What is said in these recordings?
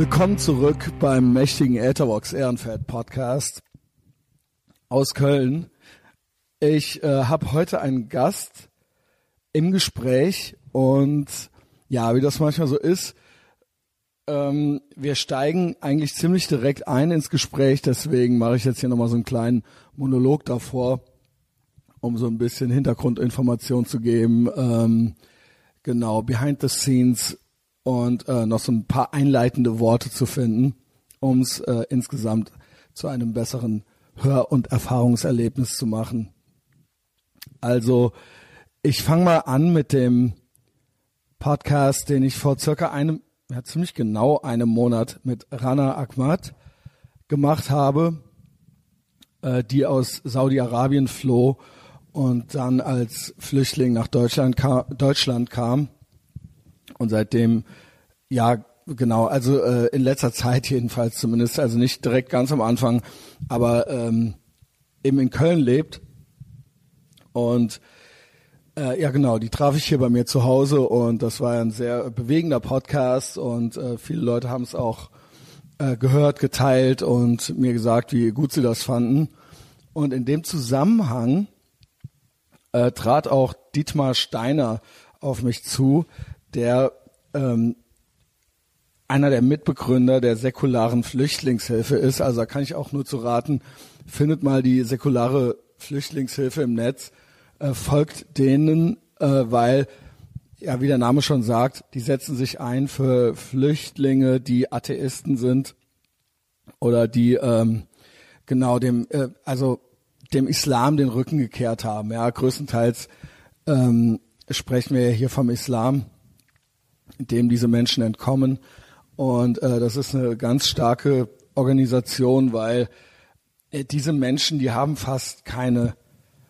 Willkommen zurück beim mächtigen Etherbox Ehrenfeld Podcast aus Köln. Ich äh, habe heute einen Gast im Gespräch und ja, wie das manchmal so ist, ähm, wir steigen eigentlich ziemlich direkt ein ins Gespräch, deswegen mache ich jetzt hier nochmal so einen kleinen Monolog davor, um so ein bisschen Hintergrundinformation zu geben. Ähm, genau, behind the scenes und äh, noch so ein paar einleitende Worte zu finden, um es äh, insgesamt zu einem besseren Hör- und Erfahrungserlebnis zu machen. Also ich fange mal an mit dem Podcast, den ich vor circa einem, ja ziemlich genau einem Monat mit Rana Ahmad gemacht habe, äh, die aus Saudi-Arabien floh und dann als Flüchtling nach Deutschland, ka Deutschland kam und seitdem, ja, genau, also äh, in letzter Zeit jedenfalls zumindest, also nicht direkt ganz am Anfang, aber ähm, eben in Köln lebt. Und äh, ja, genau, die traf ich hier bei mir zu Hause und das war ein sehr bewegender Podcast und äh, viele Leute haben es auch äh, gehört, geteilt und mir gesagt, wie gut sie das fanden. Und in dem Zusammenhang äh, trat auch Dietmar Steiner auf mich zu, der ähm, einer der Mitbegründer der säkularen Flüchtlingshilfe ist. Also da kann ich auch nur zu raten, findet mal die säkulare Flüchtlingshilfe im Netz, äh, folgt denen, äh, weil, ja, wie der Name schon sagt, die setzen sich ein für Flüchtlinge, die Atheisten sind oder die ähm, genau dem, äh, also dem Islam den Rücken gekehrt haben. Ja, größtenteils ähm, sprechen wir hier vom Islam dem diese Menschen entkommen. Und äh, das ist eine ganz starke Organisation, weil äh, diese Menschen, die haben fast keine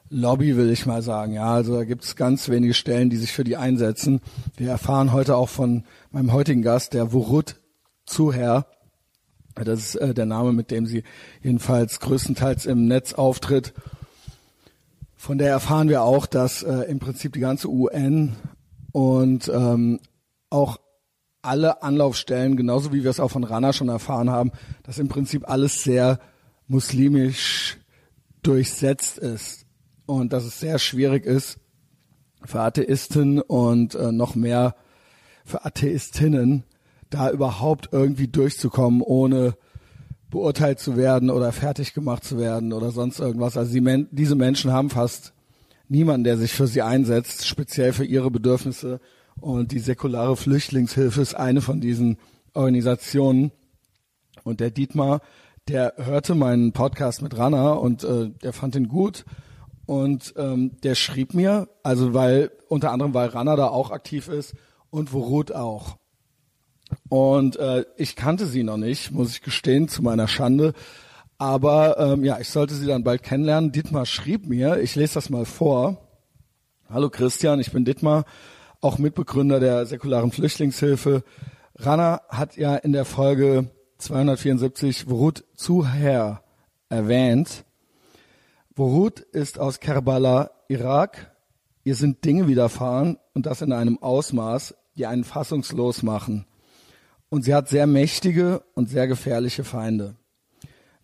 Lobby, will ich mal sagen. Ja, also da gibt es ganz wenige Stellen, die sich für die einsetzen. Wir erfahren heute auch von meinem heutigen Gast, der Wurut Zuher. Das ist äh, der Name, mit dem sie jedenfalls größtenteils im Netz auftritt. Von der erfahren wir auch, dass äh, im Prinzip die ganze UN und ähm, auch alle Anlaufstellen, genauso wie wir es auch von Rana schon erfahren haben, dass im Prinzip alles sehr muslimisch durchsetzt ist und dass es sehr schwierig ist für Atheisten und äh, noch mehr für Atheistinnen, da überhaupt irgendwie durchzukommen, ohne beurteilt zu werden oder fertig gemacht zu werden oder sonst irgendwas. Also die, diese Menschen haben fast niemanden, der sich für sie einsetzt, speziell für ihre Bedürfnisse und die säkulare Flüchtlingshilfe ist eine von diesen Organisationen. Und der Dietmar, der hörte meinen Podcast mit Rana und äh, der fand ihn gut. Und ähm, der schrieb mir, also weil, unter anderem, weil Rana da auch aktiv ist und Worut auch. Und äh, ich kannte sie noch nicht, muss ich gestehen, zu meiner Schande. Aber ähm, ja, ich sollte sie dann bald kennenlernen. Dietmar schrieb mir, ich lese das mal vor. Hallo Christian, ich bin Dietmar auch Mitbegründer der säkularen Flüchtlingshilfe. Rana hat ja in der Folge 274 Wurut Zuher erwähnt. Wurut ist aus Kerbala, Irak. Ihr sind Dinge widerfahren und das in einem Ausmaß, die einen fassungslos machen. Und sie hat sehr mächtige und sehr gefährliche Feinde.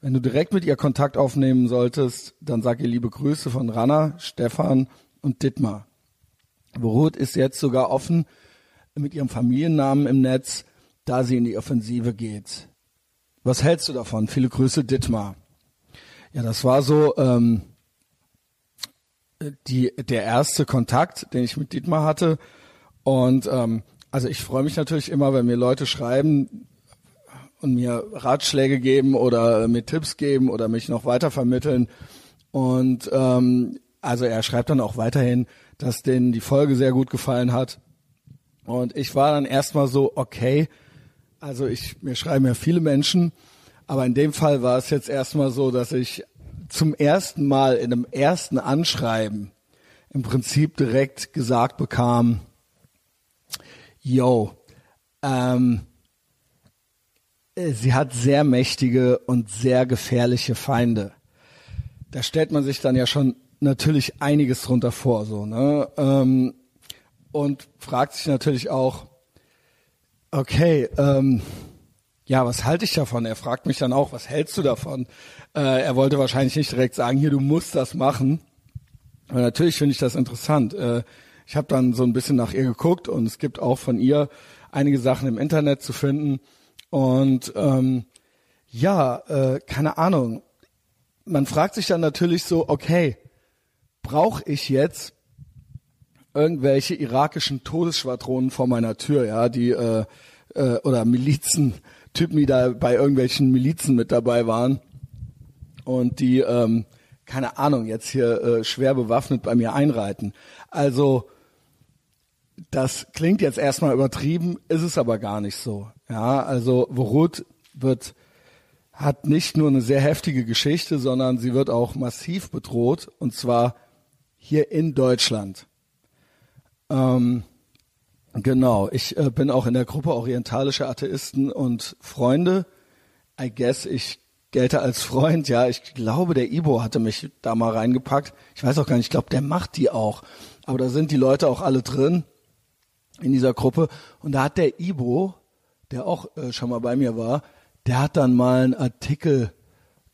Wenn du direkt mit ihr Kontakt aufnehmen solltest, dann sag ihr liebe Grüße von Rana, Stefan und Dittmar. Beruht ist jetzt sogar offen mit ihrem Familiennamen im Netz, da sie in die Offensive geht. Was hältst du davon? Viele Grüße, Dittmar. Ja, das war so ähm, die, der erste Kontakt, den ich mit Dietmar hatte. Und ähm, also ich freue mich natürlich immer, wenn mir Leute schreiben und mir Ratschläge geben oder mir Tipps geben oder mich noch weiter vermitteln. Und ähm, also er schreibt dann auch weiterhin, dass denen die Folge sehr gut gefallen hat. Und ich war dann erstmal so, okay, also ich, mir schreiben ja viele Menschen, aber in dem Fall war es jetzt erstmal so, dass ich zum ersten Mal in einem ersten Anschreiben im Prinzip direkt gesagt bekam, yo, ähm, sie hat sehr mächtige und sehr gefährliche Feinde. Da stellt man sich dann ja schon natürlich einiges drunter vor, so, ne? Ähm, und fragt sich natürlich auch, okay, ähm, ja, was halte ich davon? Er fragt mich dann auch, was hältst du davon? Äh, er wollte wahrscheinlich nicht direkt sagen, hier, du musst das machen. Aber natürlich finde ich das interessant. Äh, ich habe dann so ein bisschen nach ihr geguckt und es gibt auch von ihr einige Sachen im Internet zu finden. Und ähm, ja, äh, keine Ahnung. Man fragt sich dann natürlich so, okay, brauche ich jetzt irgendwelche irakischen Todesschwadronen vor meiner Tür, ja, die äh, äh, oder Milizen, Typen, die da bei irgendwelchen Milizen mit dabei waren und die, ähm, keine Ahnung, jetzt hier äh, schwer bewaffnet bei mir einreiten. Also das klingt jetzt erstmal übertrieben, ist es aber gar nicht so. Ja, also Vorut wird hat nicht nur eine sehr heftige Geschichte, sondern sie wird auch massiv bedroht und zwar hier in Deutschland. Ähm, genau, ich äh, bin auch in der Gruppe orientalische Atheisten und Freunde. I guess ich gelte als Freund, ja. Ich glaube, der Ibo hatte mich da mal reingepackt. Ich weiß auch gar nicht, ich glaube, der macht die auch. Aber da sind die Leute auch alle drin in dieser Gruppe. Und da hat der Ibo, der auch äh, schon mal bei mir war, der hat dann mal einen Artikel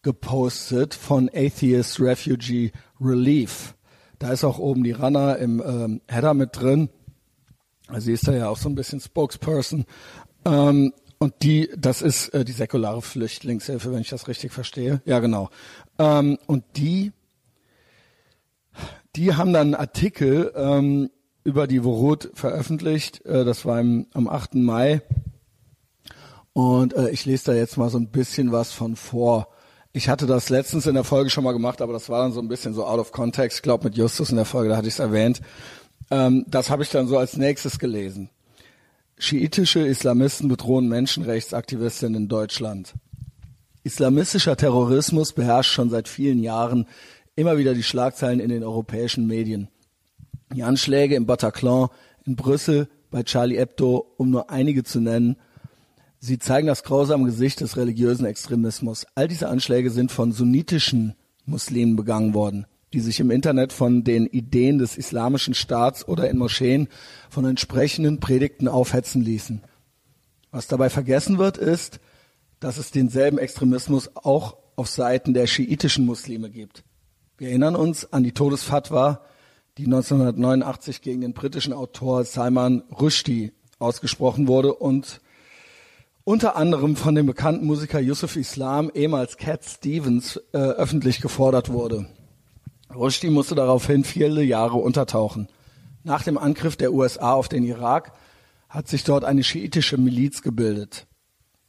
gepostet von Atheist Refugee Relief. Da ist auch oben die Rana im ähm, Header mit drin. Sie ist da ja auch so ein bisschen Spokesperson. Ähm, und die, das ist äh, die säkulare Flüchtlingshilfe, wenn ich das richtig verstehe. Ja, genau. Ähm, und die, die haben dann einen Artikel ähm, über die Vorut veröffentlicht. Äh, das war im, am 8. Mai. Und äh, ich lese da jetzt mal so ein bisschen was von vor. Ich hatte das letztens in der Folge schon mal gemacht, aber das war dann so ein bisschen so out of context. Ich glaube mit Justus in der Folge, da hatte ich es erwähnt. Ähm, das habe ich dann so als nächstes gelesen. Schiitische Islamisten bedrohen Menschenrechtsaktivistinnen in Deutschland. Islamistischer Terrorismus beherrscht schon seit vielen Jahren immer wieder die Schlagzeilen in den europäischen Medien. Die Anschläge im Bataclan, in Brüssel, bei Charlie Hebdo, um nur einige zu nennen, sie zeigen das grausame Gesicht des religiösen Extremismus. All diese Anschläge sind von sunnitischen Muslimen begangen worden, die sich im Internet von den Ideen des islamischen Staats oder in Moscheen von entsprechenden Predigten aufhetzen ließen. Was dabei vergessen wird, ist, dass es denselben Extremismus auch auf Seiten der schiitischen Muslime gibt. Wir erinnern uns an die Todesfatwa die 1989 gegen den britischen Autor Salman Rushdie ausgesprochen wurde und unter anderem von dem bekannten Musiker Yusuf Islam, ehemals Cat Stevens, äh, öffentlich gefordert wurde. Rushdie musste daraufhin viele Jahre untertauchen. Nach dem Angriff der USA auf den Irak hat sich dort eine schiitische Miliz gebildet,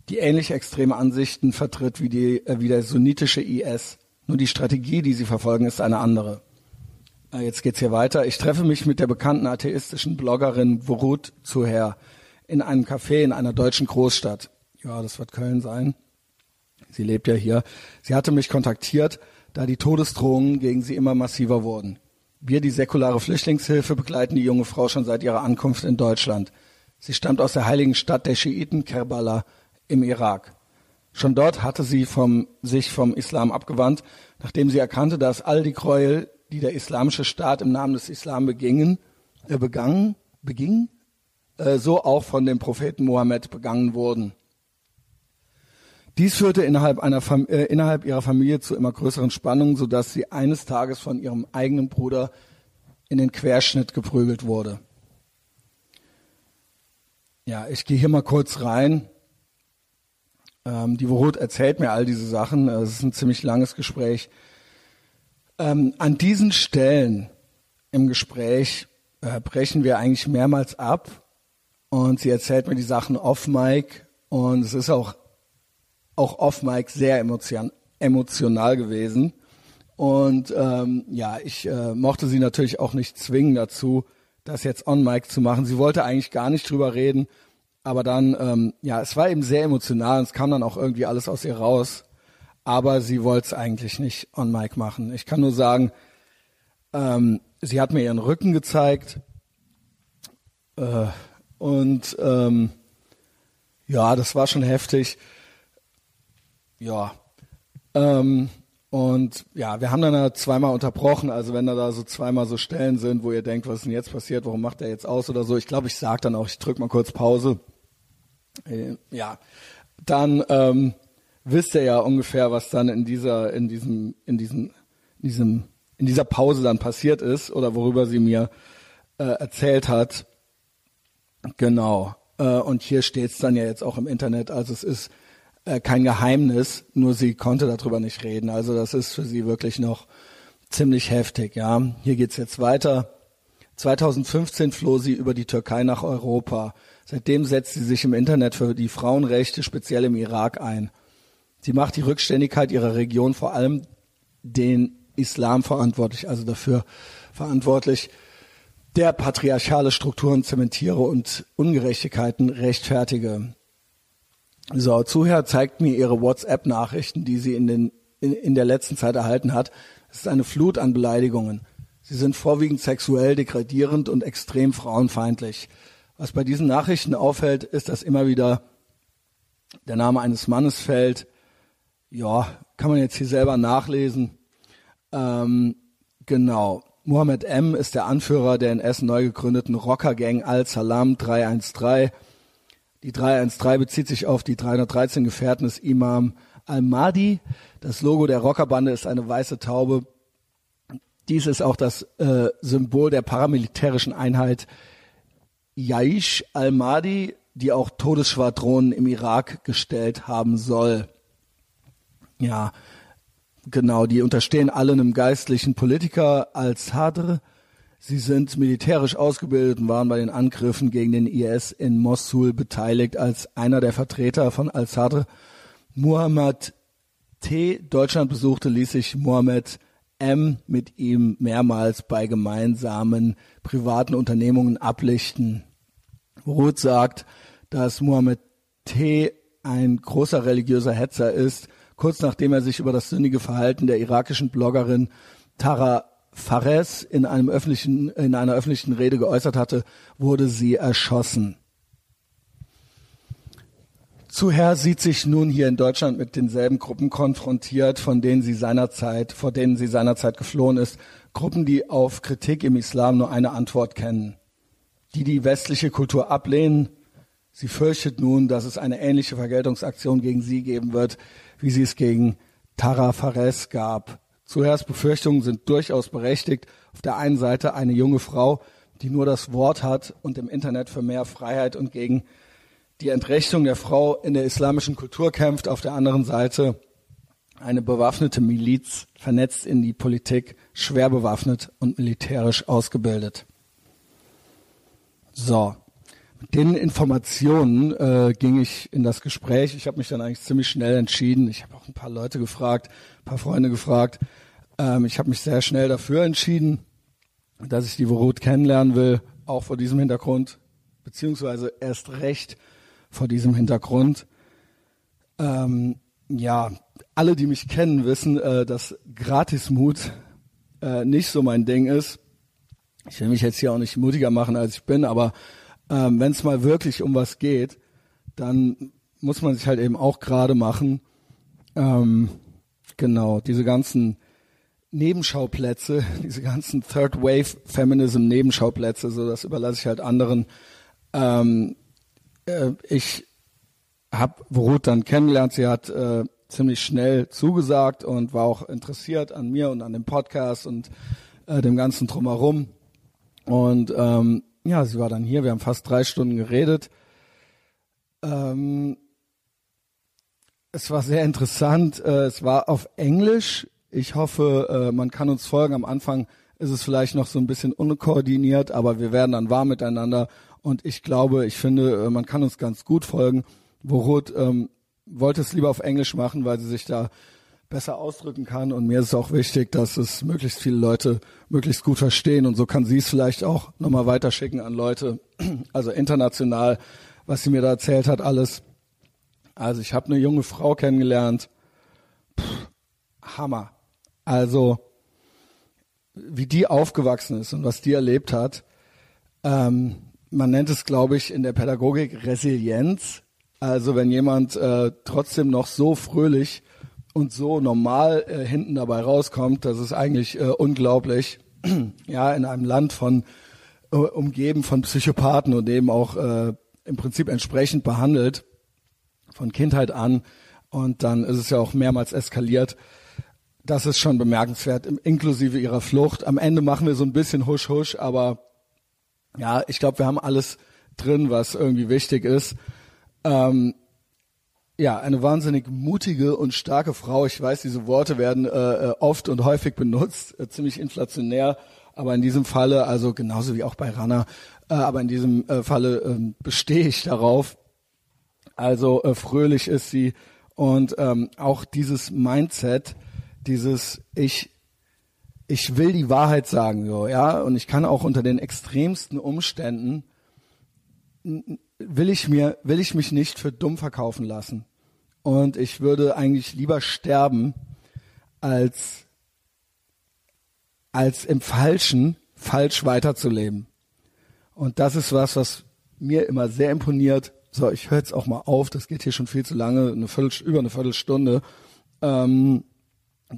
die ähnlich extreme Ansichten vertritt wie, die, äh, wie der sunnitische IS. Nur die Strategie, die sie verfolgen, ist eine andere. Ah, jetzt geht's hier weiter. Ich treffe mich mit der bekannten atheistischen Bloggerin Vorut Zuher in einem Café in einer deutschen Großstadt. Ja, das wird Köln sein. Sie lebt ja hier. Sie hatte mich kontaktiert, da die Todesdrohungen gegen sie immer massiver wurden. Wir, die säkulare Flüchtlingshilfe, begleiten die junge Frau schon seit ihrer Ankunft in Deutschland. Sie stammt aus der heiligen Stadt der Schiiten Kerbala im Irak. Schon dort hatte sie vom, sich vom Islam abgewandt, nachdem sie erkannte, dass all die Gräuel, die der islamische Staat im Namen des Islam begingen, äh, begangen, beging, so auch von dem Propheten Mohammed begangen wurden. Dies führte innerhalb, einer äh, innerhalb ihrer Familie zu immer größeren Spannungen, sodass sie eines Tages von ihrem eigenen Bruder in den Querschnitt geprügelt wurde. Ja, ich gehe hier mal kurz rein. Ähm, die Worot erzählt mir all diese Sachen. Es ist ein ziemlich langes Gespräch. Ähm, an diesen Stellen im Gespräch äh, brechen wir eigentlich mehrmals ab und sie erzählt mir die Sachen off Mike und es ist auch auch off Mike sehr emotion, emotional gewesen. Und ähm, ja ich äh, mochte sie natürlich auch nicht zwingen dazu das jetzt on Mike zu machen. Sie wollte eigentlich gar nicht drüber reden. Aber dann ähm, ja es war eben sehr emotional und es kam dann auch irgendwie alles aus ihr raus. Aber sie wollte es eigentlich nicht on Mic machen. Ich kann nur sagen, ähm, sie hat mir ihren Rücken gezeigt. Äh, und ähm, ja, das war schon heftig. Ja. Ähm, und ja, wir haben dann halt zweimal unterbrochen. Also wenn da, so zweimal so Stellen sind, wo ihr denkt, was ist denn jetzt passiert, warum macht er jetzt aus oder so. Ich glaube, ich sage dann auch, ich drücke mal kurz Pause. Äh, ja, dann ähm, wisst ihr ja ungefähr, was dann in dieser, in diesem, in diesem, in diesem, in dieser Pause dann passiert ist oder worüber sie mir äh, erzählt hat. Genau. Äh, und hier steht's dann ja jetzt auch im Internet. Also es ist äh, kein Geheimnis, nur sie konnte darüber nicht reden. Also das ist für sie wirklich noch ziemlich heftig. Ja, hier geht's jetzt weiter. 2015 floh sie über die Türkei nach Europa. Seitdem setzt sie sich im Internet für die Frauenrechte, speziell im Irak, ein. Sie macht die Rückständigkeit ihrer Region vor allem den Islam verantwortlich, also dafür verantwortlich, der patriarchale Strukturen zementiere und Ungerechtigkeiten rechtfertige. So, Zuhör zeigt mir ihre WhatsApp-Nachrichten, die sie in, den, in, in der letzten Zeit erhalten hat. Es ist eine Flut an Beleidigungen. Sie sind vorwiegend sexuell degradierend und extrem frauenfeindlich. Was bei diesen Nachrichten auffällt, ist, dass immer wieder der Name eines Mannes fällt. Ja, kann man jetzt hier selber nachlesen. Ähm, genau. Mohammed M. ist der Anführer der in Essen neu gegründeten Rockergang Al-Salam 313. Die 313 bezieht sich auf die 313 Gefährten des Imam Al-Mahdi. Das Logo der Rockerbande ist eine weiße Taube. Dies ist auch das äh, Symbol der paramilitärischen Einheit Yaish al-Mahdi, die auch Todesschwadronen im Irak gestellt haben soll. Ja, Genau, die unterstehen alle einem geistlichen Politiker als Hadr. Sie sind militärisch ausgebildet und waren bei den Angriffen gegen den IS in Mosul beteiligt als einer der Vertreter von al-Sadr. Muhammad T. Deutschland besuchte, ließ sich Muhammad M. mit ihm mehrmals bei gemeinsamen privaten Unternehmungen ablichten. Ruth sagt, dass Muhammad T. ein großer religiöser Hetzer ist kurz nachdem er sich über das sündige Verhalten der irakischen Bloggerin Tara Fares in einem öffentlichen, in einer öffentlichen Rede geäußert hatte, wurde sie erschossen. Zuher sieht sich nun hier in Deutschland mit denselben Gruppen konfrontiert, von denen sie seinerzeit, vor denen sie seinerzeit geflohen ist. Gruppen, die auf Kritik im Islam nur eine Antwort kennen. Die die westliche Kultur ablehnen. Sie fürchtet nun, dass es eine ähnliche Vergeltungsaktion gegen sie geben wird, wie sie es gegen Tara Fares gab. Zuerst Befürchtungen sind durchaus berechtigt. Auf der einen Seite eine junge Frau, die nur das Wort hat und im Internet für mehr Freiheit und gegen die Entrechtung der Frau in der islamischen Kultur kämpft. Auf der anderen Seite eine bewaffnete Miliz, vernetzt in die Politik, schwer bewaffnet und militärisch ausgebildet. So, den Informationen äh, ging ich in das Gespräch. Ich habe mich dann eigentlich ziemlich schnell entschieden. Ich habe auch ein paar Leute gefragt, ein paar Freunde gefragt. Ähm, ich habe mich sehr schnell dafür entschieden, dass ich die Vorut kennenlernen will, auch vor diesem Hintergrund, beziehungsweise erst recht vor diesem Hintergrund. Ähm, ja, alle, die mich kennen, wissen, äh, dass Gratismut äh, nicht so mein Ding ist. Ich will mich jetzt hier auch nicht mutiger machen, als ich bin, aber ähm, wenn es mal wirklich um was geht, dann muss man sich halt eben auch gerade machen. Ähm, genau, diese ganzen Nebenschauplätze, diese ganzen Third Wave Feminism Nebenschauplätze, so das überlasse ich halt anderen. Ähm, äh, ich habe Ruth dann kennengelernt. Sie hat äh, ziemlich schnell zugesagt und war auch interessiert an mir und an dem Podcast und äh, dem ganzen drumherum. Und ähm, ja, sie war dann hier. Wir haben fast drei Stunden geredet. Ähm, es war sehr interessant. Äh, es war auf Englisch. Ich hoffe, äh, man kann uns folgen. Am Anfang ist es vielleicht noch so ein bisschen unkoordiniert, aber wir werden dann warm miteinander. Und ich glaube, ich finde, äh, man kann uns ganz gut folgen. Worot ähm, wollte es lieber auf Englisch machen, weil sie sich da besser ausdrücken kann. Und mir ist es auch wichtig, dass es möglichst viele Leute möglichst gut verstehen. Und so kann sie es vielleicht auch nochmal weiterschicken an Leute, also international, was sie mir da erzählt hat, alles. Also ich habe eine junge Frau kennengelernt. Puh, Hammer. Also wie die aufgewachsen ist und was die erlebt hat. Ähm, man nennt es, glaube ich, in der Pädagogik Resilienz. Also wenn jemand äh, trotzdem noch so fröhlich und so normal äh, hinten dabei rauskommt, das ist eigentlich äh, unglaublich. ja, in einem Land von äh, umgeben von Psychopathen und eben auch äh, im Prinzip entsprechend behandelt. von Kindheit an. Und dann ist es ja auch mehrmals eskaliert. Das ist schon bemerkenswert, inklusive ihrer Flucht. Am Ende machen wir so ein bisschen Husch Husch, aber ja, ich glaube, wir haben alles drin, was irgendwie wichtig ist. Ähm, ja, eine wahnsinnig mutige und starke Frau. Ich weiß, diese Worte werden äh, äh, oft und häufig benutzt, äh, ziemlich inflationär, aber in diesem Falle, also genauso wie auch bei Rana, äh, aber in diesem äh, Falle äh, bestehe ich darauf. Also äh, fröhlich ist sie und ähm, auch dieses Mindset, dieses ich ich will die Wahrheit sagen, so ja, und ich kann auch unter den extremsten Umständen will ich mir, will ich mich nicht für dumm verkaufen lassen. Und ich würde eigentlich lieber sterben, als, als im Falschen falsch weiterzuleben. Und das ist was, was mir immer sehr imponiert. So, ich höre jetzt auch mal auf, das geht hier schon viel zu lange, eine Viertel, über eine Viertelstunde. Ähm,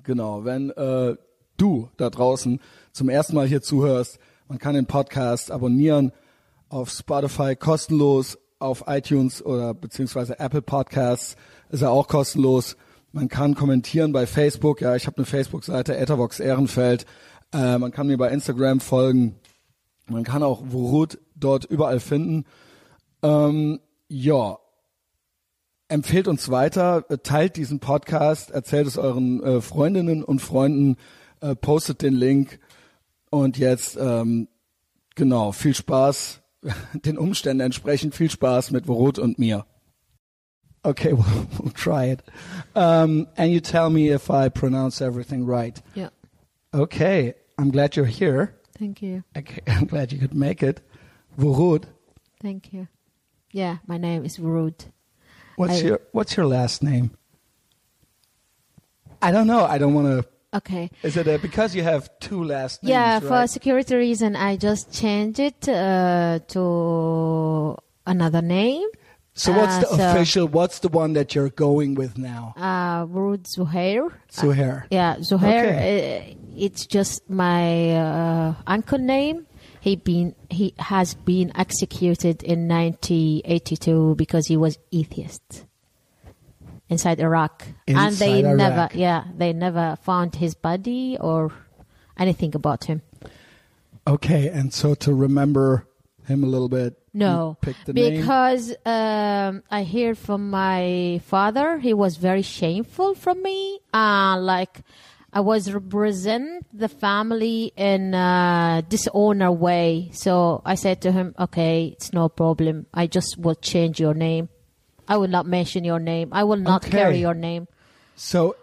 genau, wenn äh, du da draußen zum ersten Mal hier zuhörst, man kann den Podcast abonnieren auf Spotify kostenlos, auf iTunes oder beziehungsweise Apple Podcasts ist er auch kostenlos. Man kann kommentieren bei Facebook. Ja, ich habe eine Facebook-Seite, Etherbox Ehrenfeld. Äh, man kann mir bei Instagram folgen. Man kann auch Wurut dort überall finden. Ähm, ja, empfehlt uns weiter, teilt diesen Podcast, erzählt es euren äh, Freundinnen und Freunden, äh, postet den Link und jetzt ähm, genau viel Spaß den Umständen entsprechend viel Spaß mit Ruth und mir. Okay, we'll, we'll try it. Um, and you tell me if I pronounce everything right. Yeah. Okay, I'm glad you're here. Thank you. Okay, I'm glad you could make it. Vurud, Thank you. Yeah, my name is Vurud. what's I- your what's your last name? I don't know. I don't want to. Okay. Is it a, because you have two last names? yeah, for right? security reason, I just changed it uh, to another name. So what's uh, the so- official? What's the one that you're going with now? Uh, Vurud Zuhair. Suhair. Yeah, Zuhair. Okay. Uh, it's just my uh, uncle name. He been he has been executed in 1982 because he was atheist inside Iraq, and they Inside never yeah they never found his body or anything about him. Okay, and so to remember him a little bit. No, you picked the name. because um, I hear from my father he was very shameful from me. Uh, like I was represent the family in a dishonor way. So I said to him, "Okay, it's no problem. I just will change your name. I will not mention your name. I will not Okay. carry your name." So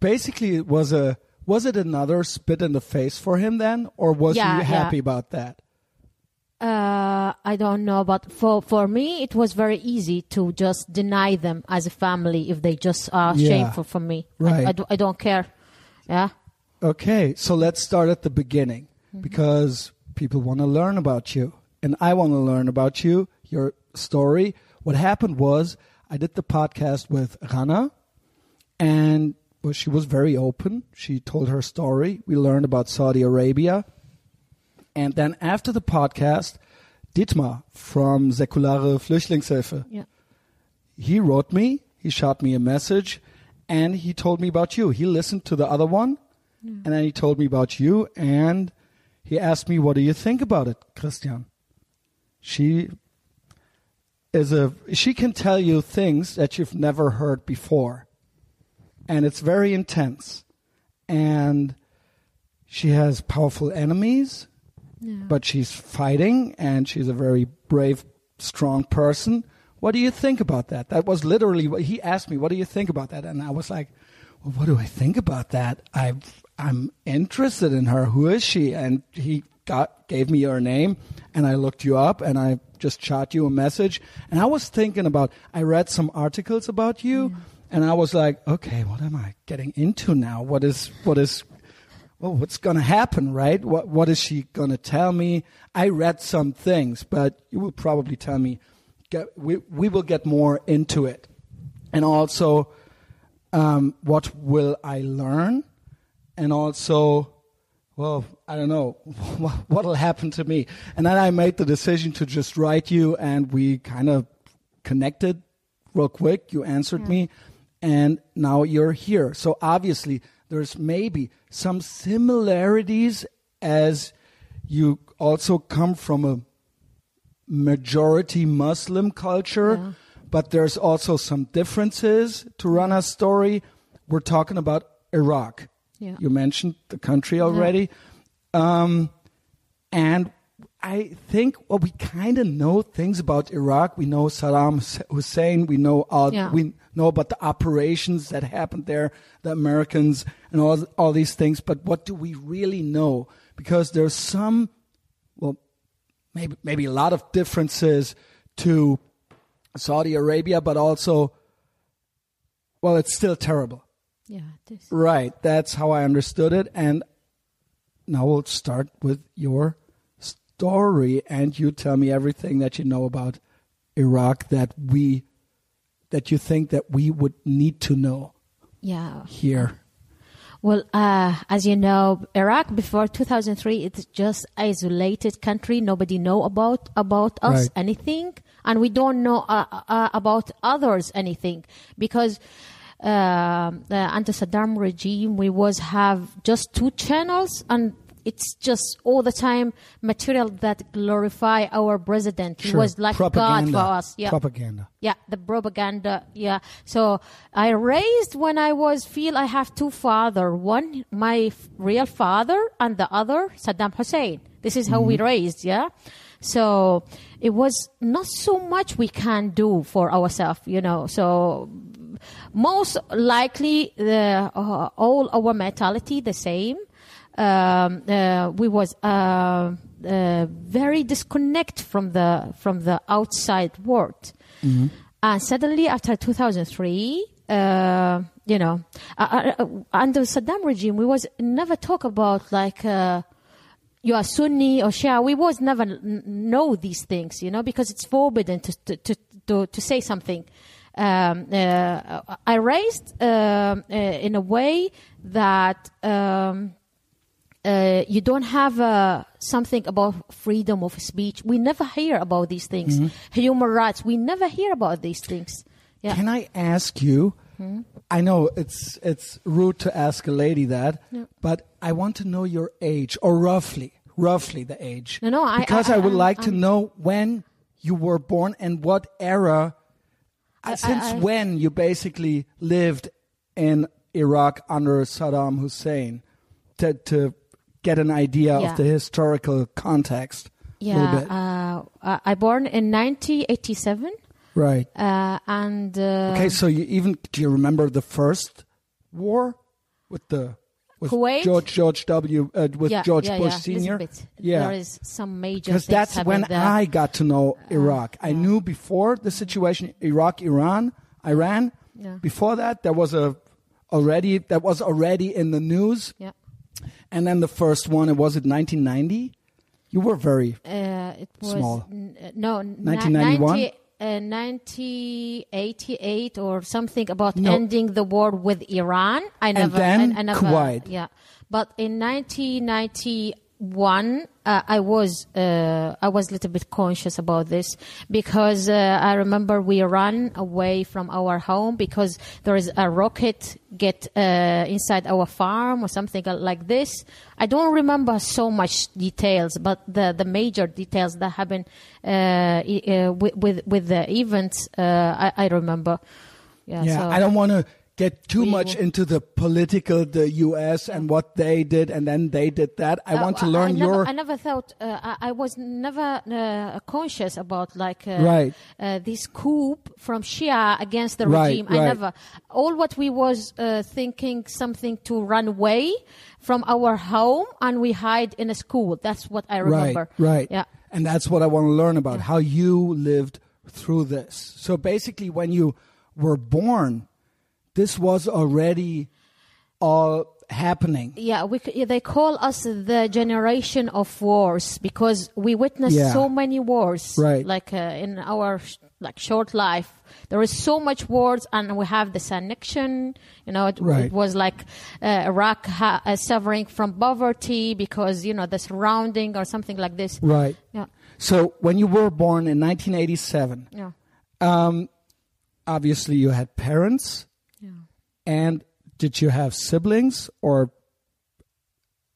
basically, it was a was it another spit in the face for him then, or was Yeah, he happy yeah. about that? Uh, I don't know, but for for me, it was very easy to just deny them as a family if they just are Yeah. shameful for me. I- Right. I, do, I don't care. Yeah. Okay, so let's start at the beginning Mm-hmm. because people want to learn about you, and I want to learn about you, your story. What happened was I did the podcast with Rana, and well, she was very open. She told her story. We learned about Saudi Arabia. And then after the podcast, Dietmar from Säkulare Flüchtlingshilfe, Yeah. he wrote me, he shot me a message, and he told me about you. He listened to the other one, and then he told me about you, and he asked me, What do you think about it, Christian? She is a she can tell you things that you've never heard before. And it's very intense. And she has powerful enemies, Yeah. but she's fighting and she's a very brave, strong person. What do you think about that? That was literally what he asked me, What do you think about that? And I was like, well, What do I think about that? I, I'm interested in her. Who is she? And he got, gave me her name and I looked you up and I just shot you a message. And I was thinking about, I read some articles about you and I was like, okay, what am I getting into now? What is, what is well, what's going to happen, right? What What is she going to tell me? I read some things, but you will probably tell me. Get, we we will get more into it, and also, um, what will I learn, and also, well, I don't know what will happen to me. And then I made the decision to just write you, and we kind of connected real quick. You answered hmm. me, and now you're here. So obviously, there's maybe some similarities as you also come from a majority Muslim culture, Yeah. but there's also some differences to Rana story. We're talking about Iraq. Yeah. You mentioned the country already. Um, and I think well, we kind of know things about Iraq. We know Saddam Hussein. We know all, Yeah. we know about the operations that happened there, the Americans, and all all these things. But what do we really know? Because there's some, well, maybe maybe a lot of differences to Saudi Arabia, but also, well, it's still terrible. Yeah, it is. Right. That's how I understood it. And now we'll start with your story and you tell me everything that you know about Iraq that we that you think that we would need to know Yeah. here. Well, uh, as you know, Iraq before 2003, it's just isolated country. Nobody know about about us Right. anything, and we don't know uh, uh, about others anything because Uh, uh, anti-Saddam regime we was have just two channels and. It's just all the time material that glorify our president. He was like Propaganda. God for us. Yeah. Propaganda. Yeah, the propaganda. Yeah. So I raised when I was feel I have two father. One my f- real father and the other Saddam Hussein. This is how we mm-hmm. raised. Yeah. So it was not so much we can do for ourselves, you know. So most likely the uh, all our mentality the same. Um, uh, we was uh, uh, very disconnect from the from the outside world. And suddenly, after 2003, uh, you know, uh, uh, under Saddam regime, we was never talk about like uh, you are Sunni or Shia. We was never know these things, you know, because it's forbidden to to to, to, to say something. Um, uh, I raised um, uh, in a way that. Um, uh, you don't have uh, something about freedom of speech. We never hear about these things. Human rights. We never hear about these things. Yeah. Can I ask you? I know it's it's rude to ask a lady that, but I want to know your age or roughly, roughly the age. No, no, I- because I- I, would I'm- like to I'm- know when you were born and what era. I- since I- when you basically lived in Iraq under Saddam Hussein, to to get an idea Yeah. of the historical context. yeah. Uh, I I born in 1987, right. uh, and uh, Okay, so you even do you remember the first war with the with Kuwait? George George W. Uh, with yeah, George yeah, Bush yeah, Senior? Yeah, There is some major because that's when there. I got to know Iraq. I knew before the situation Iraq, Iran, Iran. Yeah. Before that, there was a already that was already in the news, yeah. and then the first one. It was it 1990. You were very Uh, it was Small. uh, no 1991? 90, uh, 1988 or something about No. ending the war with Iran. I never, then I, I never, Kuwait. yeah. But in 1991, uh, I was uh, I was a little bit conscious about this because uh, I remember we ran away from our home because there is a rocket get uh, inside our farm or something like this. I don't remember so much details, but the, the major details that happened uh, uh, with, with with the events, uh, I, I remember. Yeah, yeah. so- I don't want to get too We much will- into the political, the U.S. and what they did, and then they did that. I Uh, want to learn never, your I never thought. Uh, I, I was never uh, conscious about like uh, Right. uh, this coup from Shia against the Right, regime. I right. never. All what we was uh, thinking something to run away from our home and we hide in a school. That's what I remember. Right, right. Yeah. And that's what I want to learn about how you lived through this. So basically, when you were born, this was already all happening. Yeah, we, they call us the generation of wars because we witnessed Yeah. so many wars. Right. Like uh, in our sh- like short life, there is so much wars, and we have this annexion. You know, it, Right. it was like uh, Iraq ha- uh, suffering from poverty because you know the surrounding or something like this. Right. Yeah, So when you were born in 1987, yeah. um, obviously you had parents. And did you have siblings or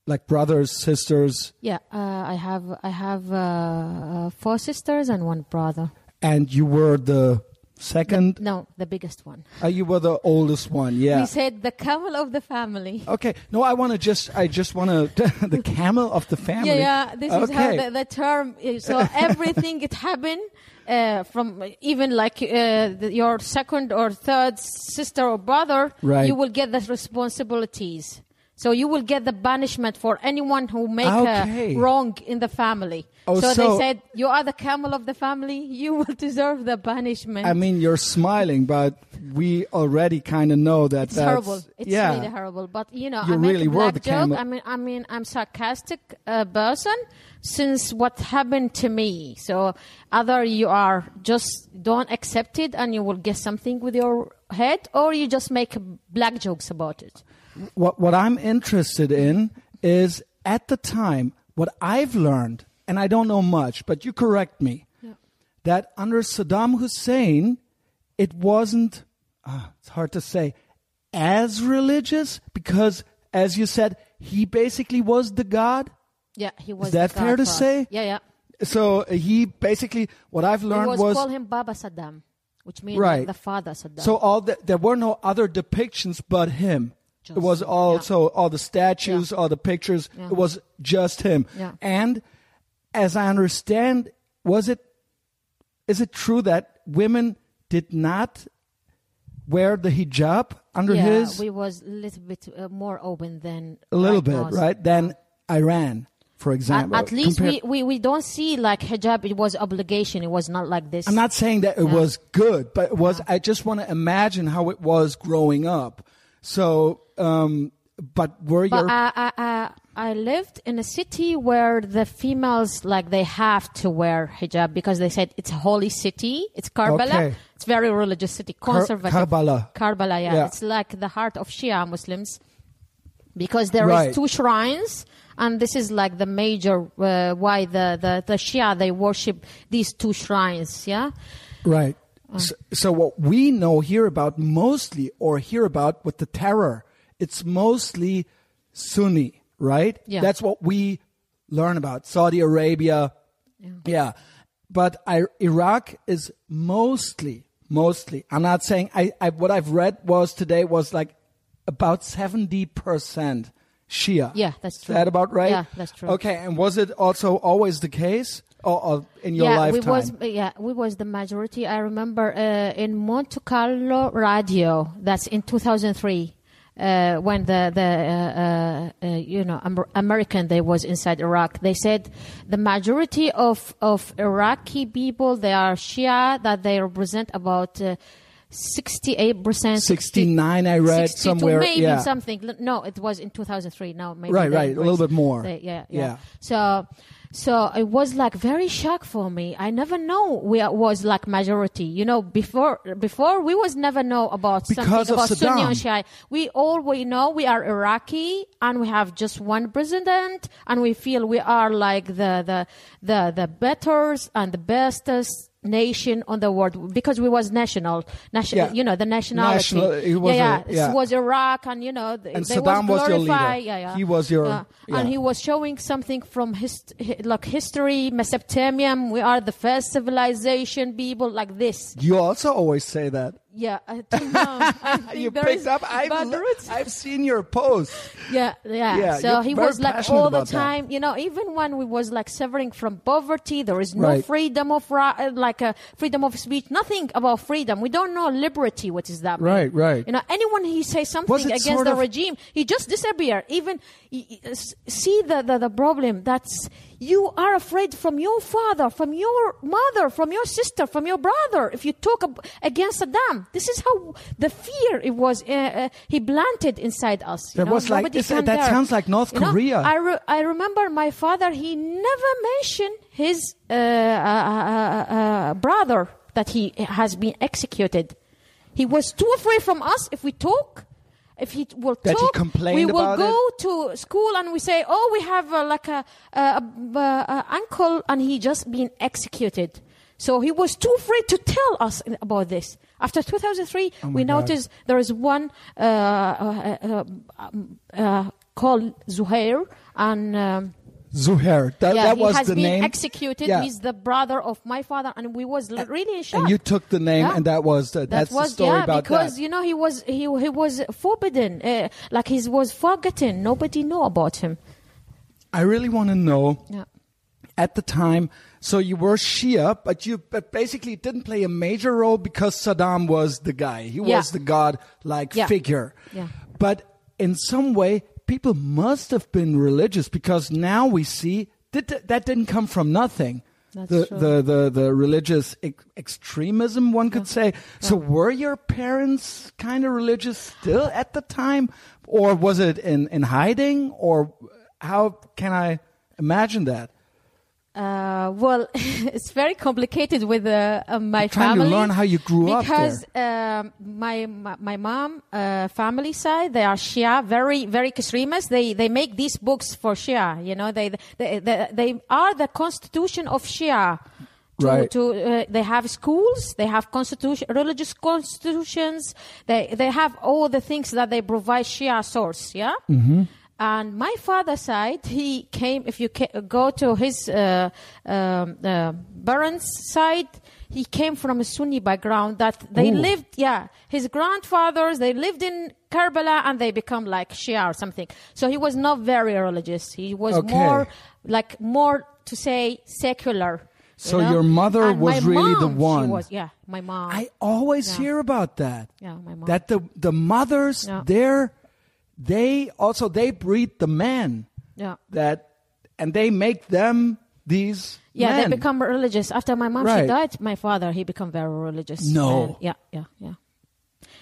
like brothers, sisters, Yeah, uh, I have I have uh, uh, four sisters and one brother. and you were the second? No, the biggest one. Uh, you were the oldest one. Yeah. We said the camel of the family. Okay. No, I want to just. I just want to. the camel of the family. Yeah, yeah. This is how Okay. the, the term is. So everything it happened uh, from even like uh, the, your second or third sister or brother, Right. you will get the responsibilities. So you will get the banishment for anyone who make Okay. a wrong in the family. Oh, so, so- they said you are the camel of the family. You will deserve the banishment. I mean, you're smiling, but we already kind of know that It's that's horrible. It's yeah. really horrible. But you know, You I make really a were black the joke. camel. I mean, I mean, I'm sarcastic uh, person since what happened to me. So either you are just don't accept it and you will get something with your head, or you just make black jokes about it. What what I'm interested in is at the time what I've learned, and I don't know much, but you correct me, Yeah. that under Saddam Hussein, it wasn't. ah, it's hard to say as religious because, as you said, he basically was the god. Yeah, he was. Is that fair to say? Yeah, yeah. So uh, he basically what I've It learned was, was, call him Baba Saddam, which means Right. the father Saddam. so all the, there were no other depictions but him. It was all yeah. so all the statues, all the pictures. Yeah. It was just him. Yeah. And as I understand, was it is it true that women did not wear the hijab under yeah, his we was a little bit uh, more open than a little bit, now. right? Than Iran, for example. at least Compare- we, we, we don't see like hijab. It was obligation. It was not like this. I'm not saying that it Yeah. was good, but it was. I just want to imagine how it was growing up. So, um, but were But your I, I, I, I lived in a city where the females like they have to wear hijab because they said it's a holy city. It's Karbala. Okay. It's very religious city, Kar- Karbala? Karbala, yeah. Yeah. It's like the heart of Shia Muslims because there is Right. two shrines. And this is like the major uh, why the, the, the Shia they worship these two shrines, yeah. right? Uh. So, so what we know here about mostly, or hear about with the terror, it's mostly Sunni, right? Yeah. That's what we learn about Saudi Arabia. Yeah, yeah. but I, Iraq is mostly, mostly. I'm not saying I, I. What I've read was today was like about seventy percent Shia. Yeah, that's true. Is that about right? Yeah, that's true. Okay, and was it also always the case, or, or in your yeah, lifetime? we was yeah, we was the majority. I remember uh, in Monte Carlo radio. That's in 2003. Uh, when the the uh, uh, uh, you know Amer- American they was inside Iraq, they said the majority of of Iraqi people they are Shia that they represent about sixty eight percent. 69 I read 62, somewhere, maybe yeah. something. No, it was in 2003. Now maybe Right, right, a little bit more. They- yeah, Yeah. yeah, So, so it was like very shock for me. I never know we was like majority. You know, before before we was never know about Because something of about Sunni and Shia. We all we know we are Iraqi and we have just one president and we feel we are like the the the the betters and the bestest nation on the world because we was national national Yeah. you know the nationality National- it was yeah, a- yeah. yeah. It was Iraq and you know they, And Saddam was was your leader. yeah, yeah. He was your- uh, Yeah. yeah. and he was showing something from his like history mesopotamia we are the first civilization people like this You also always say that. Yeah I don't. I You picked up. I've. I've seen your post. Yeah, yeah. Yeah, so he was like all the about that. time, you know, even when we was like suffering from poverty, there is no Right. freedom of uh, like uh, freedom of speech, nothing about freedom. We don't know liberty. What is that? mean? Right, right. You know, anyone he say something against sort the regime, he just disappear. Even y- y- s- see the, the the problem that's you are afraid from your father, from your mother, from your sister, from your brother. If you talk ab- against Saddam, this is how the fear it was. Uh, uh, he planted inside us. you That know, was like- nobody is- can that dare. sounds like North You know, Korea. I, re- I remember my father, he never mentioned his uh, uh, uh, uh, brother that he has been executed. He was too afraid from us if we talk. If he will That he talk, complained we will go to school and we say, "Oh, we have uh, like a, a, a, a uncle, and he just been executed." So he was too afraid to tell us about this. After 2003, Oh we God. noticed there is one uh, uh, uh, um, uh, called Zuhair, and um, Zuher. That, yeah, that he has been executed. Yeah. He's the brother of my father, and we was l- really in shock. and you took the name, Yeah. and that was the, that that's was the story yeah about because that. you know he was he he was forbidden, uh, like he was forgotten. Nobody know about him. I really want to know Yeah. at the time. So you were Shia, but you but basically didn't play a major role because Saddam was the guy. He was the god-like Yeah. figure. Yeah. But in some way, people must have been religious because now we see that that didn't come from nothing. The, the the the religious ex- extremism, one could say. So, were your parents kind of religious still at the time, or was it in in hiding, or how can I imagine that? Uh, well, it's very complicated with uh, uh, my trying to family. learn how you grew up because um, my, my my mom uh, family side they are Shia, very very extremist. They they make these books for Shia. You know, they they they, they are the constitution of Shia. To, Right. to uh, they have schools, they have constitution, religious constitutions. They they have all the things that they provide Shia source. Yeah. Mm-hmm. And my father's side, he came. If you ca- go to his uh, um, uh, parents' side, he came from a Sunni background. That they Ooh. lived, yeah. His grandfathers, they lived in Karbala, and they become like Shia or something. So he was not very religious. He was Okay. more like more to say secular. you So know? your mother And was really the one. She was, yeah, my mom. I always Yeah. hear about that. yeah, my mom. That the the mothers Yeah. there, they also they breed the men yeah. that, and they make them these. Yeah, men. they become religious. After my mom Right. she died, my father he become very religious. No. And yeah, yeah, yeah.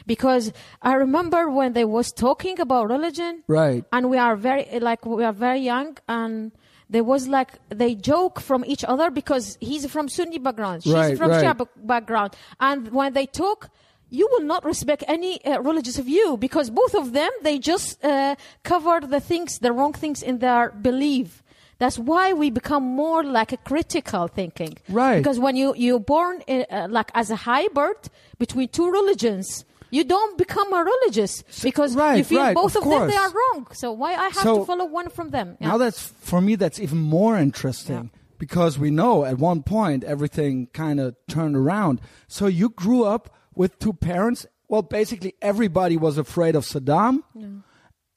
Because I remember when they was talking about religion, right. and we are very like we are very young, and there was like they joke from each other because he's from Sunni background, she's Right, from right. Shia background, and when they talk. You will not respect any uh, religious view because both of them they just uh, cover the things, the wrong things in their belief. That's why we become more like a critical thinking. Right. Because when you you're born uh, uh, like as a hybrid between two religions, you don't become a religious because right, you feel right, both of of, them they are wrong. So why I have So, to follow one from them? Yeah. Now that's for me. That's even more interesting because we know at one point everything kind of turned around. So you grew up with two parents. Well, basically everybody was afraid of Saddam,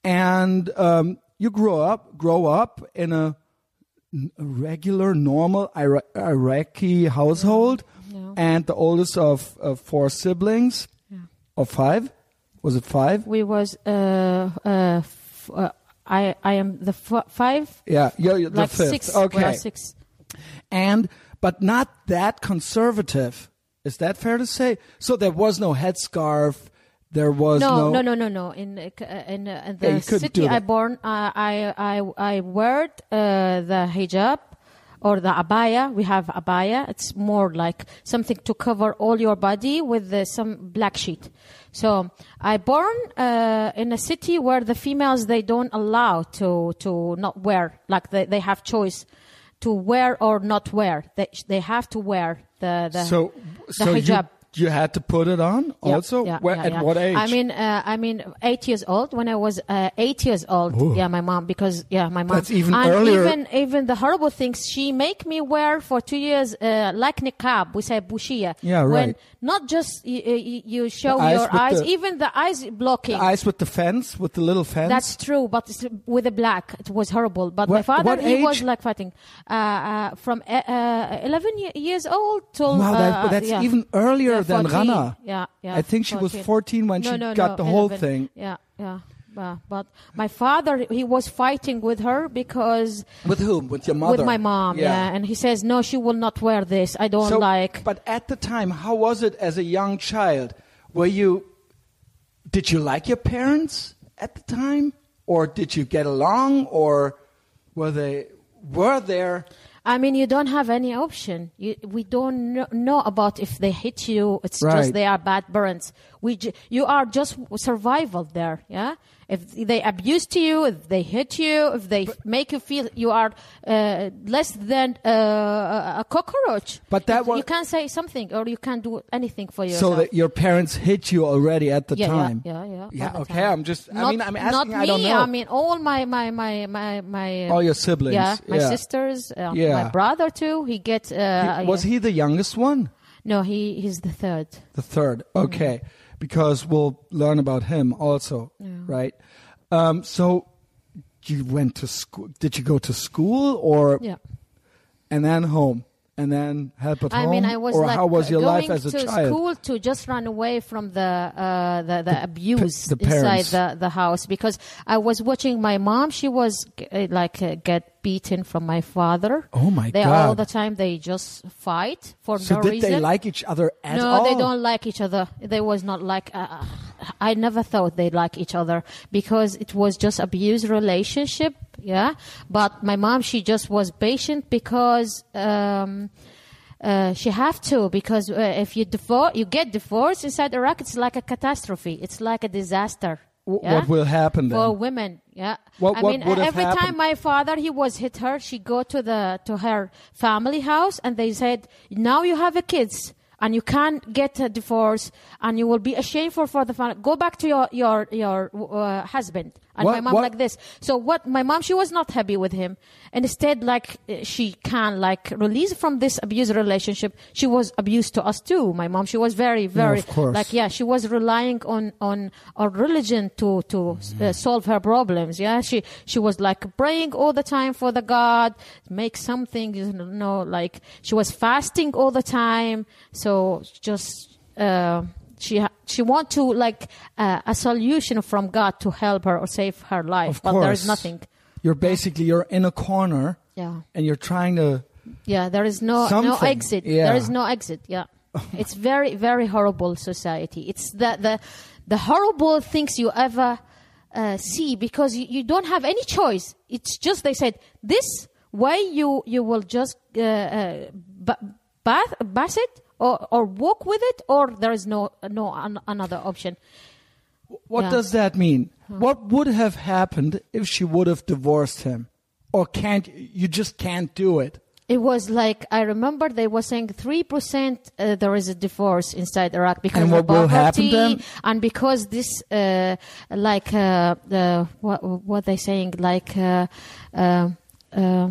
and um, you grew up grow up in a regular, normal Ira- Iraqi household, Yeah. and the oldest of, of four siblings, Yeah. or five. Was it five? we was uh, uh, f- uh, I I am the f- five Yeah, you're, you're the like fifth. six. Okay. six. and but not that conservative. Is that fair to say? So there was no headscarf. There was No, no. no, no, no. In uh, uh, in, uh, in the you couldn't city I born, uh, I I I wear uh, the hijab or the abaya. We have abaya. It's more like something to cover all your body with uh, some black sheet. So I born uh, in a city where the females they don't allow to to not wear like they they have choice to wear or not wear. They they have to wear the the So, the so hijab. you had to put it on Yeah, also. yeah, Where, yeah, at yeah. what age? I mean, uh, I mean, eight years old. When I was uh, eight years old, Ooh. yeah, my mom because yeah, my mom. That's even and earlier. Even even the horrible things she make me wear for two years, uh, like niqab. We say bushia. Yeah, When not just you, you, you show eyes your eyes, the- even the eyes blocking. The eyes with the fence, with the little fence. That's true, but it's with the black, it was horrible. But What- my father, he was like fighting uh, uh, from uh, uh, 11 ye- years old till. wow, that, that's even earlier Yeah, than 14. Rana. Yeah, yeah. I think she was 14 when no, she no, got no, the whole thing. Yeah, yeah. Uh, but my father, he was fighting with her because With whom? With your mother? with my mom. Yeah. and he says no, she will not wear this. I don't So, like. But at the time, how was it as a young child? Were you? Did you like your parents at the time, or did you get along, or were they? Were there? I mean, you don't have any option. You, we don't kno- know about if they hit you. It's Right. just they are bad burns. We, ju- you are just survival there. Yeah, if they abuse to you, if they hit you, if they make you feel you are uh, less than uh, a cockroach. But that you, was- you can't say something or you can't do anything for yourself. So that your parents hit you already at the yeah, time. Yeah, yeah, yeah. Yeah, okay, time. I'm just- I mean, I'm asking, Not I don't me. know. I mean, all my my my my my. All your siblings. Yeah, my yeah. sisters, uh, Yeah. my brother too. He gets. Uh, He- was he the youngest one? No, he he's the third. The third. Okay. Because we'll learn about him also, right? Um, so you went to school. Did you go to school or Yeah. and then home and then help at I home? mean, I was or like how was your going life as a to child? school to just run away from the uh, the, the abuse the inside the, the house because I was watching my mom. She was uh, like uh, get beaten from my father. Oh, my they God. all the time they just fight for So no did reason. they like each other at no, all? they don't like each other. They was not like. Uh, I never thought they like each other because it was just abuse relationship. Yeah, but my mom, she just was patient because. Um, uh, she have to because uh, if you divorce, you get divorced inside Iraq. It's like a catastrophe. It's like a disaster. W- yeah? What will happen then? for women yeah What- i what mean every happened? time my father he was hit her she go to the to her family house and they said now you have a kids and you can't get a divorce and you will be ashamed for for the family. Go back to your your your uh, husband and What- my mom what- like this. So what my mom she was not happy with him. And instead like uh, she can like release from this abusive relationship. She was abused to us too my mom. She was very very of course. like yeah she was relying on on our religion to to uh, solve her problems. Yeah she she was like praying all the time for the god make something you know like she was fasting all the time. So just uh she she want to like uh, a solution from god to help her or save her life. Of but course. there is nothing. You're basically you're in a corner yeah. and you're trying to. yeah there is no no exit. Yeah. there is no exit. Yeah. It's very very horrible society. It's the the the horrible things you ever uh, see because you, you don't have any choice. It's just they said this way you you will just uh, uh, bath bath it or or walk with it or there is no no an, another option What Yeah. does that mean? What would have happened if she would have divorced him, or can't you just can't do it? It was like I remember they were saying three percent uh, there is a divorce inside Iraq because And of what will happen poverty then? and because this uh, like uh, what what they saying like uh, uh, uh,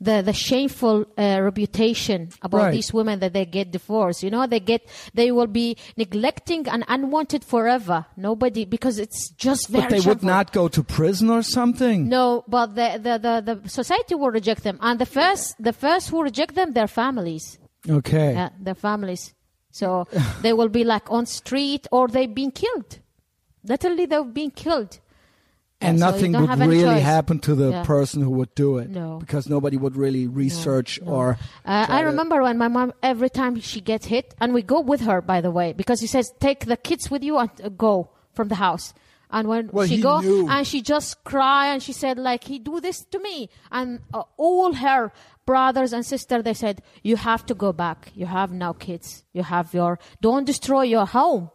the the shameful uh, reputation about Right. these women that they get divorced. You know they get they will be neglecting and unwanted forever. Nobody because it's just very. But they would not go to prison or something. No, but the, the, the, the society will reject them, and the first the first who reject them, their families, Okay. yeah, their families. So they will be like on street or they've been killed. Literally, they've been killed. And Yeah, nothing would really happen to the Yeah. person who would do it. No. Because nobody would really research or. Uh, I to- remember when my mom every time she gets hit, and we go with her, by the way, because he says take the kids with you and uh, go from the house. And when Well, she he go knew. and she just cry and she said like he do this to me and uh, all her brothers and sister they said you have to go back you have now kids you have your don't destroy your home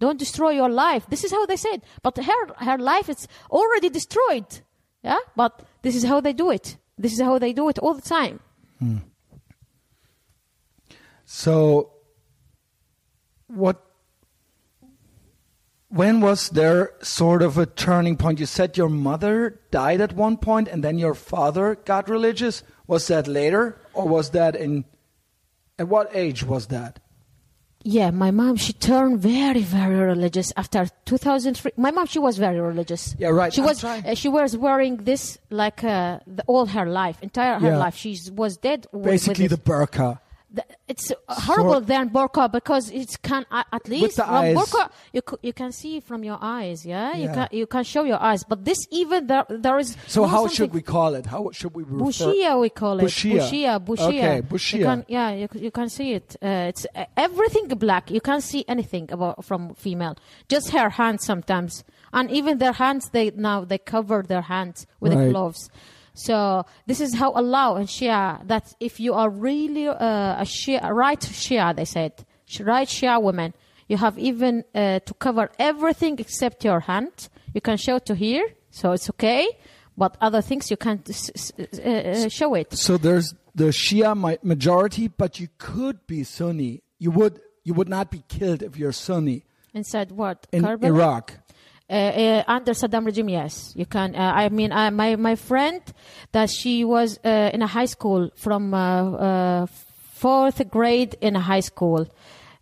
don't destroy your life this is how they said but her her life is already destroyed yeah but this is how they do it this is how they do it all the time So, what? When was there sort of a turning point? You said your mother died at one point, and then your father got religious. Was that later, or was that in? At what age was that? Yeah, my mom, she turned very, very religious after 2003. My mom, she was very religious. Yeah, right. She I'm was, trying- uh, she was wearing this like uh, the, all her life, entire her Yeah. life. She was dead. Basically, the burqa. The- it's horrible than burqa because it can uh, at least from eyes. burqa you c- you can see from your eyes. Yeah, yeah, you can you can show your eyes, but this even there there is. So, how something- should we call it? How should we refer? Bushia, we call it. Bushia. Bushia, bushia. Okay, You bushia. can, yeah, you, you can see it. Uh, it's uh, everything black. You can't see anything about from female. Just her hands sometimes, and even their hands. They now they cover their hands with Right. the gloves. So this is how Allah and Shia that if you are really uh, a Shia, right Shia, they said, right Shia woman, you have even uh, to cover everything except your hand. you can show to here, so it's okay. But other things you can't uh, uh, show it. So there's the Shia majority, but you could be Sunni. You would you would not be killed if you're Sunni Inside what? in Karbala? Iraq. Uh, uh, under Saddam regime, yes, you can. Uh, I mean, I, my my friend that she was uh, in a high school from uh, uh, fourth grade in a high school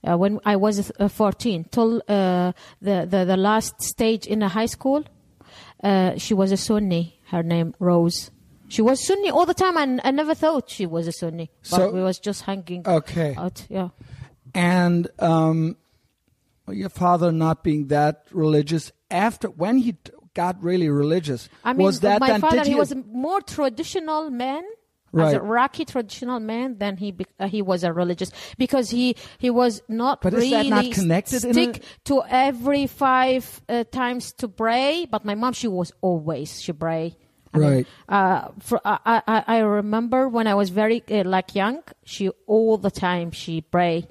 uh, when I was uh, 14 till uh, the, the the last stage in a high school. Uh, she was a Sunni. Her name Rose. She was Sunni all the time, and I never thought she was a Sunni. But So- we was just hanging Okay. out. Yeah. And um, your father not being that religious after when he got really religious I mean, was that my then father, he was a more traditional man. As a Iraqi traditional man, than he be, uh, he was a religious because he he was not But is really that not connected stick to every five uh, times to pray. But my mom, she was always she pray. I mean, Right. uh, for, I, I I remember when I was very uh, like young, she all the time she pray.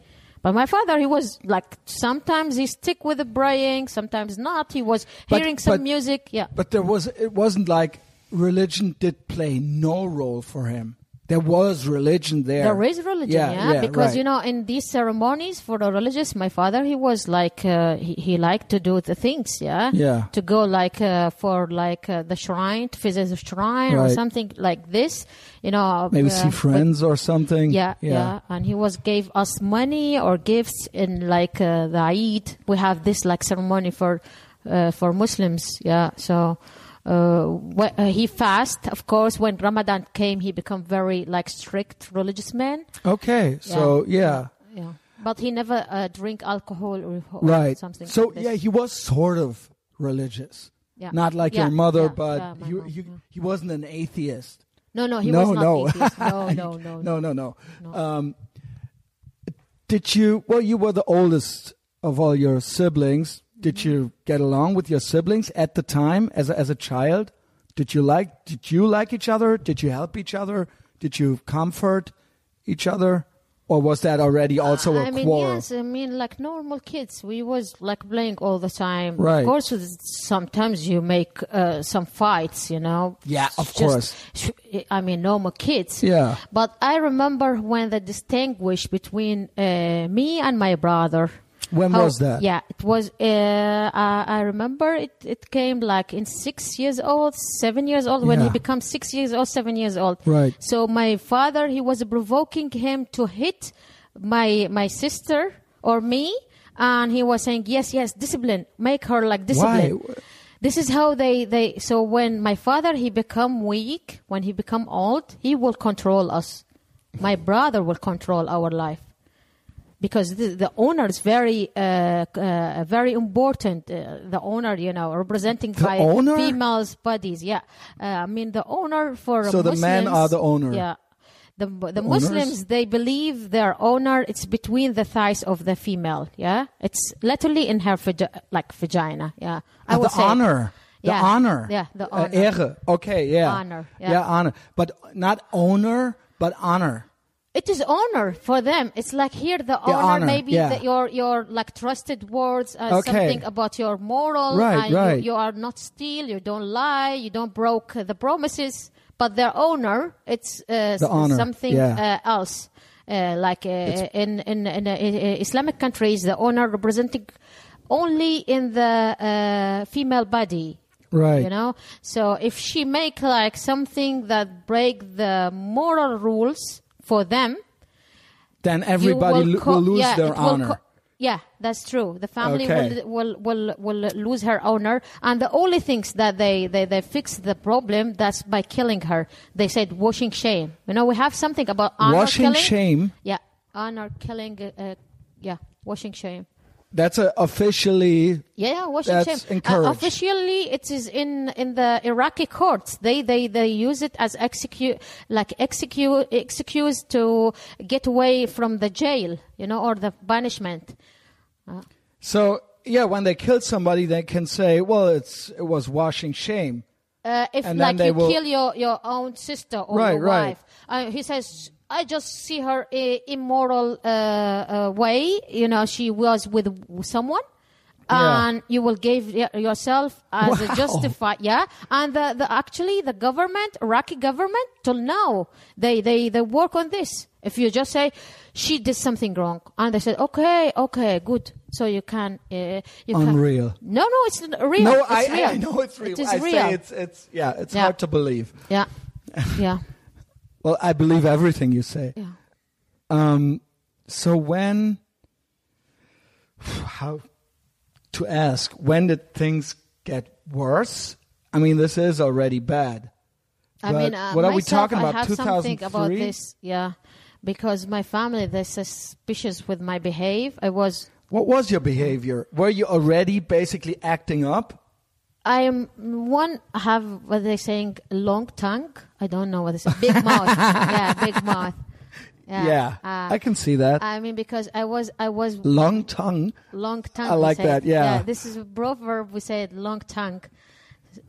But my father, he was like sometimes he stick with the praying, sometimes not. He was But- hearing some but- music. Yeah. But there was it wasn't like religion did play no role for him. There was religion there. There is religion, Yeah, yeah, yeah, because right. you know in these ceremonies for the religious, my father he was like uh, he, he liked to do the things, yeah, Yeah. to go like uh, for like uh, the shrine to visit the shrine or something like this, you know, Maybe uh, see but- friends or something. yeah, yeah, and he was gave us money or gifts in like uh, the Eid. We have this like ceremony for uh, for Muslims, yeah. So he fast, of course. When Ramadan came, he become very like strict religious man. Okay. So yeah. Yeah, but he never uh, drink alcohol or, or Right. something. So like yeah, he was sort of religious. Yeah. Not like Yeah, your mother, yeah, but he, mom, he, he wasn't an atheist. no, no, he no, was not no. atheist. No, no, no, no, no, no. No. Um, did you? Well, you were the oldest of all your siblings. Did you get along with your siblings at the time as a, as a child? Did you like? Did you like each other? Did you help each other? Did you comfort each other? Or was that already also a I mean, quarrel? yes, I mean, like normal kids, we was like playing all the time. Right. Of course, sometimes you make uh, some fights, you know. Yeah, of Just- course. I mean, normal kids. Yeah. But I remember when the distinguish between uh, me and my brother. When How- was that? Yeah, it was. Uh, I, I remember it. It came like in six years old, seven years old. When he becomes six years old, seven years old. Right. So my father, he was provoking him to hit my my sister or me, and he was saying, "Yes, yes, discipline. Make her like discipline." Why? This is how they they. So when my father he become weak, when he become old, he will control us. My brother will control our life because the, the owner is very uh, uh, very important. Uh, the owner, you know, representing The by owner? females' bodies. Yeah, uh, I mean the owner for So the men are the owner. Yeah. The, the, owners? Muslims they believe their owner it's between the thighs of the female yeah it's literally in her vagi- like vagina yeah I Ah, would the say honor. The Yeah. honor. Yeah, the Uh, honor. Ehre. Okay, yeah. Honor, yeah. honor. But not owner, but honor. It is honor for them. It's like here the honor, honor, maybe yeah. the, your your like trusted words, uh, Okay. something about your moral. Right, you- right. You, are not steal, you don't lie, you don't broke uh, the promises. But their honor, it's uh, The honor, something yeah. uh, else. Uh, like uh, in in, in uh, uh, Islamic countries, the honor representing only in the uh, female body Right. you know so if she make like something that break the moral rules for them Then everybody lo- co- will lose yeah, their honor. co- yeah that's true the family Okay. will, will will will lose her honor and the only things that they, they they fix the problem that's by killing her they said washing shame you know we have something about honor Washing killing shame. yeah honor killing uh, yeah washing shame That's a officially. Yeah, yeah, washing That's shame. Uh, officially, it is in in the Iraqi courts. They they they use it as execute like execute excuse to get away from the jail, you know, or the punishment. So yeah, when they kill somebody, they can say, "Well, it's it was washing shame." Uh, if And like you will- kill your your own sister or Right, your right. wife, uh, he says. I just see her immoral uh, uh, way. You know, she was with someone, Yeah. and you will give y- yourself as a Wow. justify. Yeah, and the, the actually the government, Iraqi government, till now they they they work on this. If you just say she did something wrong, and they said okay, okay, good, so you can uh, you Unreal. Can, no, no, it's real. No, it's I, real. I I know it's real. It is I real. say it's it's yeah, it's Yeah. hard to believe. yeah, yeah, Well, I believe everything you say. yeah. Um, so when, how to ask, when did things get worse? I mean, this is already bad. I mean, uh, what are we talking about, I have something about 2003? this. Yeah, because my family they're suspicious with my behave. I was What was your behavior? Were you already basically acting up? I am one have what they saying long tongue. I don't know what they say. Big mouth. yeah, big mouth. Yeah. Uh, I can see that. I mean, because I was I was Long tongue. long tongue. I like that, it. yeah. This is a proverb. We say it long tongue.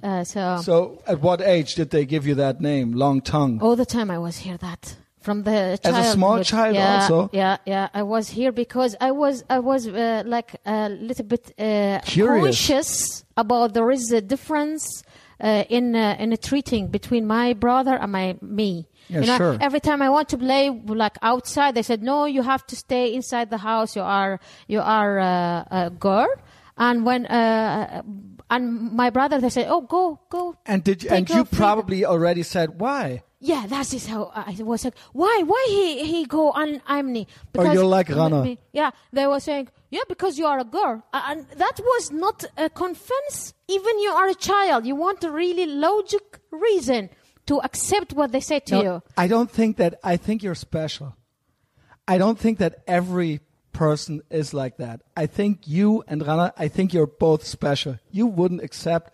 Uh, so, So, at what age did they give you that name, long tongue? all the time I was hear that from the As a small child yeah, also? Yeah, yeah. I was here because I was I was uh, like a little bit uh, Curious. conscious about there is a difference uh, in uh, in the treating between my brother and my me. Yeah, you know, sure. every time I want to play like outside, they said no, you have to stay inside the house. You are you are uh, a girl. And when uh, and my brother, they said, "Oh, go, go." And did you, and you freedom." probably already said why? Yeah, that is how I was like. Why? Why he he go on Amni? Or you're like Rana. me- Yeah, they were saying, yeah, because you are a girl, Uh, and that was not a confess. Even you are a child, you want a really logic reason to accept what they say to No, you. I don't think that. I think you're special. I don't think that every person is like that. I think you and Rana. I think you're both special. You wouldn't accept.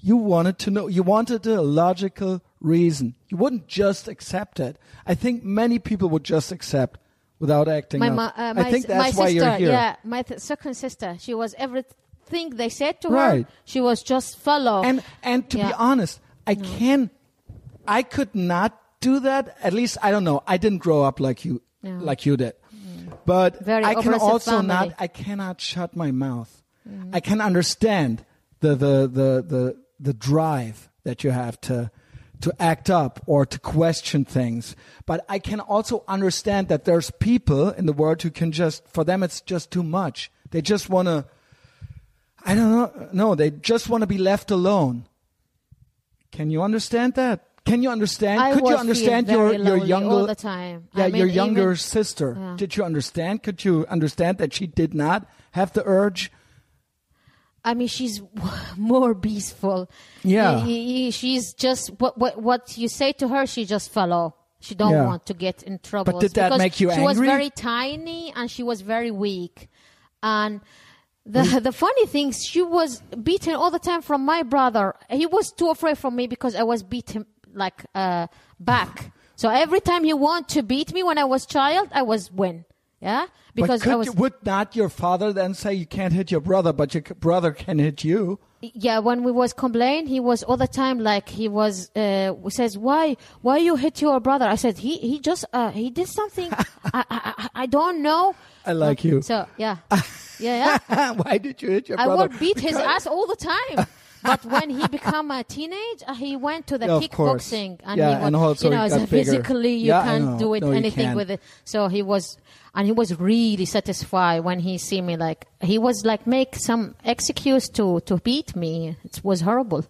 You wanted to know. You wanted a logical reason. You wouldn't just accept it. I think many people would just accept without acting My, up. mo- uh, my, I think that's my why sister, you're here. yeah, my th- second sister, she was everything they said to Right. her. She was just follow. And and to be honest, I can I could not do that. At least I don't know. I didn't grow up like you No. like you did. But Very I can also family. not I cannot shut my mouth. I can understand the the the the the drive that you have to to act up or to question things. But I can also understand that there's people in the world who can just for them it's just too much. They just want to I don't know. No, they just want to be left alone. Can you understand that? Can you understand? I Could you understand your your younger all the time. Yeah, I mean, your younger even- sister. Yeah. Did you understand? Could you understand that she did not have the urge? I mean, she's more peaceful. Yeah. He- he- she's just what what what you say to her, she just follow. She don't Yeah. want to get in trouble. But did that because make you she was very tiny and she was very weak, and. The, the funny thing, she was beaten all the time from my brother. He was too afraid from me because I was beaten like uh, back. So every time he want to beat me when I was child, I was win. Yeah, because but could I was would not your father then say you can't hit your brother, but your brother can hit you? yeah when we was complain he was all the time like he was uh says why why you hit your brother? I said he he just uh he did something. I, I I- i don't know. I like you. so yeah. Yeah yeah. Why did you hit your i brother? would beat his ass all the time. But when he become a teenage uh, he went to the Yeah, kickboxing and Yeah, he was and also you know he so got bigger. physically you Yeah, can't do it No, anything with it. So he was and he was really satisfied when he see me like he was like make some excuse to to beat me it was horrible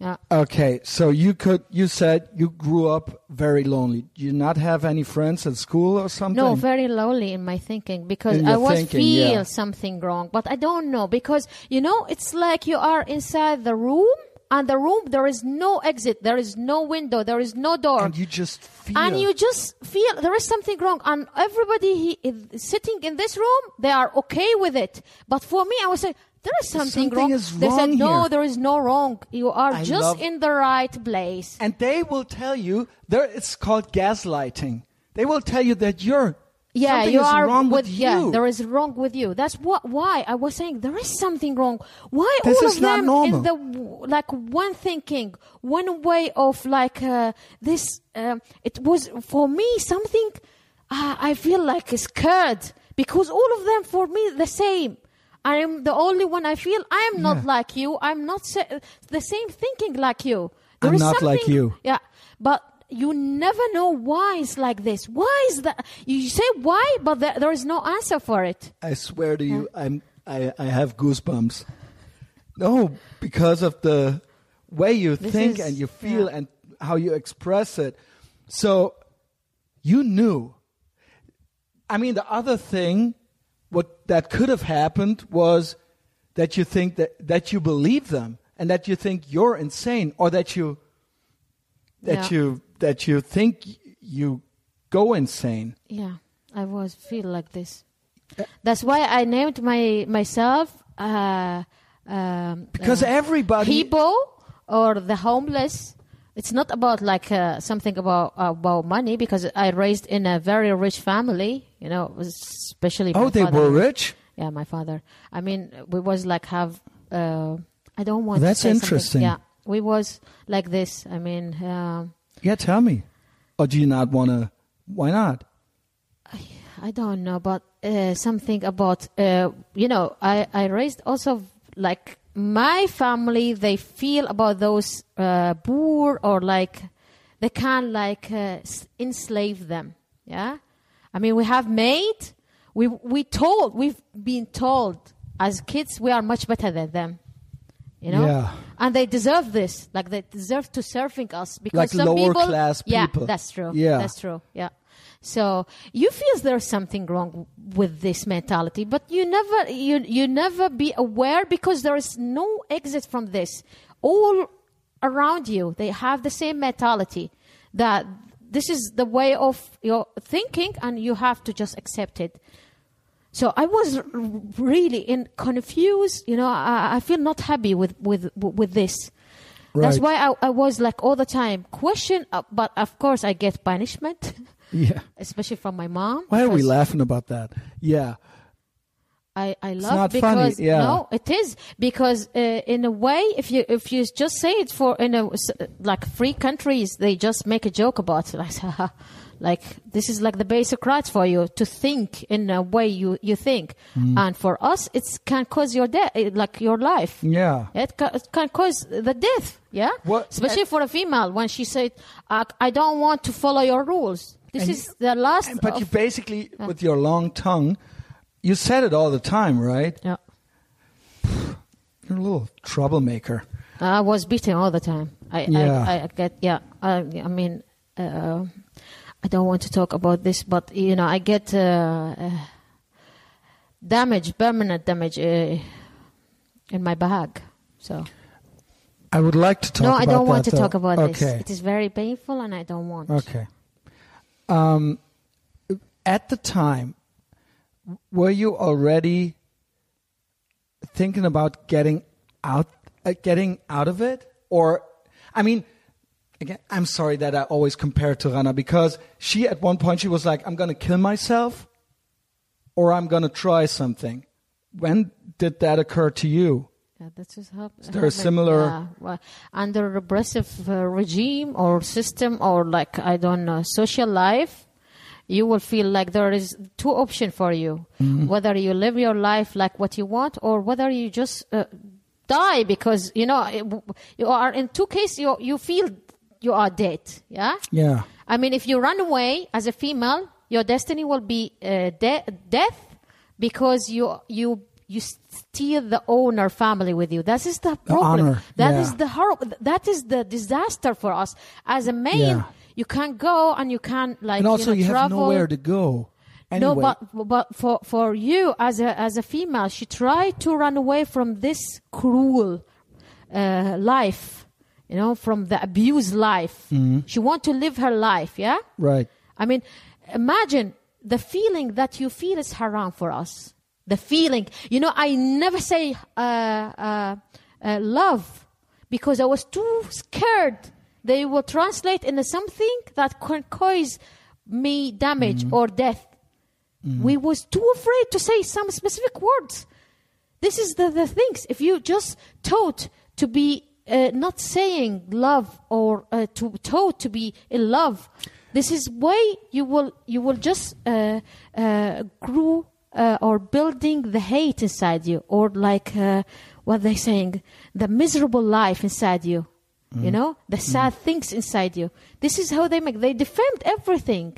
yeah Okay, so you could you said you grew up very lonely. Do you not have any friends at school or something? No, very lonely in my thinking because I was thinking, feel yeah. something wrong, but I don't know because you know it's like you are inside the room and the room there is no exit, there is no window, there is no door. and you just feel And you just feel there is something wrong, and everybody he, is sitting in this room, they are okay with it. But for me, I was like, there is something, Something wrong. is they said, no, here." there is no wrong. You are I just love- in the right place. and they will tell you there it's called gaslighting. They will tell you that you're Yeah, something you is are wrong with, with yeah. you. There is wrong with you. That's what. Why I was saying there is something wrong. Why This all of them normal. in the like one thinking, one way of like uh, this? Um, it was for me something. Uh, I feel like scared because all of them for me the same. I am the only one I feel I am not Yeah. like you. I'm not the same thinking like you. There I'm is not like you. Yeah, but you never know why it's like this. Why is that? You say why, but there, there is no answer for it. I swear to you, I'm I, I have goosebumps. No, because of the way you This think is- and you feel yeah. and how you express it. So you knew. I mean, the other thing, what that could have happened was that you think that that you believe them and that you think you're insane or that you that Yeah. you that you think you go insane. Yeah, I was feel like this. That's why I named my myself uh, um, Because uh, everybody people or the homeless. It's not about like uh, something about about money because I raised in a very rich family. You know, especially Oh, they father. were rich? Yeah, my father. I mean, we was like have. Uh, I don't want. That's to say something- interesting. Yeah, we was like this. I mean. Um, Yeah, tell me. Or do you not want to? Why not? I don't know, but uh, something about uh, you know, I I raised also like my family. They feel about those uh, poor or like they can't like uh, enslave them. Yeah, I mean we have made we we told we've been told as kids we are much better than them. You know, Yeah. and they deserve this. Like they deserve to serving us because Like some lower people, class yeah, that's true. Yeah. that's true. Yeah. So you feel there's something wrong with this mentality, but you never you you never be aware because there is no exit from this. All around you, they have the same mentality that this is the way of your thinking, and you have to just accept it. So I was really in confused. You know, I, I feel not happy with with with this. That's why I, I was like all the time question, uh, but of course I get punishment, Yeah. especially from my mom. Why are we laughing about that? Yeah. I, I love not funny, because yeah. no, it is because uh, in a way, if you if you just say it for in a like free countries, they just make a joke about it. Like, like this is like the basic rights for you to think in a way you you think, Mm. and for us, it can cause your death, like your life. Yeah. It can, it can cause the death, yeah. What- Especially for a female when she said, I, "I don't want to follow your rules." This And is the last. And- But of- you basically, with your long tongue, you said it all the time, right? yeah. You're a little troublemaker. I was beaten all the time. I, Yeah. I, I get, yeah. I, I mean, uh, I don't want to talk about this, but you know, I get uh, uh, damage, permanent damage uh, in my back. So I would like to talk no, I don't want that, to talk though. about this. It is very painful, and I don't want. Okay. Um, at the time, were you already thinking about getting out, uh, getting out of it, or, I mean, again, I'm sorry that I always compare to Rana because she at one point she was like, "I'm going to kill myself, or I'm going to try something." When did that occur to you? Yeah, that's just hap- there a happened, similar- yeah. Well, under repressive uh, regime or system or like I don't know social life, you will feel like there is two options for you: Mm-hmm. whether you live your life like what you want, or whether you just uh, die because you know it- you are in two cases you you feel you are dead. Yeah. Yeah. I mean, if you run away as a female, your destiny will be uh, de- death because you you you steal the owner family with you. That is the problem. honor, That yeah. is the horrible. That is the disaster for us as a man. Yeah. You can't go and you can't like And also, you, you, have nowhere to go. Anyway. No, but but for for you as a as a female, she tried to run away from this cruel uh, life, you know, from the abused life. Mm-hmm. She want to live her life, yeah. right. I mean, imagine the feeling that you feel is haram for us. The feeling, you know, I never say uh, uh, uh, love because I was too scared. They will translate into something that can cause me damage or death. We was too afraid to say some specific words. This is the, the things. If you just taught to be uh, not saying love or uh, to taught to be in love, this is why you will you will just uh, uh, grow uh, or building the hate inside you, or like uh, what they saying, the miserable life inside you. You know, the sad things inside you. This is how they make. They defend everything.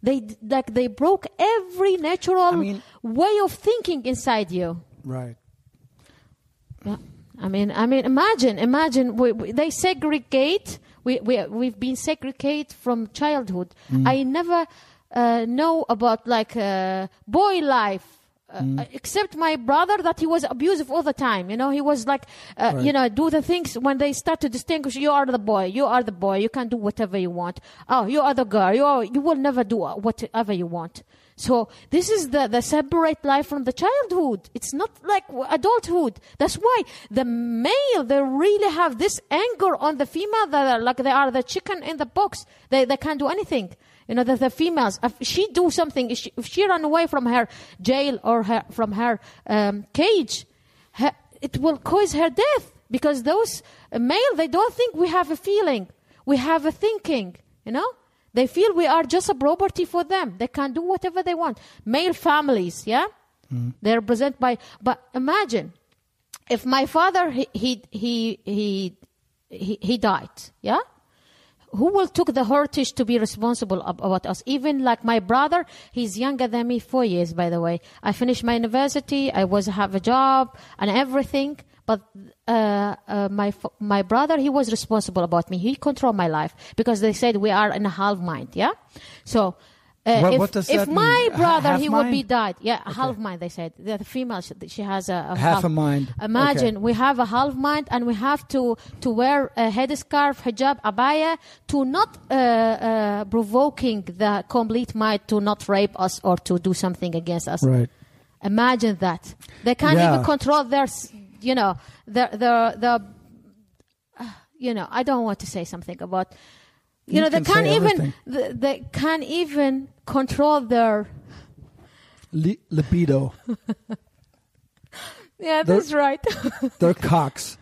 They like they broke every natural mean- way of thinking inside you. Right. Yeah. I mean, I mean, imagine, imagine. We, we, they segregate. We we we've been segregated from childhood. I never uh, know about like uh, boy life. Uh, Except my brother, that he was abusive all the time. You know, he was like, uh, Right. you know, do the things when they start to distinguish. You are the boy. You are the boy. You can do whatever you want. Oh, you are the girl. You are, you will never do whatever you want. So this is the, the separate life from the childhood. It's not like adulthood. That's why the male, they really have this anger on the female that are like they are the chicken in the box. They, they can't do anything. You know, the, the females, if she do something, if she, if she run away from her jail or her, from her um, cage, her, it will cause her death because those uh, male, they don't think we have a feeling. We have a thinking, you know? They feel we are just a property for them. They can do whatever they want. Male families, yeah? Hmm. They're represented by, but imagine if my father, he, he, he, he, he, he died, yeah? who will took the heritage to be responsible about us even like my brother he's younger than me four years by the way i finished my university i was have a job and everything but uh, uh, my my brother he was responsible about me he controlled my life because they said we are in a half mind yeah so uh, What- if, what if my? Brother half he would be mind? died yeah a half mind they said the, female she, she has a, a Half a mind. imagine Okay. we have a half mind and we have to to wear a headscarf hijab abaya to not uh, uh, provoking the complete mind to not rape us or to do something against us Right. imagine that they can't Yeah. even control their you know the the the uh, you know i don't want to say something about you, You know they can can't even they, they can't even control their Li- libido. yeah that's right They're cocks.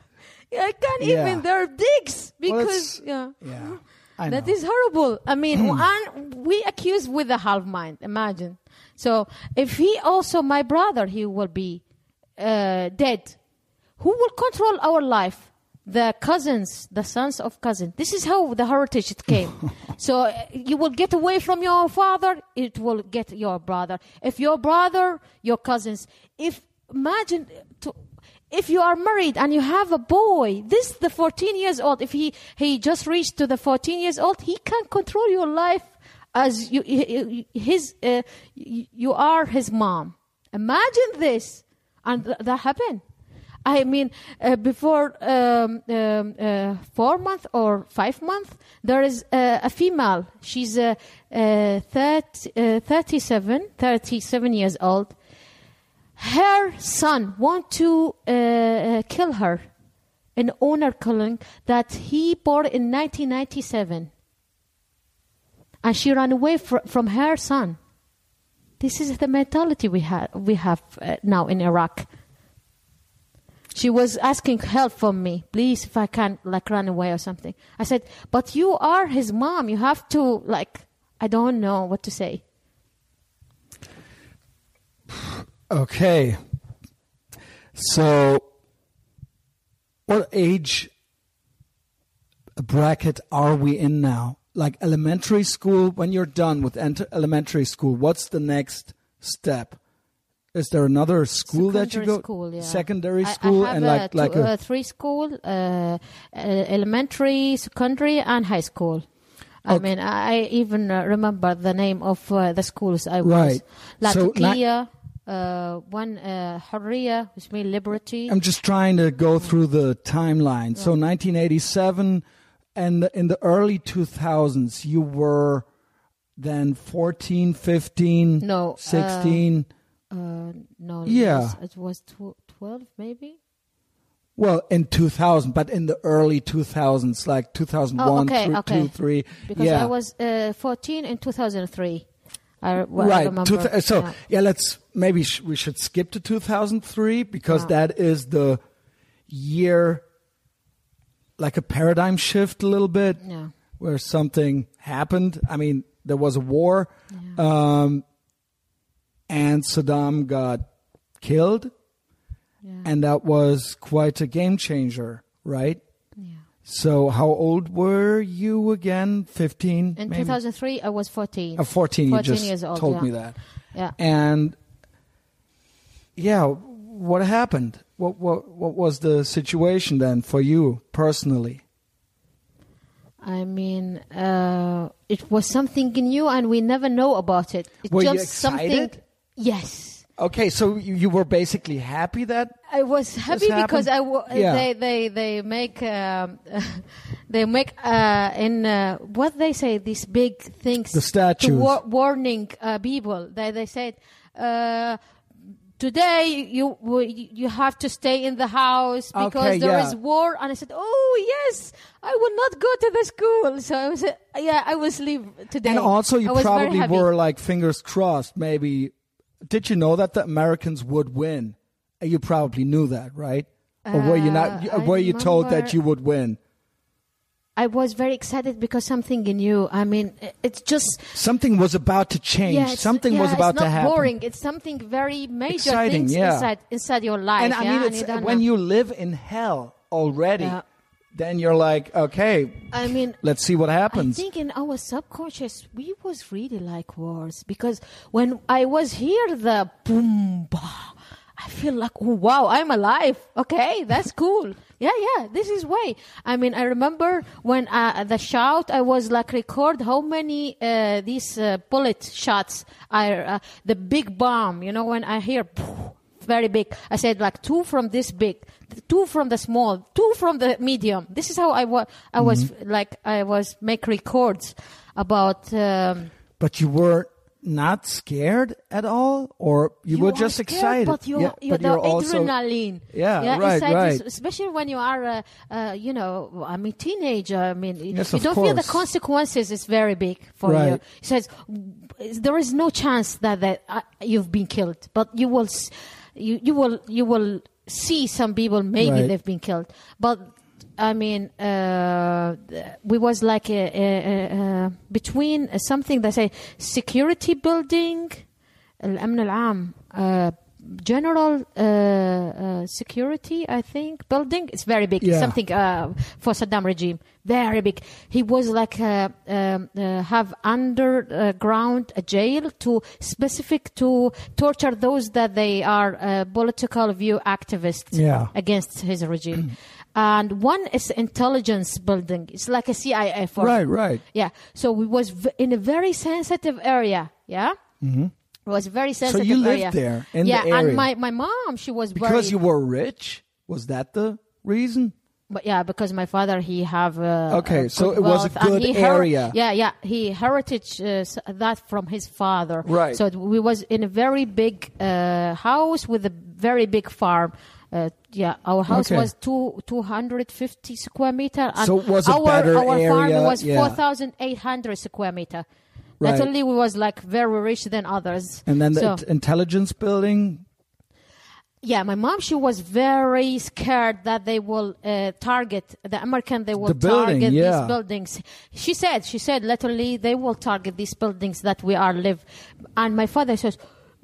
i can't Yeah. even their dicks because it's- yeah Yeah. I know. That is horrible. I mean, we accuse with a half mind. Imagine. So if he also, my brother, he will be uh, dead. Who will control our life? The cousins, the sons of cousins. This is how the heritage it came. so uh, you will get away from your father, it will get your brother. If your brother, your cousins. If imagine to, if you are married and you have a boy, this the 14 years old. If he he just reached to the 14 years old, he can control your life as you his uh, you you are his mom. Imagine this, and th- that happened. I mean, uh, before um, um, uh, four months or five months, there is uh, a female. She's uh, uh, 30, uh, 37, 37 years old. Her son want to uh, kill her, an honor killing that he bought in 1997, and she ran away fr- from her son. This is the mentality we have we have now in Iraq. She was asking help from me, please, if I can like run away or something. I said, but you are his mom. You have to like, I don't know what to say. Okay. So, what age bracket are we in now? Like elementary school, when you're done with elementary school, what's the next step? Is there another school that you Secondary go? School, yeah. Secondary I- school I have and like like two- a, three school, uh, uh, elementary, secondary, and high school. I mean, I I even uh, remember the name of uh, the schools I was. Right. So Latakia, uh, one uh, Hurriya, which means liberty. I'm just trying to go through the timeline. So 1987 and in the early 2000s you were then 14, 15, No, uh, 16. uh, no, it Yeah. was, it was tw- twelve, maybe. well, in 2000, but in the early 2000s like 2001, Oh, okay, okay. two, three. Because yeah. I was uh, fourteen in two thousand three. I, well, right. remember. Two thou- so yeah. yeah. let's maybe sh- we should skip to 2003 because Yeah. that is the year like a paradigm shift a little bit Yeah. where something happened. I mean, there was a war. Um, and Saddam got killed, Yeah. and that was quite a game changer, right? yeah. So, how old were you again? 15? In maybe? 2003, I was 14. Uh, 14, you 14 just years old, told yeah. me that. yeah. And yeah, what happened? What, what, what was the situation then for you personally? I mean, uh, it was something new, and we never know about it. It's Were you just something. Yes, Okay, so you, you were basically happy that I was happy because I w- Yeah. they they they make um, they make uh, in uh, what they say these big things The statues. wa- warning uh, people. They they said. Uh, Today you you have to stay in the house because Okay, there is yeah. war, and I said, "Oh yes, I will not go to the school." So I was, yeah, I was leave today. And also, you probably were like fingers crossed. Maybe did you know that the Americans would win? Uh, You probably knew that, right? Or were you not? Uh, I Were you told that you would win? I was very excited because something new. I mean, it's just Something was about to change. yeah, Something yeah, was about it's not to happen. boring. It's something very major Exciting, things yeah. inside inside your life. And I mean, and it's, you when know. you live in hell already. Then you're like, okay, I mean, let's see what happens. I think in our subconscious we was really like wars because when I was here, the boom, bah, I feel like oh, wow, I'm alive. Okay, that's cool. Yeah, yeah, this is way. I mean, I remember when uh, the shout, I was like record how many uh, these uh, bullet shots are uh, the big bomb. You know, when I hear. Very big. I said like two from this big, two from the small, two from the medium. This is how I was. I was like I was make records about. Um, but you were not scared at all, or you, were just scared, excited. But you're, Yeah, you're but the you're also adrenaline. Yeah, right, right. Especially when you are, uh, uh, you know, I mean, teenager. I mean, Yes, you don't feel the consequences is very big for you. Right. He says there is no chance that that uh, you've been killed, but you will, s- you you will you will see some people maybe Right. they've been killed, but. I mean, uh, we was like a, a, a, a between something that say security building, الأمن العام, uh, general uh, uh, security, I think, building. It's very big. Yeah. Something uh, for Saddam regime, very big. He was like uh, um, uh, have underground a jail to specific to torture those that they are uh, political view activists Yeah. against his regime. and one is intelligence building. It's like a CIA for right, right. yeah. So we was v- in a very sensitive area. Yeah. Mm-hmm. It was very sensitive you lived area. there, in the yeah, area. and my, my mom, she was Because very, you were rich. Was that the reason? but yeah, because my father he have uh, Okay, so it was a good area. yeah, yeah, he heritage uh, that from his father. Right. So we was in a very big uh, house with a very big farm. Uh, yeah, our house Okay. was two two hundred fifty square meter, and So it was a our better our farm was yeah. four thousand eight hundred square meter. Right. Not only we was like very rich than others. And then the So- int- intelligence building. yeah, my mom she was very scared that they will uh, target the American. They will The building, target yeah. these buildings. She said, she said, literally, they will target these buildings that we are live. And my father says,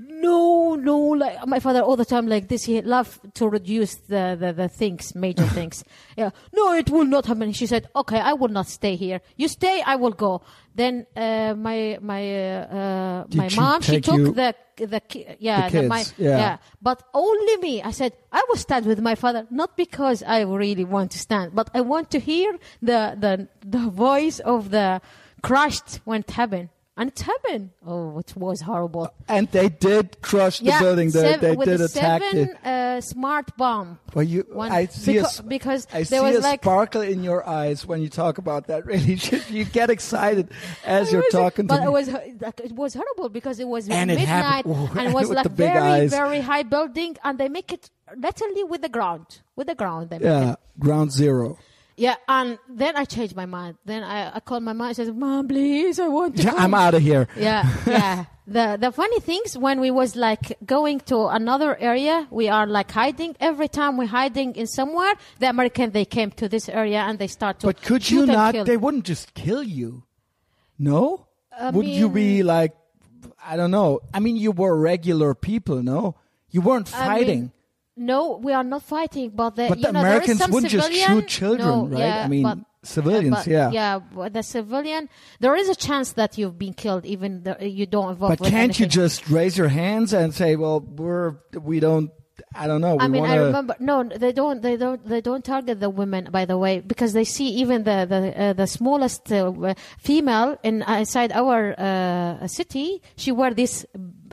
no, no. Like my father all the time like this. He love to reduce the, the, the things, major things. Yeah, no, it will not happen. She said, okay, I will not stay here. You stay, I will go. Then uh, my my uh, my she mom she took you- the the ki- yeah The the- my kids, yeah. but only me. I said I will stand with my father, not because I really want to stand, but I want to hear the the the voice of the crushed when it happened, and it happened. Oh, it was horrible. And they did crush the building. They, seven- they with did attack seven it. uh, smart bomb. Well, you, One- I see a, beca- because I there see was a like- sparkle in your eyes when you talk about that. Really, you get excited as you're was- talking but to it was like, it was horrible because it was And midnight happened- Ooh, and it was like very eyes. very high building, and they make it literally with the ground, with the ground. They make it. yeah, ground zero. Yeah, and then I changed my mind. Then I, I called my mom. I said, "Mom, please, I want to." Yeah, go." I'm out of here. Yeah, yeah. The the funny things when we was like going to another area, we are like hiding. Every time we're hiding in somewhere, the American they came to this area and they start to. But could you not? They wouldn't just kill you. No? I Would you be like I don't know. I mean, you were regular people, no? You weren't I mean, fighting. No, we are not fighting, but the, But you the know, Americans wouldn't just shoot children, No, right? yeah, I mean, but- civilians, yeah. Yeah, but the civilian, there is a chance that you've been killed, even though you don't involve. But with can't you just raise your hands and say, "Well, we're we don't I don't know, we I mean, want I remember. No, they don't. They don't. They don't target the women. By the way, because they see even the the uh, the smallest uh, female in uh, inside our uh, city, she wear this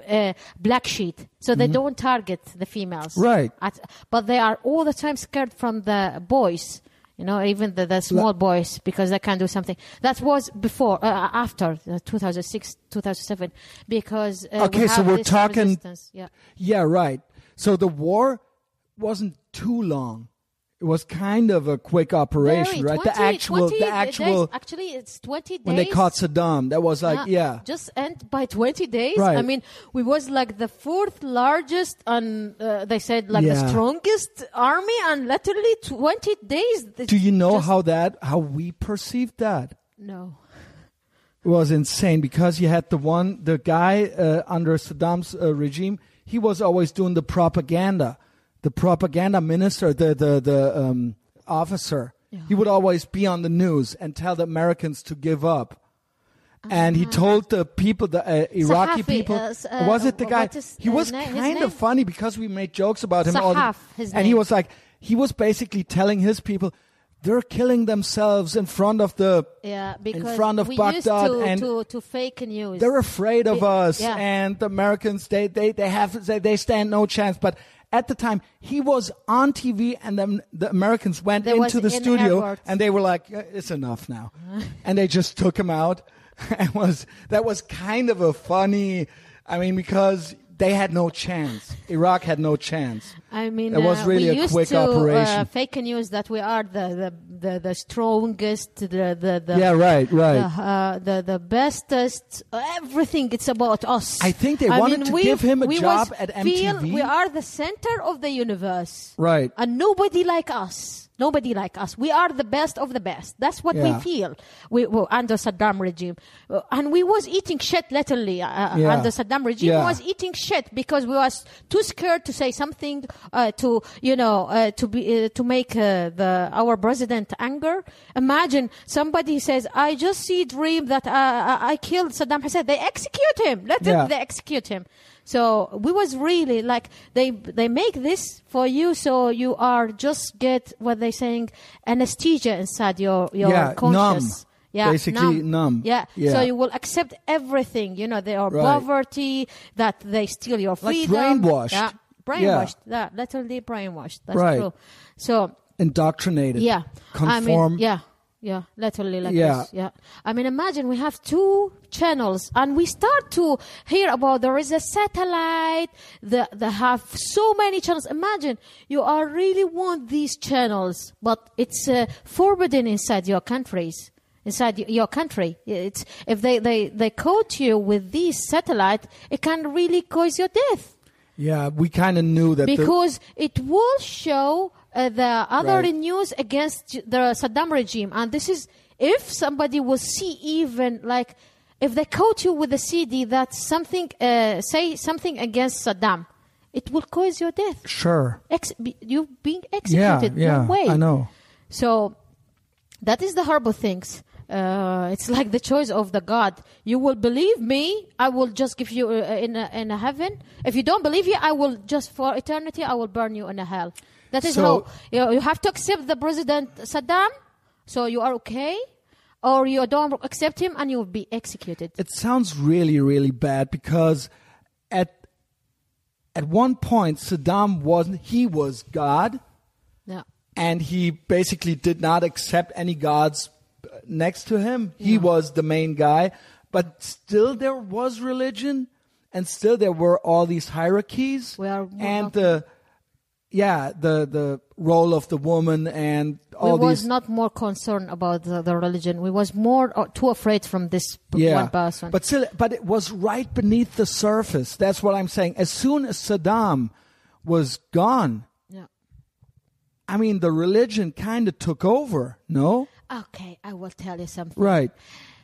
uh, black sheet, so they don't target the females. Mm-hmm. Right. At, but they are all the time scared from the boys. You know, even the, the small boys, because they can do something. That was before, uh, after uh, 2006, 2007, because Okay, so we're talking- Yeah. Yeah, right. So the war wasn't too long. It was kind of a quick operation, Very, right? the actual the actual days. actually it's 20 days when they caught Saddam, that was like, yeah. just end by 20 days Right. i mean we was like the fourth largest and uh, they said like the strongest army and literally 20 days Do you know just- how that how we perceived that? no It was insane because you had the one the guy uh, under Saddam's uh, regime, he was always doing the propaganda. The propaganda minister, the the the um, officer, he would always be on the news and tell the Americans to give up. And he told the people, the uh, Iraqi Sahafi, people, uh, uh, was it the guy? is He was kind of funny because we made jokes about him. all the- Sahaf, and he was like, he was basically telling his people, they're killing themselves in front of the yeah because front of Baghdad to, and to, to fake news they're afraid of It- us yeah. and the Americans they they they have they, they stand no chance but at the time he was on TV and then the Americans went There into the in studio airports. and they were like "Uh, it's enough now and they just took him out and was that was kind of a funny I mean because they had no chance Iraq had no chance I mean, It was uh, really we a used quick to, operation. Uh, fake news that we are the the, the, the strongest, the the, the yeah right right the, uh, the the bestest. Everything it's about us. I think they wanted to we- give him a job at feel MTV. we are the center of the universe, right and nobody like us. Nobody like us. We are the best of the best. That's what Yeah. we feel. We well, under Saddam regime, Uh, and we was eating shit literally uh, uh, Yeah. under Saddam regime. Yeah. Was eating shit because we was too scared to say something uh, to you know uh, to be uh, to make uh, the our president anger. Imagine somebody says, "I just see dream that uh, I, I killed Saddam Hussein." They execute him. Let them they execute him. So we was really like they they make this for you so you are just get what they saying anesthesia inside your your Yeah, conscious. numb. Basically numb. Yeah. Yeah. So you will accept everything. You know, there are Right. poverty, that they steal your freedom. Like brainwashed. Yeah. Brainwashed. Yeah. Literally brainwashed. That's Right. true. So indoctrinated yeah. conform I mean, yeah. Yeah, literally like Yeah. this. Yeah. I mean, imagine we have two channels and we start to hear about there is a satellite that, that have so many channels. Imagine you are really want these channels, but it's uh, forbidden inside your countries. Inside your country, it's if they, they, they caught you with these satellite, it can really cause your death Yeah, we kind of knew that. the- because it will show uh, the other Right. news against the Saddam regime, and this is if somebody will see even like if they caught you with a CD that something uh, say something against Saddam, it will cause your death. sure. Ex- you being Yeah, executed. yeah. No way. I know. So that is the horrible things. Uh, it's like the choice of the God. You will believe me, I will just give you uh, in a, in a heaven. If you don't believe me, I will just for eternity, I will burn you in a hell. That is So- how you, you have to accept the President Saddam, so you are okay, or you don't accept him and you will be executed. It sounds really, really bad because at at one point Saddam wasn't. He was God, Yeah. and he basically did not accept any gods uh, next to him. He was the main guy, but still there was religion, and still there were all these hierarchies, and the yeah the the role of the woman and all We was these not more concerned about the, the religion. We was more uh, too afraid from this p- one person. But still, but it was right beneath the surface. That's what I'm saying. As soon as Saddam was gone, yeah. I mean, the religion kind of took over. No, Okay, I will tell you something. right?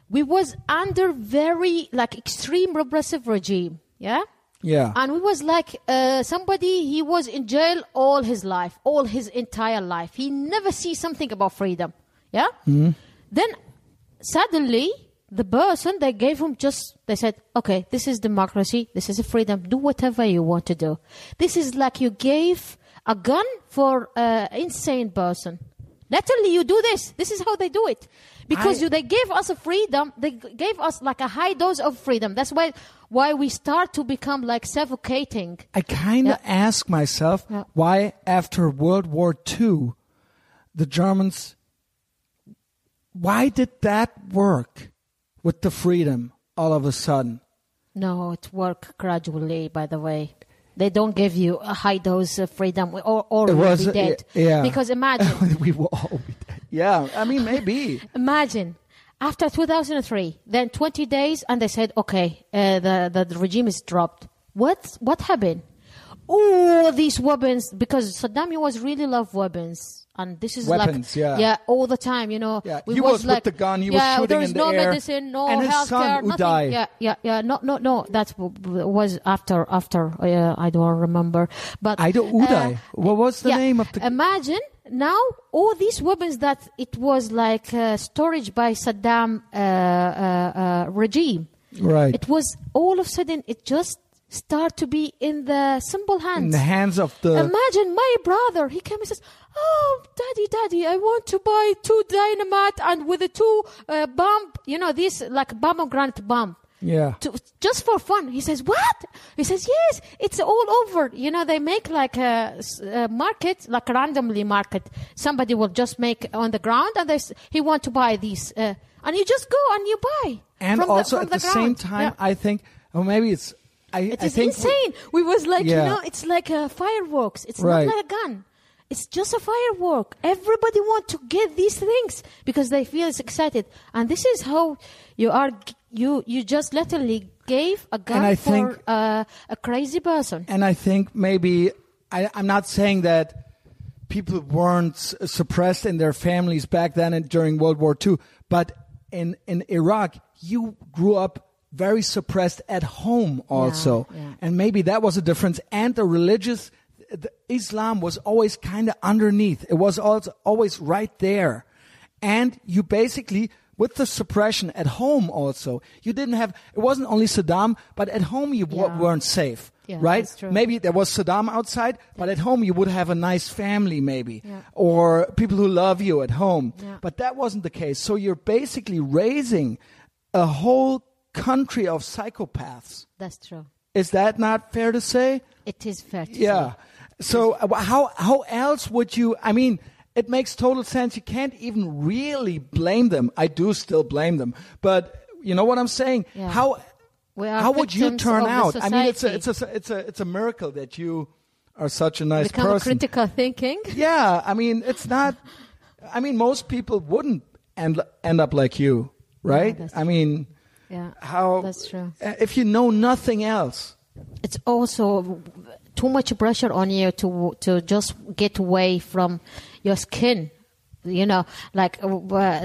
we was under very like extreme repressive regime. Yeah. Yeah. And we was like uh, somebody he was in jail all his life, all his entire life. He never see something about freedom. Yeah. Then suddenly the person they gave him just they said, okay, this is democracy, this is a freedom. Do whatever you want to do. This is like you gave a gun for an insane person. Literally, you do this. This is how they do it. Because I- you, they gave us a freedom. They gave us like a high dose of freedom. That's why why we start to become like suffocating. I kind of Yeah. ask myself Yeah. why, after World War II, the Germans, why did that work with the freedom all of a sudden? No, it worked gradually. By the way, they don't give you a high dose of freedom, or or It was- be dead. yeah. Because imagine, we will all be dead. Yeah, I mean, maybe. imagine after 2003, then 20 days, and they said, okay, uh, the, the regime is dropped. What what happened? All these weapons, because Saddam he was really love weapons, and this is Weapons, like yeah. yeah, all the time. You know, Yeah, he was with like the gun, he was yeah, shooting there was in the no air, medicine, no and his healthcare, son, nothing. Uday. Yeah, yeah, yeah. No, no, no. That was after after. Uh, I don't remember, but I don't, Uday. uh, what was the yeah. name of the. Imagine now all these weapons that it was like uh, storage by Saddam uh, uh, uh, regime. right. It was all of a sudden it just start to be in the simple hands. in the hands of the. Imagine my brother. He came and says, "Oh, daddy, daddy, I want to buy two dynamite and with a two uh, bomb. You know, this like pomegranate bomb." Yeah. to, just for fun. He says, "What?" He says, "Yes, it's all over. You know, they make like a market, like randomly market. Somebody will just make on the ground, and they, he want to buy these, uh, and you just go and you buy. And also the, at from the, same time, Yeah. I think, or maybe it's. I, It I is insane. We, was like, Yeah. you know, it's like a fireworks. It's Right. not like a gun. It's just a firework. Everybody want to get these things because they feel it's excited. And this is how you are you you just literally gave a gun I for think- uh, a crazy person. And I think maybe I, I'm not saying that people weren't suppressed in their families back then and during World War II, but in in Iraq, you grew up very suppressed at home also, yeah. and maybe that was a difference. And the religious Islam was always kind of underneath; it was always right there, and you basically. With the suppression at home, also, you didn't have. It wasn't only Saddam, but at home you w- Yeah. weren't safe Yeah, right? Maybe there was Saddam outside, but at home you would have a nice family, maybe, Yeah. or people who love you at home. Yeah. But that wasn't the case. So you're basically raising a whole country of psychopaths. That's true. Is that not fair to say? It is fair to Yeah. say. So uh, how how else would you? I mean, it makes total sense. You can't even really blame them. I do still blame them, but you know what I'm saying? Yeah. How how would you turn out? I mean, it's a it's a it's a it's a miracle that you are such a nice person Become person. critical thinking. Yeah, I mean, it's not. I mean, most people wouldn't end end up like you, right? that's I mean, Yeah, how that's true. uh, If you know nothing else, it's also too much pressure on you to to just get away from your skin. You know, like uh,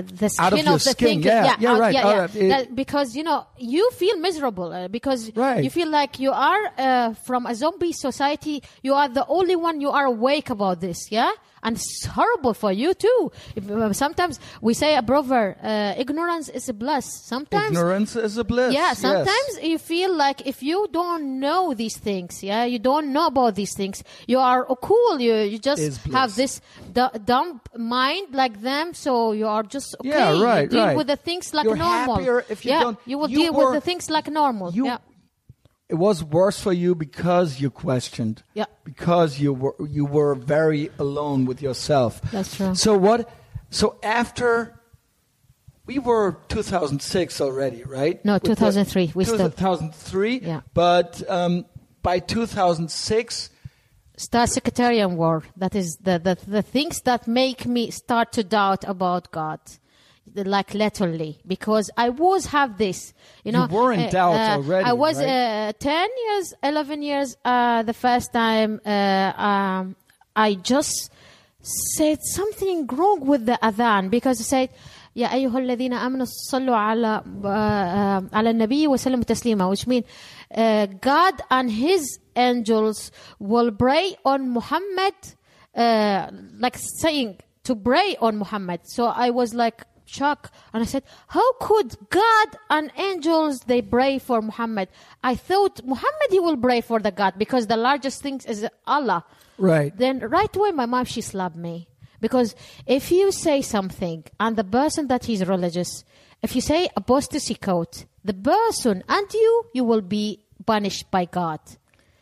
the skin Out of your the skin, thing. yeah, yeah, out- right, yeah, yeah. right. That- because you know you feel miserable uh, because Right. you feel like you are uh, from a zombie society. You are the only one you are awake about this. Yeah. And it's horrible for you too. If, uh, sometimes we say a proverb: uh, "Ignorance is a bliss." Sometimes ignorance is a bliss. yeah, yes. sometimes you feel like if you don't know these things, yeah, you don't know about these things, you are cool. You you just have this d- dumb mind like them, so you are just okay. Yeah, you right, deal right. with the things like You're normal. happier if you yeah, don't- you will you deal with the things like normal. you yeah, it was worse for you because you questioned Yeah. because you were you were very alone with yourself That's true. so what so after we were 2006 already right No, With the- 2003, we still- 2003 Yeah. but um, by 2006 Start sectarian war. That is the, the the things that make me start to doubt about God Like literally, because I was have this, you know. were in uh, doubt uh, already, I was right? uh, ten years, eleven years. Uh, the first time uh, um, I just said something wrong with the adhan because I said, يا أيها الذين آمنوا صلوا على uh, على النبي وسلموا تسليما which mean uh, God and His angels will pray on Muhammad uh, like saying to pray on Muhammad so I was like shocked and I said how could God and angels they pray for Muhammad? I thought Muhammad he will pray for the God because the largest thing is Allah. Right. then right away my mom she slapped me. Because if you say something and the person that is religious if you say apostasy code the person and you you will be punished by god.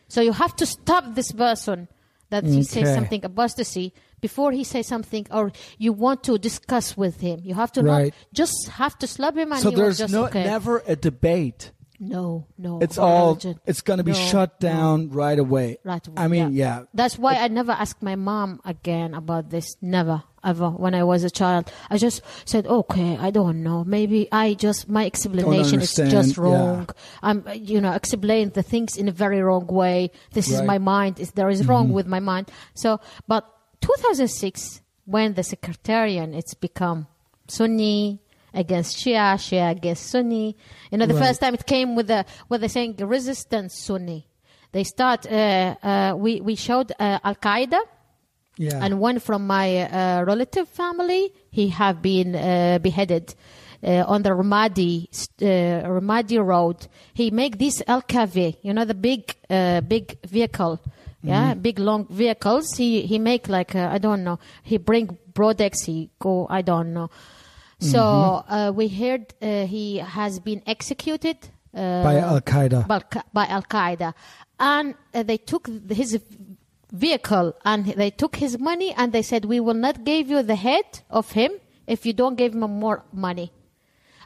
So you have to stop this person that he says something apostasy before he says something or you want to discuss with him you have to Right. not just have to slap him and So there's just no okay. never a debate. no no It's all religion. it's going to be No, shut no. down right away. Right away, I mean, yeah. That's why I never asked my mom again about this. Never, ever. When I was a child, I just said, "Okay, I don't know. Maybe I just my explanation is just yeah. wrong. I'm, uh, you know, explain the things in a very wrong way. This is Right. Mm-hmm. my mind. Is there is wrong with my mind? So, but 2006, when the secretarian it's become Sunni against Shia, Shia against Sunni. You know, the Right. first time it came with the with the saying resistance Sunni. They start. Uh, uh, we we showed uh, Al Qaeda, Yeah. and one from my uh, relative family, he have been uh, beheaded uh, on the Ramadi uh, Ramadi road. He make this Al LKV, you know, the big uh, big vehicle, yeah, big long vehicles. He he make like uh, I don't know. He bring products. He go I don't know. So uh, we heard uh, he has been executed uh, By Al Qaeda. by, by Al Qaeda, and uh, they took his vehicle and they took his money and they said, "We will not give you the head of him if you don't give him more money."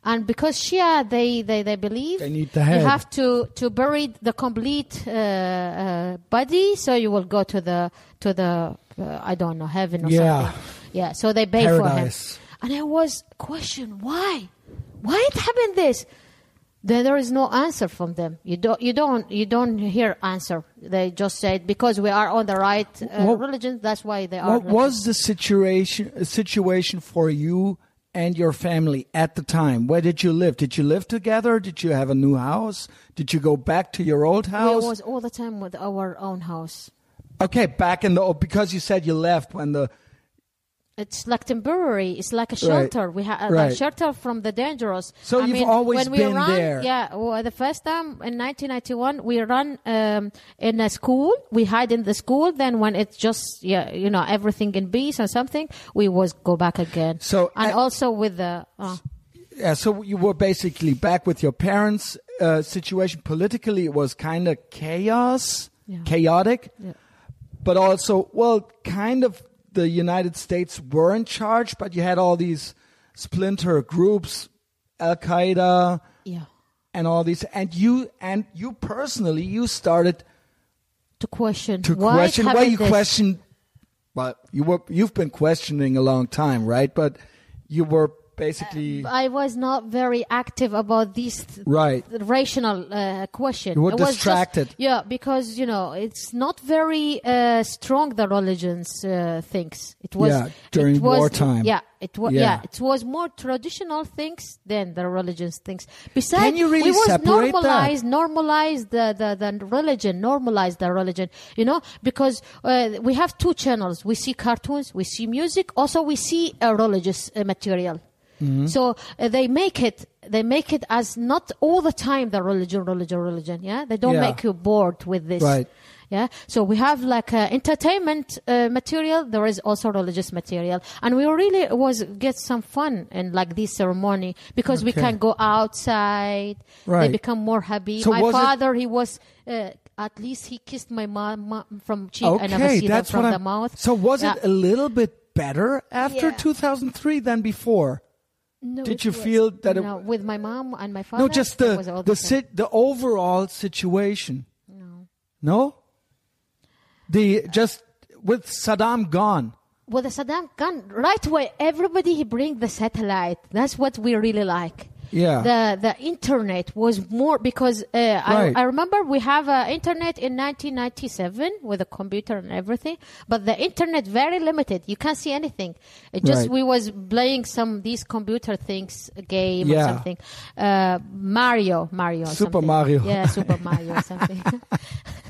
And because Shia, they, they, they believe They need the head. you have to, to bury the complete uh, uh, body, so you will go to the to the uh, I don't know heaven or Yeah. something. Yeah, so they pay Paradise. for him. And I was question why, why it happened this? Then there is no answer from them. You don't, you don't, you don't hear answer. They just said because we are on the right uh, What- religion, that's why they are. What was the situation situation for you and your family at the time? Where did you live? Did you live together? Did you have a new house? Did you go back to your old house? We was all the time with our own house. okay, back in the oh, because you said you left when the It's like temporary. It's like a Right. shelter. We have Right. a shelter from the dangerous. So I you've mean, always when we been run, there. Yeah, well, the first time in 1991, we run um, in a school. We hide in the school. Then when it's just yeah, you know, everything in peace or something, we was go back again. So, and uh, also with the. Uh, yeah, so you were basically back with your parents. Uh, situation politically it was kind of chaos, Yeah. chaotic, yeah. but also well, kind of the United States were in charge, but you had all these splinter groups, Al Qaeda, yeah. and all these, and you and you personally, you started To question. to why question. why you this. questioned, but you were you've been questioning a long time, right? But you were basically I was not very active about these th- right. rational uh, question. You were It was just- distracted. yeah, because you know it's not very uh, strong. The religions uh, things. It was Yeah, during it was, wartime. Yeah, it was. Yeah. Yeah. it was more traditional things than the religions things. Besides, Can you really we was separate that? normalize normalize the, the the religion, normalize the religion. You know, because uh, we have two channels. We see cartoons, we see music, also we see uh, religious uh, material. Mm-hmm. So uh, they make it they make it as not all the time the religion religion religion yeah they don't Yeah. make you bored with this Right. yeah so we have like uh, entertainment uh, material there is also religious material and we really was get some fun in like this ceremony because we can go outside Right. they become more happy So my was it- father he was uh, at least he kissed my mom from cheek I never Okay, see that's that from the mouth So was Yeah. it a little bit better after Yeah. 2003 than before? No, Did you was- feel that it- no, with my mom and my father No, just the the sit the overall situation. no. No, the just with Saddam gone. With the Saddam gone right away, everybody he bring the satellite. That's what we really like. Yeah. the the internet was more because uh, Right. I, I remember we have uh, internet in 1997 with a computer and everything, but the internet very limited. You can't see anything. It just Right. we was playing some these computer things, a game Yeah. or something. Uh, Mario, Mario, Super something. Mario. Yeah, Super Mario or something.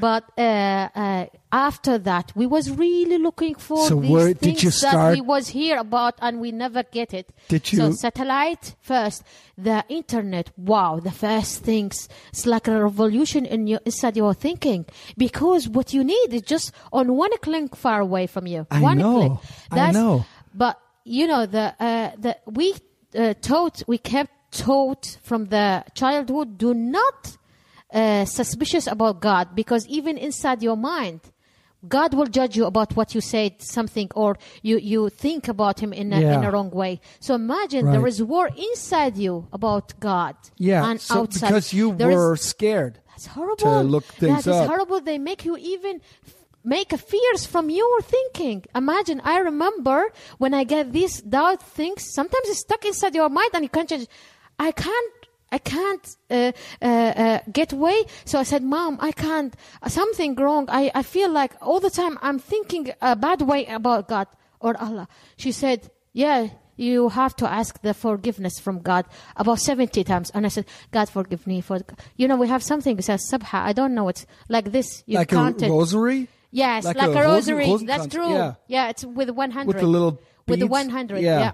But uh, uh, after that, we was really looking for So these where did things you that we was here about, and we never get it. Did So you- satellite first, the internet. Wow, the first things. It's like a revolution in your inside your thinking because what you need is just on one click far away from you. I one know. click. I know. But you know the uh, the we uh, taught we kept taught from the childhood do not uh, suspicious about God because even inside your mind. God will judge you about what you said something or you, you think about him in a, in a wrong way. So imagine Right. there is war inside you about God Yeah, and so outside. because you There is- were scared. that's horrible. to look things That is up. horrible. They make you even make a fears from your thinking. Imagine. I remember when I get these doubt things. Sometimes it's stuck inside your mind and you can't change. I can't. I can't uh, uh, uh, get away. So I said, "Mom, I can't. Something wrong. I, I feel like all the time I'm thinking a bad way about God or Allah." She said, "Yeah, you have to ask the forgiveness from God about 70 times. And I said, God, forgive me. For You know, we have something that says Sabha. I don't know. It's like this. You can't like count a rosary? Yes, like like, a a, rosary. That's true. yeah. it's with 100. With the little With the 100. Yeah. Yeah.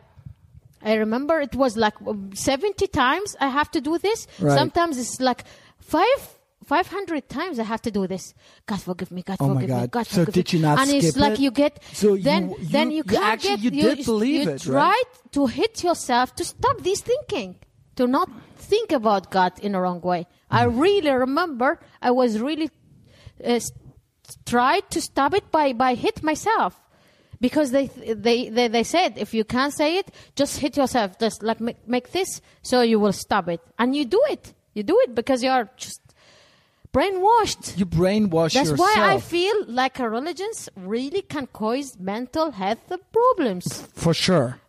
I remember it was like um, 70 times I have to do this. Right. Sometimes it's like five. 500 times I have to do this. God forgive me. God Oh forgive me. God. God So forgive did me. you not And it's like it? you get So then you- then you you can't actually- get you did believe you it, try right? to hit yourself to stop this thinking, to not think about God in a wrong way. I Hmm. really remember I was really uh, tried to stop it by, by hit myself. Because they, they, they, they said, if you can't say it, just hit yourself. Just like make, make this so you will stop it. And you do it. You do it because you're just brainwashed. You brainwash yourself. That's yourself. why I feel like a religions really can cause mental health problems. For sure.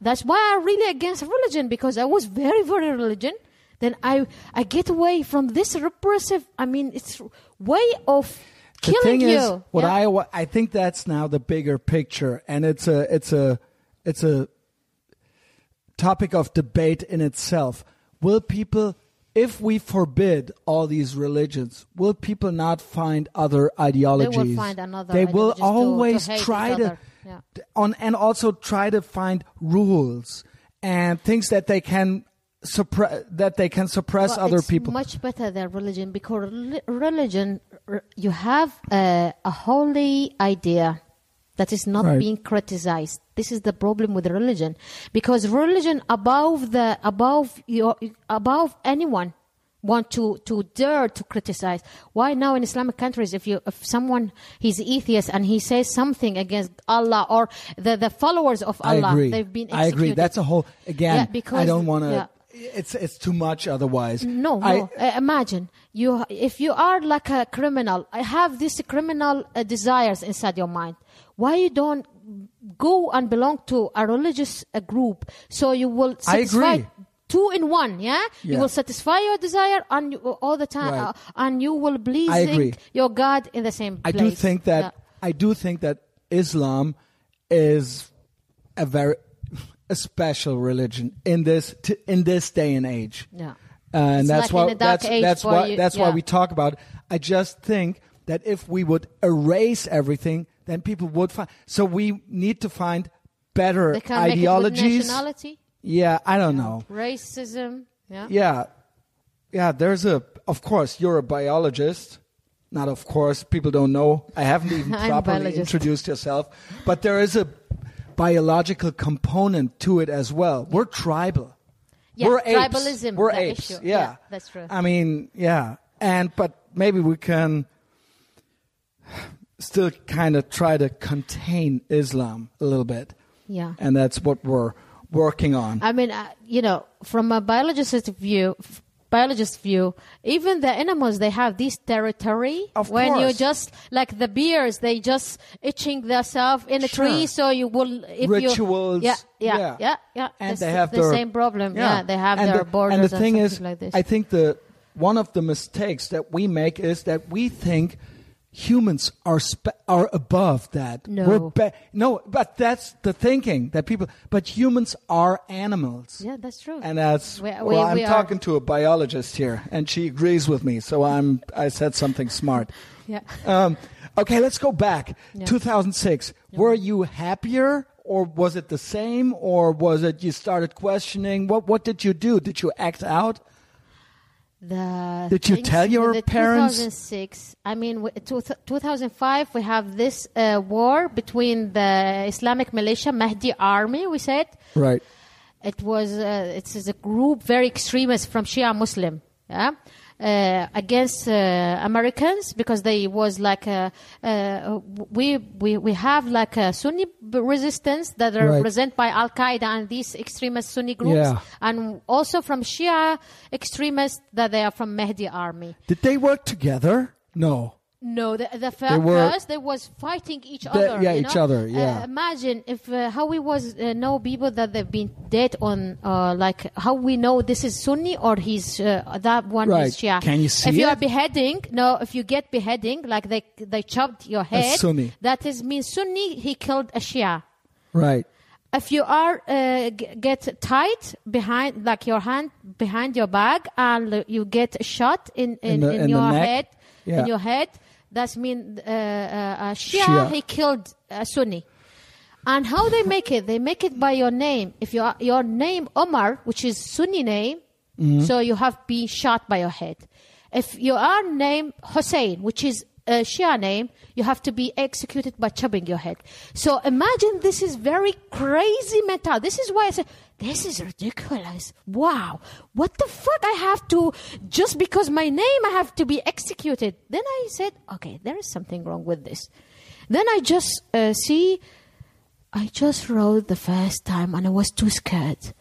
That's why I'm really against religion because I was very, very religion. Then I, I get away from this repressive. I mean, it's way of the killing thing you. is, what Yeah. I wa- I think that's now the bigger picture, and it's a it's a it's a topic of debate in itself. Will people, if we forbid all these religions, will people not find other ideologies? They will find another They will ideologies to- to always try to. Yeah. on and also try to find rules and things that they can suppress that they can suppress Well, other it's people. much better than religion because religion, you have a, a holy idea that is not Right. being criticized. This is the problem with religion, because religion above the above your above anyone want to to dare to criticize. Why now in Islamic countries, if you if someone he's atheist and he says something against Allah or the the followers of Allah, they've been executed. I agree. That's a whole again. Yeah, because- I don't want to. yeah. It's it's too much otherwise. No, I, no. Uh, imagine you if you are like a criminal. I have these criminal uh, desires inside your mind. Why you don't go and belong to a religious uh, group so you will satisfy two in one? Yeah, Yeah. you will satisfy your desire and you, all the time, Right. uh, and you will please your God in the same I do think that Yeah. I do think that Islam is a very a special religion in this t- in this day and age. Yeah. and It's that's like why that's that's why you- that's why we talk about. It. I just think that if we would erase everything, then people would find. So we need to find better They can make it with ideologies. nationality, Yeah, I don't know. racism. Yeah. Yeah. Yeah, there's a of course you're a biologist. Not of course, people don't know. I haven't even properly biologist. introduced yourself, but there is a biological component to it as well. We're tribal. Yeah, We're apes. tribalism, We're the apes. issue. Yeah. Yeah, that's true. I mean, yeah. And but maybe we can still kind of try to contain Islam a little bit. Yeah. And that's what we're working on. I mean, uh, you know, from a biologist's view, f- biologist view, even the animals they have this territory. Of when you just like the bears, they just itching themselves in a Sure. tree, so you will if Rituals, You, yeah, yeah, yeah. yeah, yeah. and It's they have the their same problem. Yeah, they have and their the, borders And the thing is, like this. I think the one of the mistakes that we make is that we think humans are spe- are above that. No. We're be- no, but that's the thinking that people. But humans are animals. yeah, that's true. And that's We- we- well, I'm we talking to a biologist here, and she agrees with me. So I'm I said something smart. yeah. Um, okay, let's go back. Yeah. 2006. Were you happier, or was it the same, or was it you started questioning? What What did you do? Did you act out? The Did you tell your parents? 2006. I mean, two, 2005. We have this uh, war between the Islamic militia Mahdi army. We said Right. it was. Uh, it's a group very extremist from Shia Muslim. Yeah. Uh, against uh, Americans because they was like a, uh, we we we have like a Sunni resistance that are Right. represented by Al Qaeda and these extremist Sunni groups, Yeah. and also from Shia extremists that they are from Mahdi army. Did they work together? No. No, the, the were- first they was fighting each The- other. yeah, each know? other, yeah. Uh, imagine if uh, how we was uh, know people that they've been dead on, uh, like how we know this is Sunni or he's uh, that one Right. is Shia. Can you see If you are beheading, no, if you get beheading, like they they chopped your head, Sunni. that is means Sunni. He killed a Shia. Right. If you are uh, g- get tight behind, like your hand behind your back, and you get shot in in, In the- in in your head, Yeah. in your head, that's mean uh, uh, uh, Shia, Shia. He killed a Sunni. And how they make it? They make it by your name. If your your name Omar, which is Sunni name, Mm-hmm. so you have been shot by your head. If you are named Hussein, which is a Shia name, you have to be executed by chopping your head. So imagine this is very crazy mental. This is why I said this is ridiculous. Wow, what the fuck? I have to just because my name, I have to be executed. Then I said, okay, there is something wrong with this. Then I just uh, see. I just wrote the first time and I was too scared.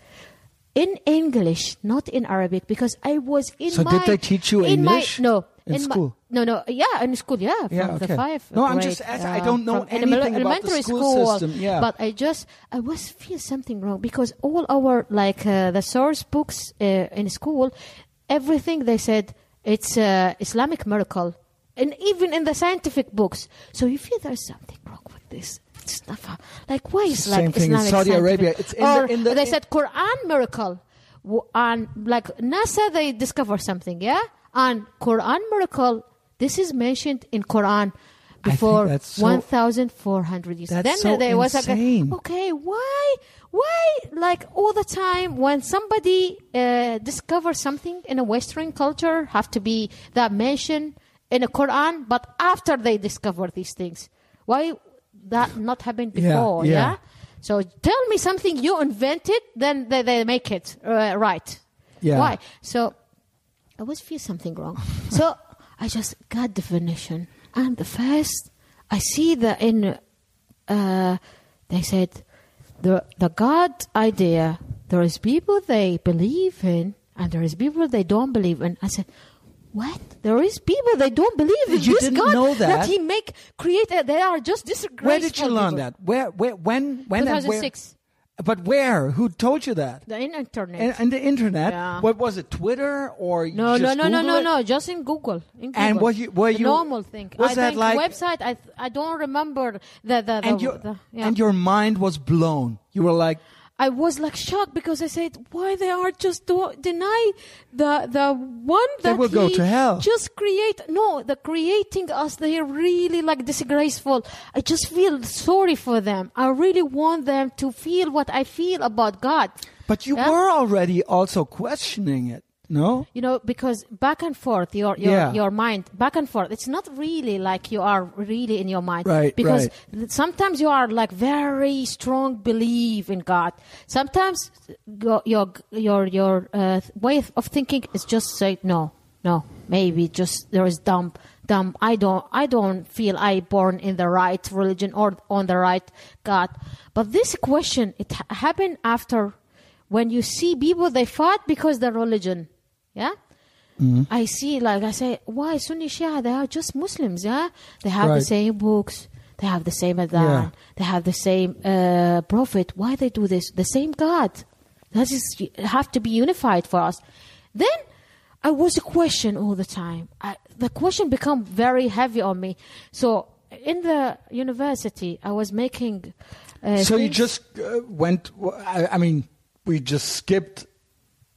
In English, not in Arabic, because I was in So my. did they teach you English My, no. In my- school? no, no, yeah, in school, yeah, from Yeah, the five. No, I'm just asking. I uh, don't know in anything about the elementary school system, yeah. but I just I was feel something wrong because all our like uh, the source books uh, in school, everything they said it's uh, Islamic miracle, and even in the scientific books. So you feel there's something wrong with this. Fa- like why is Same like thing in Saudi scientific- Arabia. It's in the- in the- they in- said Quran miracle, and like NASA they discover something, yeah, and Quran miracle. This is mentioned in Quran before that's so- 1,400 years. That's then so there was insane. like, okay, why, why, like all the time when somebody uh, discovers something in a Western culture, have to be that mentioned in a Quran, but after they discover these things, why that not happened Yeah, before? yeah. Yeah. So tell me something you invented, then they, they make it uh, right. Yeah. Why? So I was feel something wrong. so I just got the definition, and the first I see that in uh, they said the the God idea. There is people they believe in, and there is people they don't believe in. I said. What? There is people they don't believe in You this didn't God know that? he make create. uh, They are just disgraceful. Where did you learn people. that? Where? Where? When? When? where? 2006. But where? Who told you that? The internet. And, and the internet. Yeah. What was it? Twitter or No, no, no, no, Google no, it? no. Just in Google. In Google. And what you- were The you- normal thing? was I that think like- website? I I don't remember the the, the, And your the yeah. and your mind was blown. You were like, I was like shocked because I said, why they are just do- deny the the one They that will go to hell. Just create no, the creating us. They are really like disgraceful. I just feel sorry for them. I really want them to feel what I feel about God. but you Yeah. were already also questioning it. No. you know because back and forth your your, Yeah. your mind back and forth it's not really like you are really in your mind Right, because right. sometimes you are like very strong belief in god sometimes your your your, uh, way of thinking is just say no no maybe just there is dumb dumb i don't i don't feel i born in the right religion or on the right god but this question it happened after when you see people they fight because their religion yeah I see, like I say, why Sunni Shia? They are just Muslims, yeah. They have the same books. They have the same adhan. Yeah. They have the same uh, prophet. Why they do this? The same God. That is have to be unified for us. Then I was a question all the time. I, the question become very heavy on me. So in the university, I was making. Uh, So you just uh, went. I, I mean, we just skipped.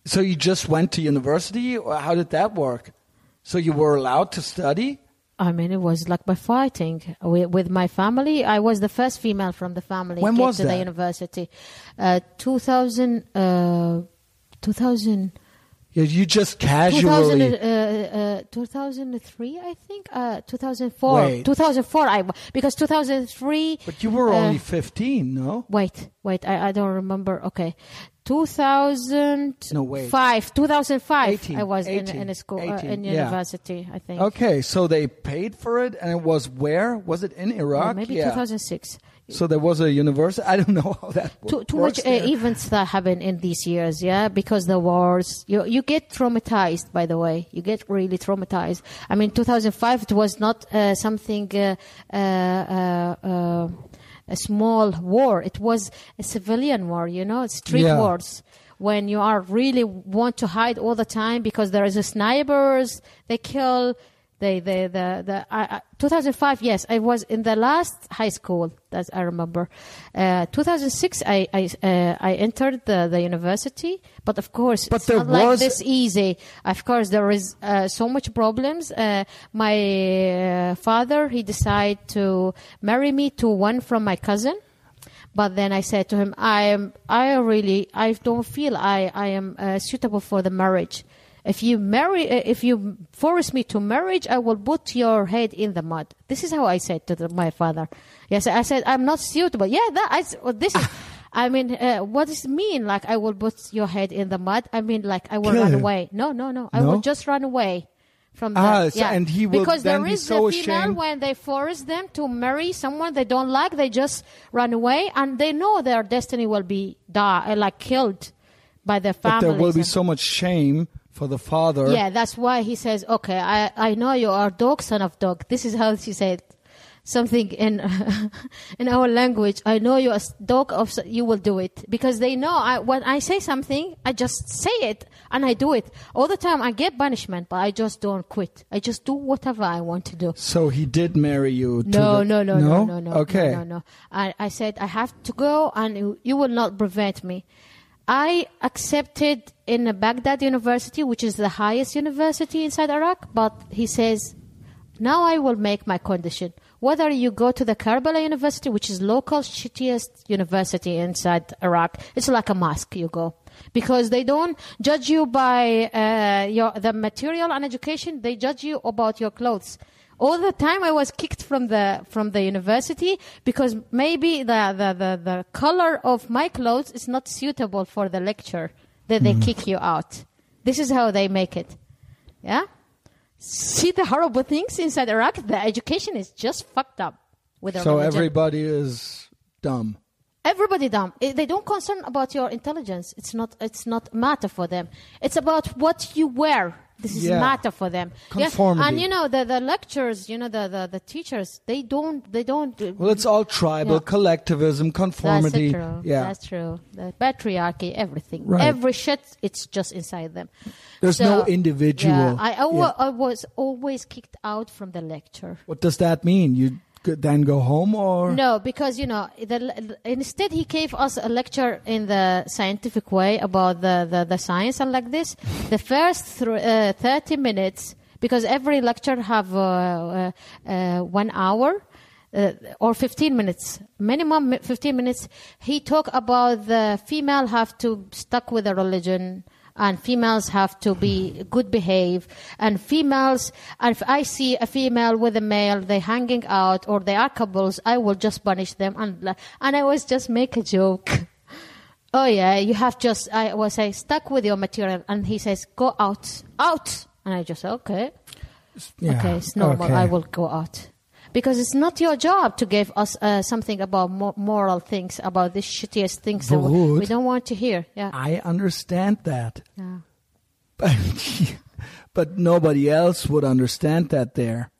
So you just went to university, or how did that work? So you were allowed to study. I mean, it was like by fighting with, with my family. I was the first female from the family When get was to the university. Uh, 2000, uh, 2000, You, you just 2000, casually. uh, uh, 2003, I think. Uh, 2004. Wait. 2004. I because 2003. but you were uh, only fifteen, no? Wait, wait. I, I don't remember. Okay. 2005. No, wait. 2005. 18, I was in, 18, in a school, uh, 18, in yeah. university, I think. Okay, so they paid for it, and it was where? Was it in Iraq? maybe yeah. 2006. So there was a university. I don't know how that too, too much uh, events that happen in these years yeah because the wars you you get traumatized by the way you get really traumatized i mean 2005 it was not uh, something uh, uh, uh, uh, a small war it was a civilian war you know street Yeah. wars when you are really want to hide all the time because there is a snipers they kill they, they, the, the, I, I, 2005, yes, I was in the last high school, that I remember. Uh, 2006, I, I, uh, I entered the, the university, but of course, But it's there not like this easy. Of course, there is uh, so much problems. Uh, my uh, father, he decided to marry me to one from my cousin. But then I said to him, I am, I really, I don't feel I, I am uh, suitable for the marriage. If you marry, uh, if you force me to marriage, I will put your head in the mud. This is how I said to the, my father. Yes, I said I'm not suitable. Yeah, that I, this is. I mean, uh, what does it mean? Like I will put your head in the mud. I mean, like I will Kill run him. away. No, no, no. I No? will just run away from the. Ah, so- yeah. and he will because there be so the female ashamed. when they force them to marry someone they don't like, they just run away, and they know their destiny will be die, uh, like killed by their But family. there will be so much shame for the father. Yeah, that's why he says, "Okay, I I know you are dog, son of dog." This is how she said something in in our language. I know you are dog of you will do it because they know I when I say something, I just say it and I do it all the time. I get punishment, but I just don't quit. I just do whatever I want to do. So he did marry you. to No, the- no, no, no, no, no. Okay. No, no, no. I, I said I have to go, and you, you will not prevent me. I accepted in Baghdad University, which is the highest university inside Iraq, but he says, now I will make my condition. Whether you go to the Karbala University, which is local shittiest university inside Iraq, it's like a mosque you go. Because they don't judge you by uh, your, the material and education, they judge you about your clothes all the time I was kicked from the from the university because maybe the the, the, the color of my clothes is not suitable for the lecture that they kick you out. This is how they make it. Yeah? See the horrible things inside Iraq? The education is just fucked up with So religion. everybody is dumb. Everybody dumb. Eh, They don't concern about your intelligence. It's not. It's not matter for them. It's about what you wear. This is Yeah. matter for them. Conformity. And you know the, the lectures. You know the, the, the teachers. They don't. They don't. Uh, well, it's all tribal Yeah. collectivism, conformity. That's true. Yeah. That's true. The patriarchy, everything, Right. every shit. It's just inside them. There's no individual. Yeah, I, I, Yeah. I was always kicked out from the lecture. What does that mean? You then go home or? No, because you know, the, instead he gave us a lecture in the scientific way about the, the, the science and like this. The first thr uh, thirty minutes, because every lecture have uh, uh, uh, one hour. Uh, or 15 minutes minimum mi- 15 minutes he talk about the female have to stuck with the religion and females have to be good behave. And females and if i see a female with a male they hanging out or they are couples i will just punish them and and i always just make a joke. Oh yeah you have just i was say stuck with your material and he says go out out. And i just okay. Yeah. okay it's normal. Okay. i will go out because it's not your job to give us uh, something about mo- moral things about the shittiest things that we, we don't want to hear yeah I understand that. yeah but nobody else would understand that there.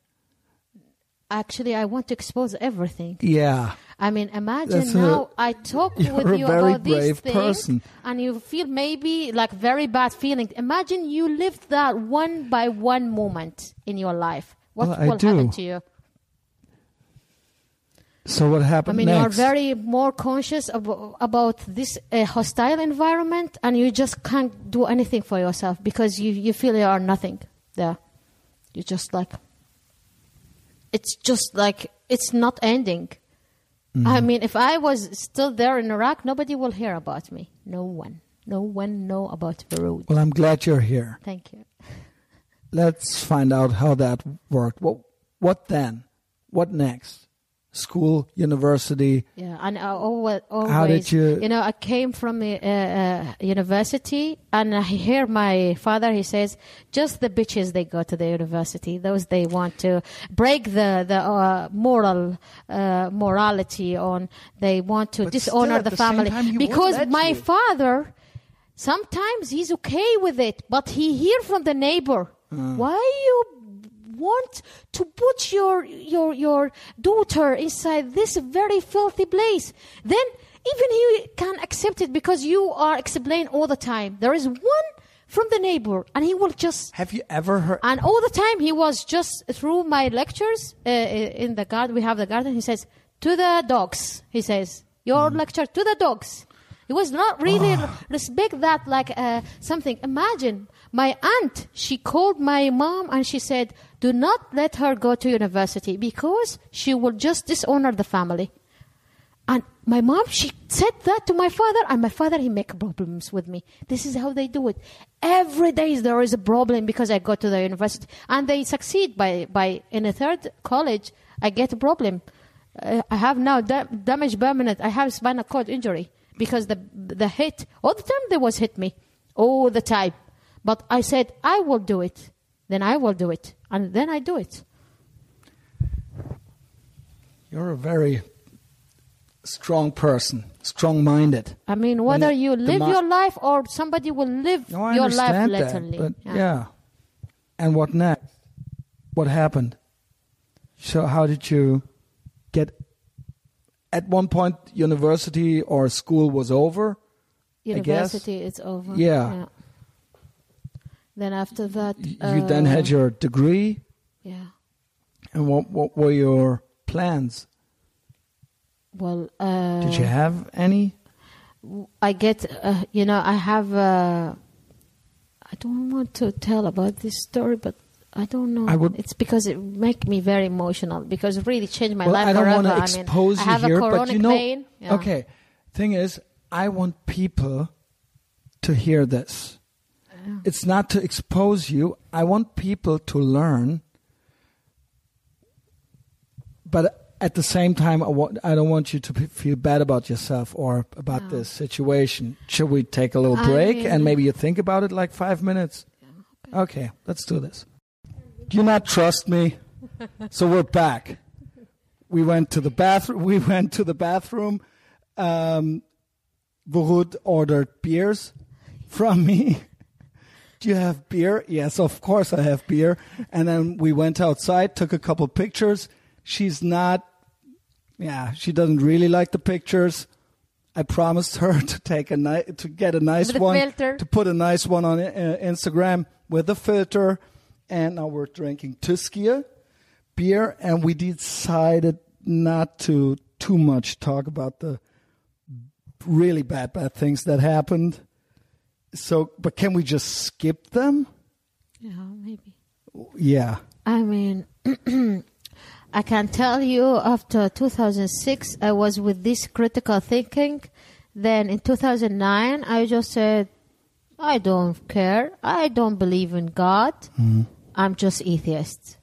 Actually, I want to expose everything. Yeah. I mean, imagine That's now I talk with you about these things, person. and you feel maybe like very bad feeling. Imagine you lived that one by one moment in your life. What Well, will happen to you? So what happened? I mean, you are very more conscious about, about this uh, hostile environment, and you just can't do anything for yourself because you, you feel you are nothing there. You just like, it's just like, it's not ending. Mm-hmm. I mean, if I was still there in Iraq, nobody will hear about me. No one. No one know about Wurut. well, I'm glad you're here. Thank you. Let's find out how that worked. What, what then? What next? School, university. Yeah, and I always, always How did you- You know, I came from a uh, uh, university, and I hear my father. He says, "Just the bitches they go to the university. Those they want to break the the uh, moral uh, morality on. They want to But dishonor the the family time, he won't because my you. father." Sometimes he's okay with it, but he hear from the neighbor. Uh. Why you want to put your your your daughter inside this very filthy place? Then even he can accept it because you are explain all the time. There is one from the neighbor, and he will just Have you ever heard? and all the time he was just through my lectures uh, in the garden. We have the garden. He says to the dogs. He says your lecture to the dogs. He was not really respect that like uh, something. Imagine my aunt. She called my mom and she said, "Do not let her go to university because she will just dishonor the family." And my mom, she said that to my father, and my father, he make problems with me. This is how they do it. Every day there is a problem because I go to the university, and they succeed by by in a third college. I get a problem. Uh, I have now da- damage permanent. I have spinal cord injury because the the hit all the time they was hit me all the time. But I said I will do it. Then I will do it, and then I do it. You're a very strong person, strong-minded. I mean, whether the- you live your life or somebody will live No, I your life understand that, literally. but yeah. And what next? What happened? So how did you get? At one point, university or school was over. I guess. University is over. Yeah. Then after that, You then uh, had your degree, yeah. and what what were your plans? Well, uh, Did you have any? I get, uh, you know, I have. Uh, I don't want to tell about this story, but I don't know. I would- it's because it make me very emotional because it really changed my well, life I don't want to I mean, expose I you have here, a but you know. pain. Yeah. Okay, thing is, I want people to hear this. It's not to expose you. I want people to learn, but at the same time, I, want, I don't want you to feel bad about yourself or about No. this situation. Should we take a little I break mean- and maybe you think about it like five minutes? Okay, let's do this. Do you not trust me? so we're back. We went to the bathroom. We went to the bathroom. Um, ordered beers from me. Do you have beer? Yes, of course I have beer. And then we went outside, took a couple pictures. She's not, yeah, she doesn't really like the pictures. I promised her to take a ni- to get a nice With one, filter. to put a nice one on uh, Instagram with a filter. And now we're drinking Tuskia beer, and we decided not to too much talk about the really bad, bad things that happened. So, but can we just skip them? Yeah, maybe. Yeah. I mean, I can tell you after 2006, I was with this critical thinking. Then in 2009, I just said, I don't care. I don't believe in God. I'm just atheist.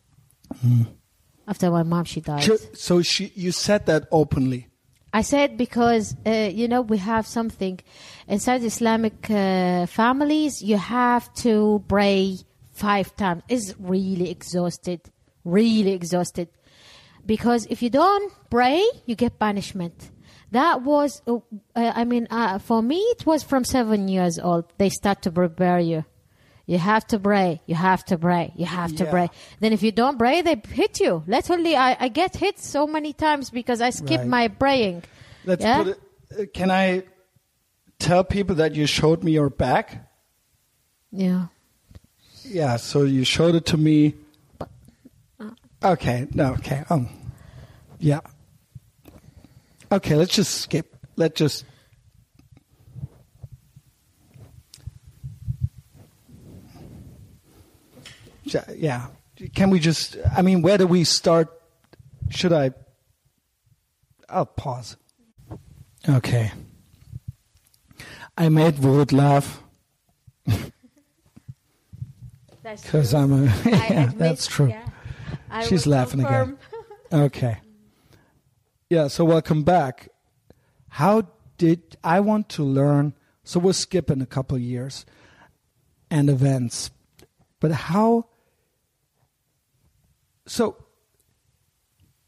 After my mom, she died. So she, you said that openly. I said because uh, you know we have something inside Islamic uh, families. You have to pray five times. It's really exhausted, really exhausted. Because if you don't pray, you get punishment. That was, uh, uh, I mean, uh, for me, it was from seven years old. They start to prepare you. You have to pray. You have to pray. You have to Yeah. pray. Then if you don't pray, they hit you. Literally, I, I get hit so many times because I skip Right. my praying. Let's Yeah? put it. uh, Can I tell people that you showed me your back? Yeah. Yeah. So you showed it to me. uh, Okay. No. Okay. Um. Yeah. Okay. Let's just skip. Let's just. Yeah. Can we just? I mean, where do we start? Should I? I'll pause. Okay. I made Wood laugh because I'm a. yeah, admit, that's true. yeah. She's laughing again. Okay. Yeah, so welcome back. How did I want to learn? So we're skipping a couple years and events. But how So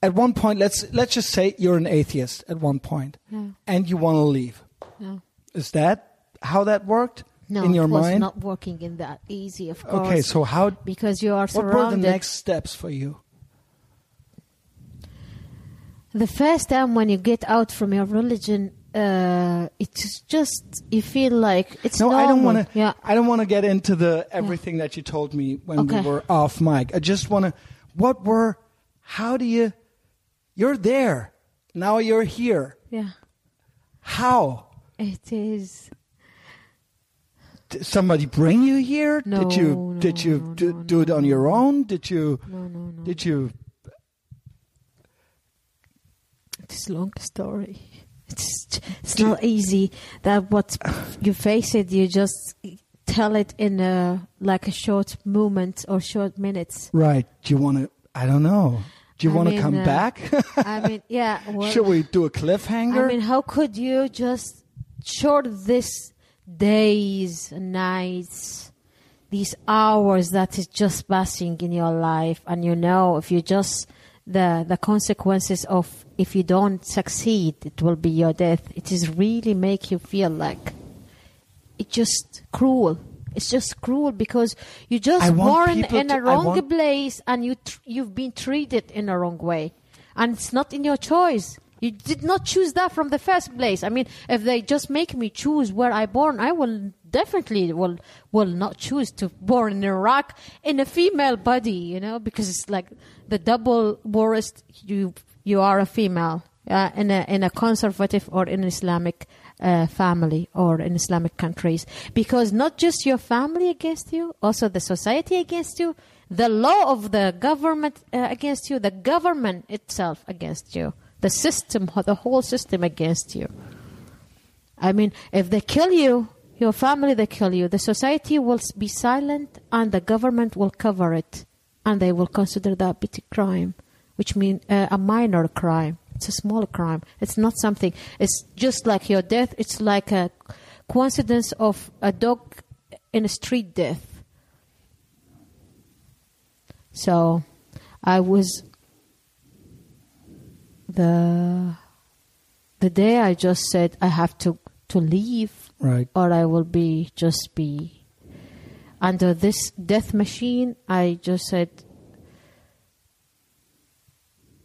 at one point let's let's just say you're an atheist at one point Yeah. and you want to leave. No. Is that how that worked No, in your it was mind? not working in that easy, of course. okay, so how because you are surrounded. what were the next steps for you? The first time when you get out from your religion, uh, it's just you feel like it's No, normal. I don't want to. Yeah, I don't want to get into the everything that you told me when Okay. we were off mic. I just want to. What were? How do you? You're there now. You're here. yeah. How? It is. Did somebody bring you here? No, did you? no, did you no, do, do it on your own? Did you? No, no, no. Did you? It's a long story. It's it's not easy. That what you face it, you just tell it in a like a short moment or short minutes. Right. Do you want to? I don't know. Do you want to come uh, back? I mean, yeah. Well, Should we do a cliffhanger? I mean, how could you just short these days and nights, these hours that is just passing in your life, and you know if you just the the consequences of if you don't succeed, it will be your death. It is really make you feel like it's just cruel. It's just cruel because you just born in a wrong want- place and you tr- you've been treated in a wrong way, and it's not in your choice. You did not choose that from the first place. I mean, if they just make me choose where I born, I will definitely will will not choose to born in Iraq in a female body. You know, because it's like the double worst. You you are a female uh, in a in a conservative or in Islamic uh, family or in Islamic countries, because not just your family against you, also the society against you, the law of the government uh, against you, the government itself against you, the system, the whole system against you. I mean, if they kill you, your family they kill you, the society will be silent and the government will cover it, and they will consider that a crime, which means uh, a minor crime. It's a small crime. It's not something. It's just like your death. It's like a coincidence of a dog in a street death. So, I was the the day I just said I have to to leave right. or I will be just be under this death machine. I just said,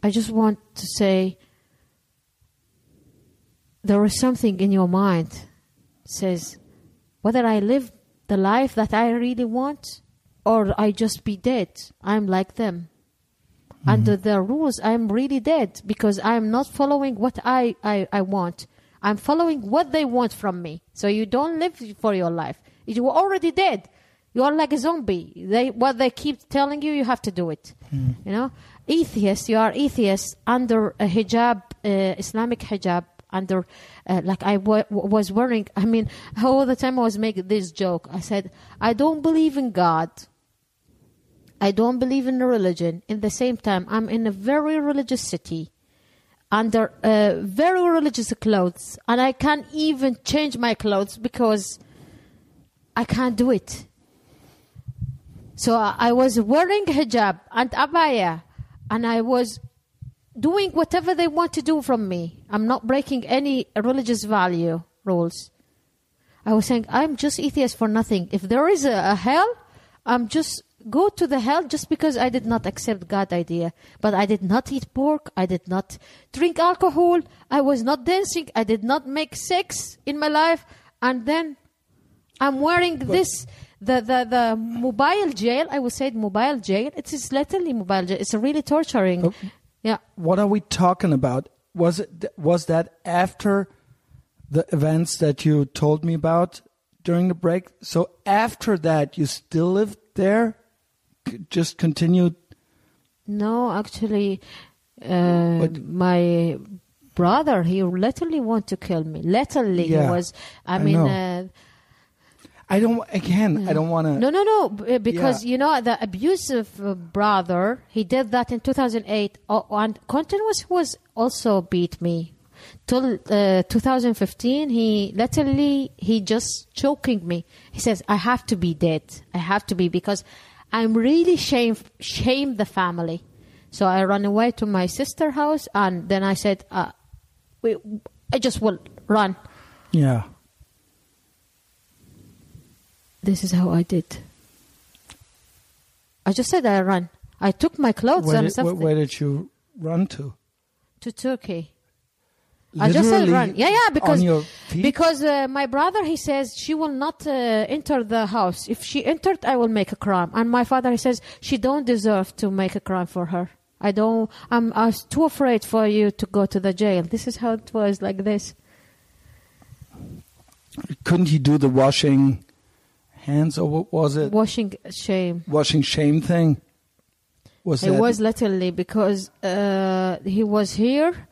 I just want to say, there is something in your mind says whether I live the life that I really want or I just be dead. I'm like them. Under their rules, I'm really dead because I'm not following what I, I, I want. I'm following what they want from me. So you don't live for your life. You are already dead. You are like a zombie. They what they keep telling you, you have to do it. You know, atheist. You are atheist under a hijab, uh, Islamic hijab. Under, uh, like I wa- was wearing. I mean, all the time I was making this joke. I said, I don't believe in God. I don't believe in religion. In the same time, I'm in a very religious city under uh, very religious clothes, and I can't even change my clothes because I can't do it. So I, I was wearing hijab and abaya, and I was doing whatever they want to do from me. I'm not breaking any religious value rules. I was saying I'm just atheist for nothing. If there is a, a hell, I'm just go to the hell just because I did not accept God idea. But I did not eat pork. I did not drink alcohol. I was not dancing. I did not make sex in my life. And then I'm wearing this the, the the mobile jail. I would say mobile jail. It is literally mobile jail. It's really torturing. Oh. Yeah. What are we talking about? Was it was that after the events that you told me about during the break? So after that, you still lived there? Just continued. No, actually, uh, my brother he literally want to kill me. Literally, Yeah, he was. I, I mean. Uh, I don't. Again, I don't want to. No, no, no. Because Yeah. you know the abusive uh, brother, he did that in 2008. Oh, and continuous was also beat me till uh, 2015. He literally he just choking me. He says, "I have to be dead. I have to be because I'm really shame shame the family." So I run away to my sister house, and then I said, uh, we, "I just will run." Yeah. This is how I did. I just said I run. I took my clothes Where and did, stuff where, where did you run to? to Turkey. I just said run. Yeah, yeah, because on your feet? because uh, my brother he says she will not uh, enter the house. If she entered, I will make a crime. And my father he says she don't deserve to make a crime for her. I don't. I'm I was too afraid for you to go to the jail. This is how it was like this. couldn't he do the washing hands or what was it? Washing shame. Washing shame thing. Was It was literally because uh, he was here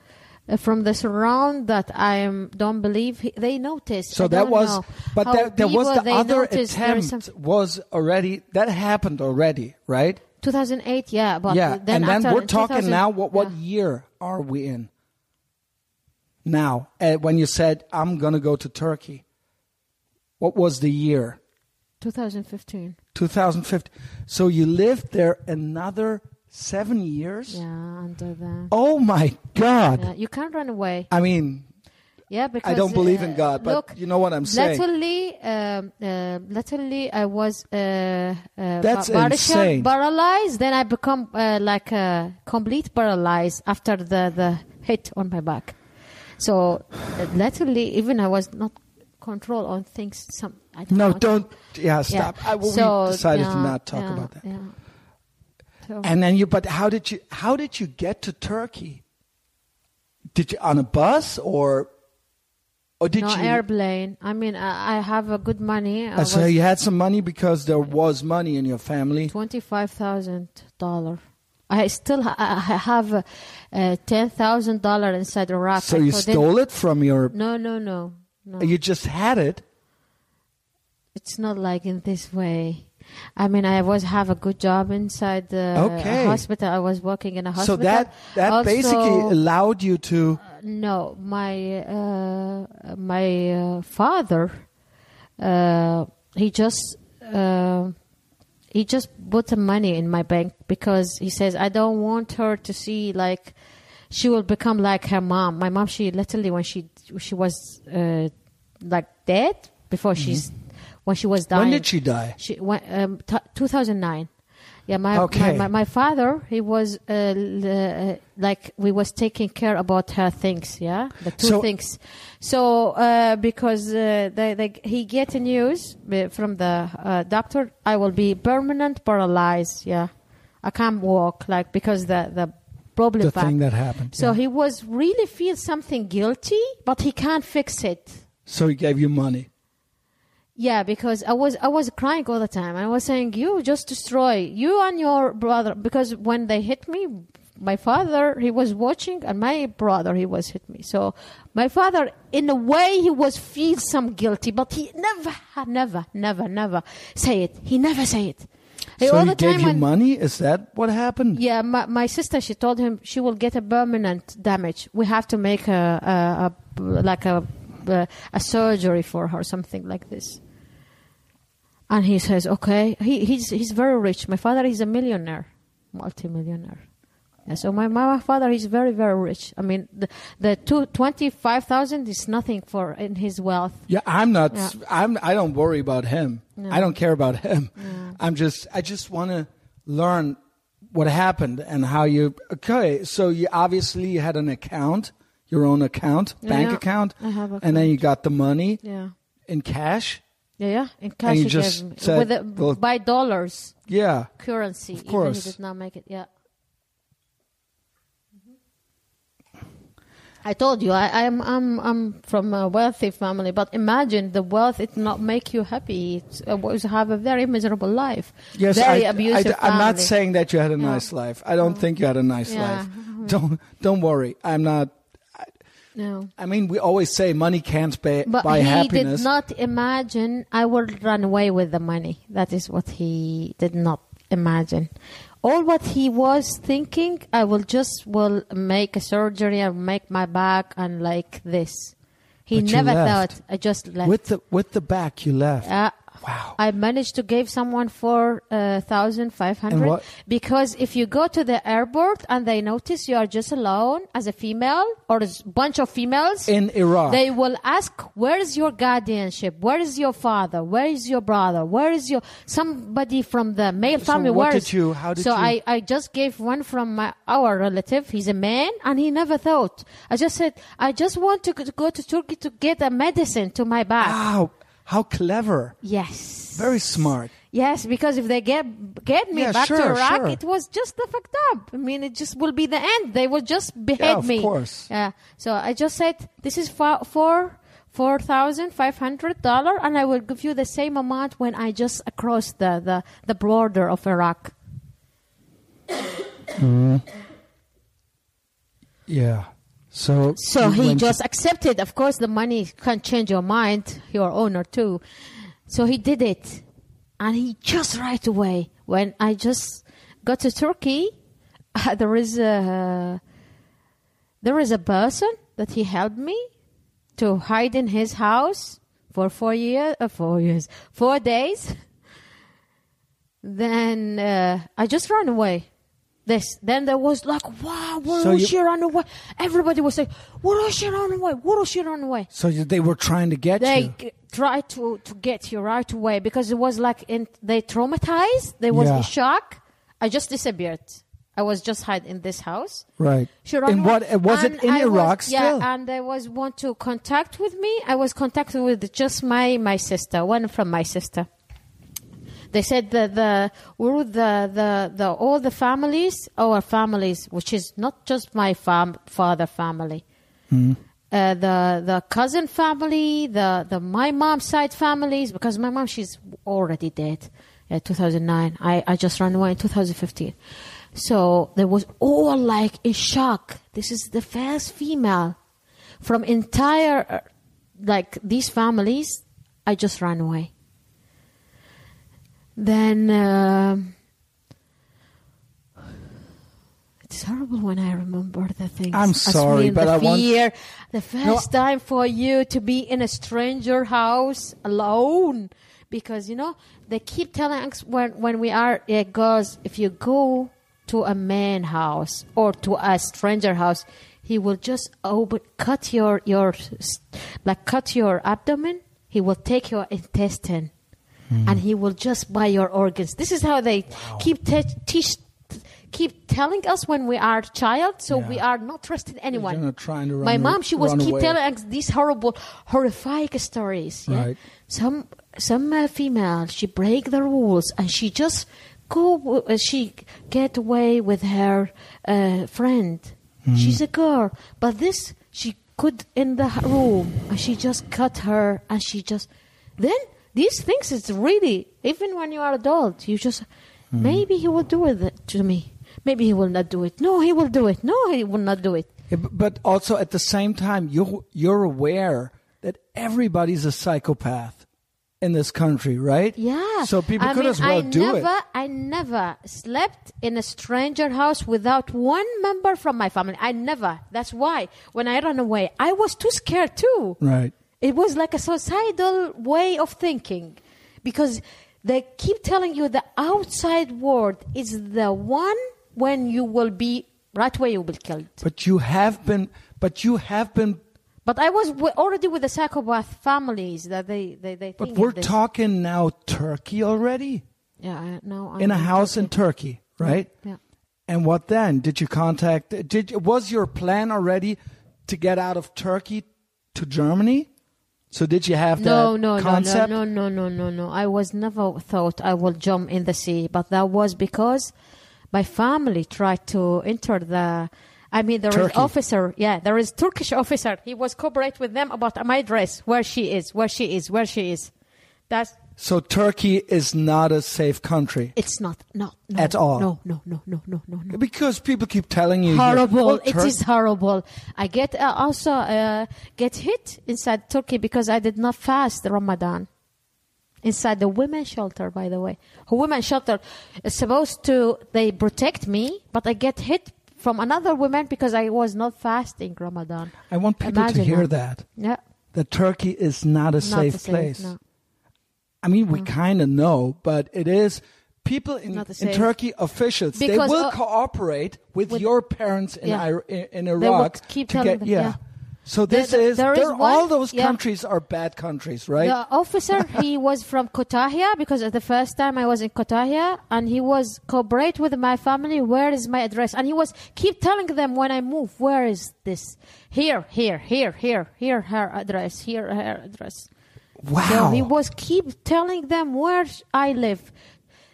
from the surround that I don't believe he, they noticed. so I that was know but how there, there was the other noticed there is attempt was already that happened already, right? 2008, yeah, but yeah, then and then after we're talking now. What what yeah. year are we in? Now, uh, when you said I'm gonna go to Turkey, what was the year? 2015. 2015. So you lived there another seven years? Yeah, under the. Oh my God! Yeah, you can't run away. I mean, Yeah, because I don't believe in uh, God, but look, you know what I'm saying. Literally, um, uh, literally, I was uh, uh, That's insane. paralyzed. Then I become uh, like a complete paralyzed after the the hit on my back. So uh, literally, even I was not control on things. Some I don't No, know. don't. Yeah, Yeah. stop. I, well, So, we decided to not talk yeah, about that. So, And then you, but how did you? How did you get to Turkey? Did you on a bus or, or did no you? airplane. I mean, I, I have a good money. I Uh, so was you had some money because there was money in your family. twenty-five thousand dollar. I still ha- I have uh, uh, ten thousand dollar inside Iraq. So you in- stole it from your. No, no, no, no. You just had it. it's not like in this way. I mean, I was have a good job inside the Okay. hospital. I was working in a hospital. So that that Also, basically allowed you to. no, my uh, my uh, father, uh, he just uh, he just put the money in my bank because he says I don't want her to see like she will become like her mom. My mom, she literally when she she was uh, like dead before she's when she was dying. When did she die? She went um, t- 2009. Yeah, my, Okay. my, my my father he was uh, uh, like we was taking care about her things. Yeah, the two So- things. So uh, because uh, they, they he get a news uh, from the uh, doctor, I will be permanent paralyzed. Yeah, I can't walk like because the the problem. The back. thing that happened. So yeah. he was really feel something guilty, but he can't fix it. so he gave you money. Yeah, because I was I was crying all the time. I was saying, "You just destroy you and your brother." Because when they hit me, my father he was watching, and my brother he was hit me. So my father, in a way, he was feel some guilty, but he never, never, never, never say it. He never say it. So all he the gave time you when- money. Is that what happened? yeah, my, my sister, she told him she will get a permanent damage. We have to make a, a, a like a, a a surgery for her, something like this. And he says, okay. He he's he's very rich. My father is a millionaire, multimillionaire. Yeah, so my my father is very very rich. I mean, the the two twenty five thousand is nothing for in his wealth. Yeah, I'm not. Yeah. I'm. I don't worry about him. No. I don't care about him. I'm just I just want to learn what happened and how you. Okay, so you obviously had an account, your own account, bank Yeah, account, I have and then you got the money Yeah. in cash. Yeah, yeah. In cash, you just gave said, with the, well- by dollars Yeah, currency. Of course. Even he did not make it. Yeah. Mm-hmm. I told you I, I'm I'm I'm from a wealthy family, but imagine the wealth it not make you happy. It's, uh, was have a very miserable life. yes. very I, abusive I, am not saying that you had a Yeah. nice life. I don't mm-hmm. think you had a nice Yeah. life. Mm-hmm. Don't don't worry. I'm not. No. I mean, we always say money can't buy, But buy he happiness. did not imagine I would run away with the money. That is what he did not imagine. All what he was thinking, I will just will make a surgery and make my back and like this. He But never thought. I just left. with the with the back, you left. Uh, wow. I managed to give someone four uh, thousand five And hundred what- because if you go to the airport and they notice you are just alone as a female or a bunch of females in Iraq. they will ask, "Where is your guardianship? Where is your father? Where is your brother? Where is your somebody from the male So family?" what Where did you- how did so you- I I just gave one from my our relative. He's a man, and he never thought. I just said, "I just want to, go- to go to Turkey to get a medicine to my back." Wow, how clever. Yes. Very smart. Yes, because if they get get me Yeah, back sure, to Iraq, sure. it was just the fucked up. I mean, it just will be the end. They will just behead Yeah, of me. course. Yeah. So I just said this is for for four thousand five hundred dollar, and I will give you the same amount when I just across the the, the border of Iraq. Mm-hmm. Yeah. So So he went to- just accepted. Of course, the money can't change your mind, your owner too. So he did it, and he just right away when I just got to Turkey, there is a there is a person that he helped me to hide in his house for four years, uh, four years, four days. Then uh, I just ran away. This. Then there was like, wow, where So was you- she run away? Everybody was saying, where was she run away? Where was she run away? So they were trying to get They you. tried to, to get you right away because it was like in, they traumatized. They was Yeah. in shock. I just disappeared. I was just hide in this house. Right. She In away. what? Was it in I Iraq was, still? Yeah, and they was want to contact with me. I was contacted with just my my sister, one from my sister. They said that the the, the the all the families, our families, which is not just my fam, father family, Hmm. uh, the the cousin family, the the my mom's side families, because my mom she's already dead, uh, 2009. I I just ran away in 2015. So there was all like in shock. This is the first female from entire uh, like these families. I just ran away. Then um it's horrible when I remember the things. I'm sorry, but the I want- the first time for you to be in a stranger house alone, because you know they keep telling us when when we are uh, girls, if you go to a man house or to a stranger house, he will just open, cut your your like cut your abdomen. He will take your intestine Hmm. and he will just buy your organs. This is how they keep te- teach, keep telling us when we are child, so Yeah. we are not trusting anyone. You're trying to run My mom, she was keep away. telling us these horrible, horrific stories. Yeah? Right. Some some uh, female, she break the rules and she just go. Uh, she get away with her uh, friend. Hmm. She's a girl, but this she could in the room and she just cut her and she just then these things is really even when you are adult you just Hmm. maybe he will do it to me maybe he will not do it no he will do it no he will not do it but also at the same time, you're you're aware that everybody's a psychopath in this country, right? Yeah. So people I could mean, as well I do never, it. I never slept in a stranger house without one member from my family. I never. That's why when I ran away, I was too scared too. Right. It was like a societal way of thinking because they keep telling you the outside world is the one when you will be right where you will be killed. But you have been. But you have been. But I was w- already with the psychopath families that they they they. But we're talking now Turkey already. Yeah, I, now I'm in a house in Turkey. Turkey, right? Yeah. And what then? Did you contact? Did was your plan already to get out of Turkey to Germany? So did you have No, that no, no, concept? no, no, no, no, no, no. I was never thought I will jump in the sea, but that was because my family tried to enter the. I mean, there is Turkey. officer. Yeah, there is Turkish officer. He was cooperate with them about my dress, where she is, where she is, where she is. That's So Turkey is not a safe country it's not no, no At all. No, no, no, no, no, no, no. because people keep telling you horrible. "Well, It is horrible. I get uh, also uh, get hit inside Turkey because I did not fast Ramadan. Inside the women's shelter, by the way, a women's shelter is supposed to they protect me, but I get hit from another woman because I was not fasting Ramadan. I want people Imagine to hear that. that Yeah, that Turkey is not a not safe same, place. no. I mean, we kind of know, but it is. People in, in. Turkey, officials, they will uh, cooperate with, with- your parents in, Yeah. Ir- in, Iraq keep to telling get them, yeah. yeah. So this is there is they're- all one- those yeah. countries are bad countries, right? The officer, he was from Kütahya because the first time I was in Kütahya, and he was cooperate with my family. Where is my address? And he was keep telling them when I move, where is this? Here, here, here, here, here, her address, here, her address. Wow. So he was keep telling them where I live.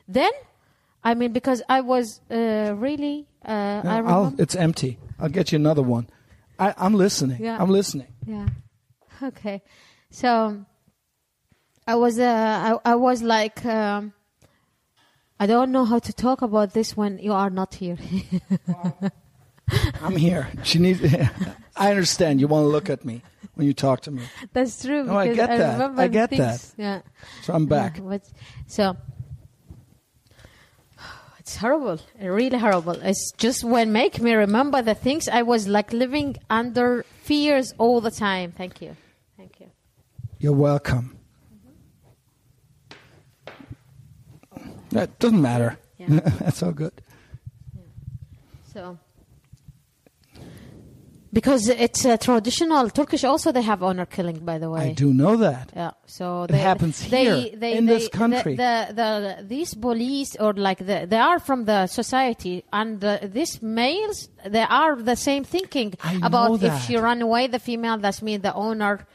Then, I mean, because I was uh, really, uh, I I'll- remember. it's empty. I'll get you another one. I, I'm listening. Yeah. I'm listening. Yeah. Okay. So I was uh, I, I was like um, I don't know how to talk about this when you are not here. I'm here. She needs. I understand. You want to look at me when you talk to me. That's true. No, I get that. I get things. Yeah. So I'm back. But, so it's horrible, really horrible. It's just when make me remember the things I was like living under fears all the time. Thank you, thank you. You're welcome. That doesn't matter. Yeah. That's all good. Yeah. So, because it's a traditional Turkish, also they have honor killing. By the way, I do know that. Yeah, so It they, happens they, here, they, in this country. The, the, the these police or like the, they are from the society, and uh, these males they are the same thinking I about if she run away, the female that's mean the owner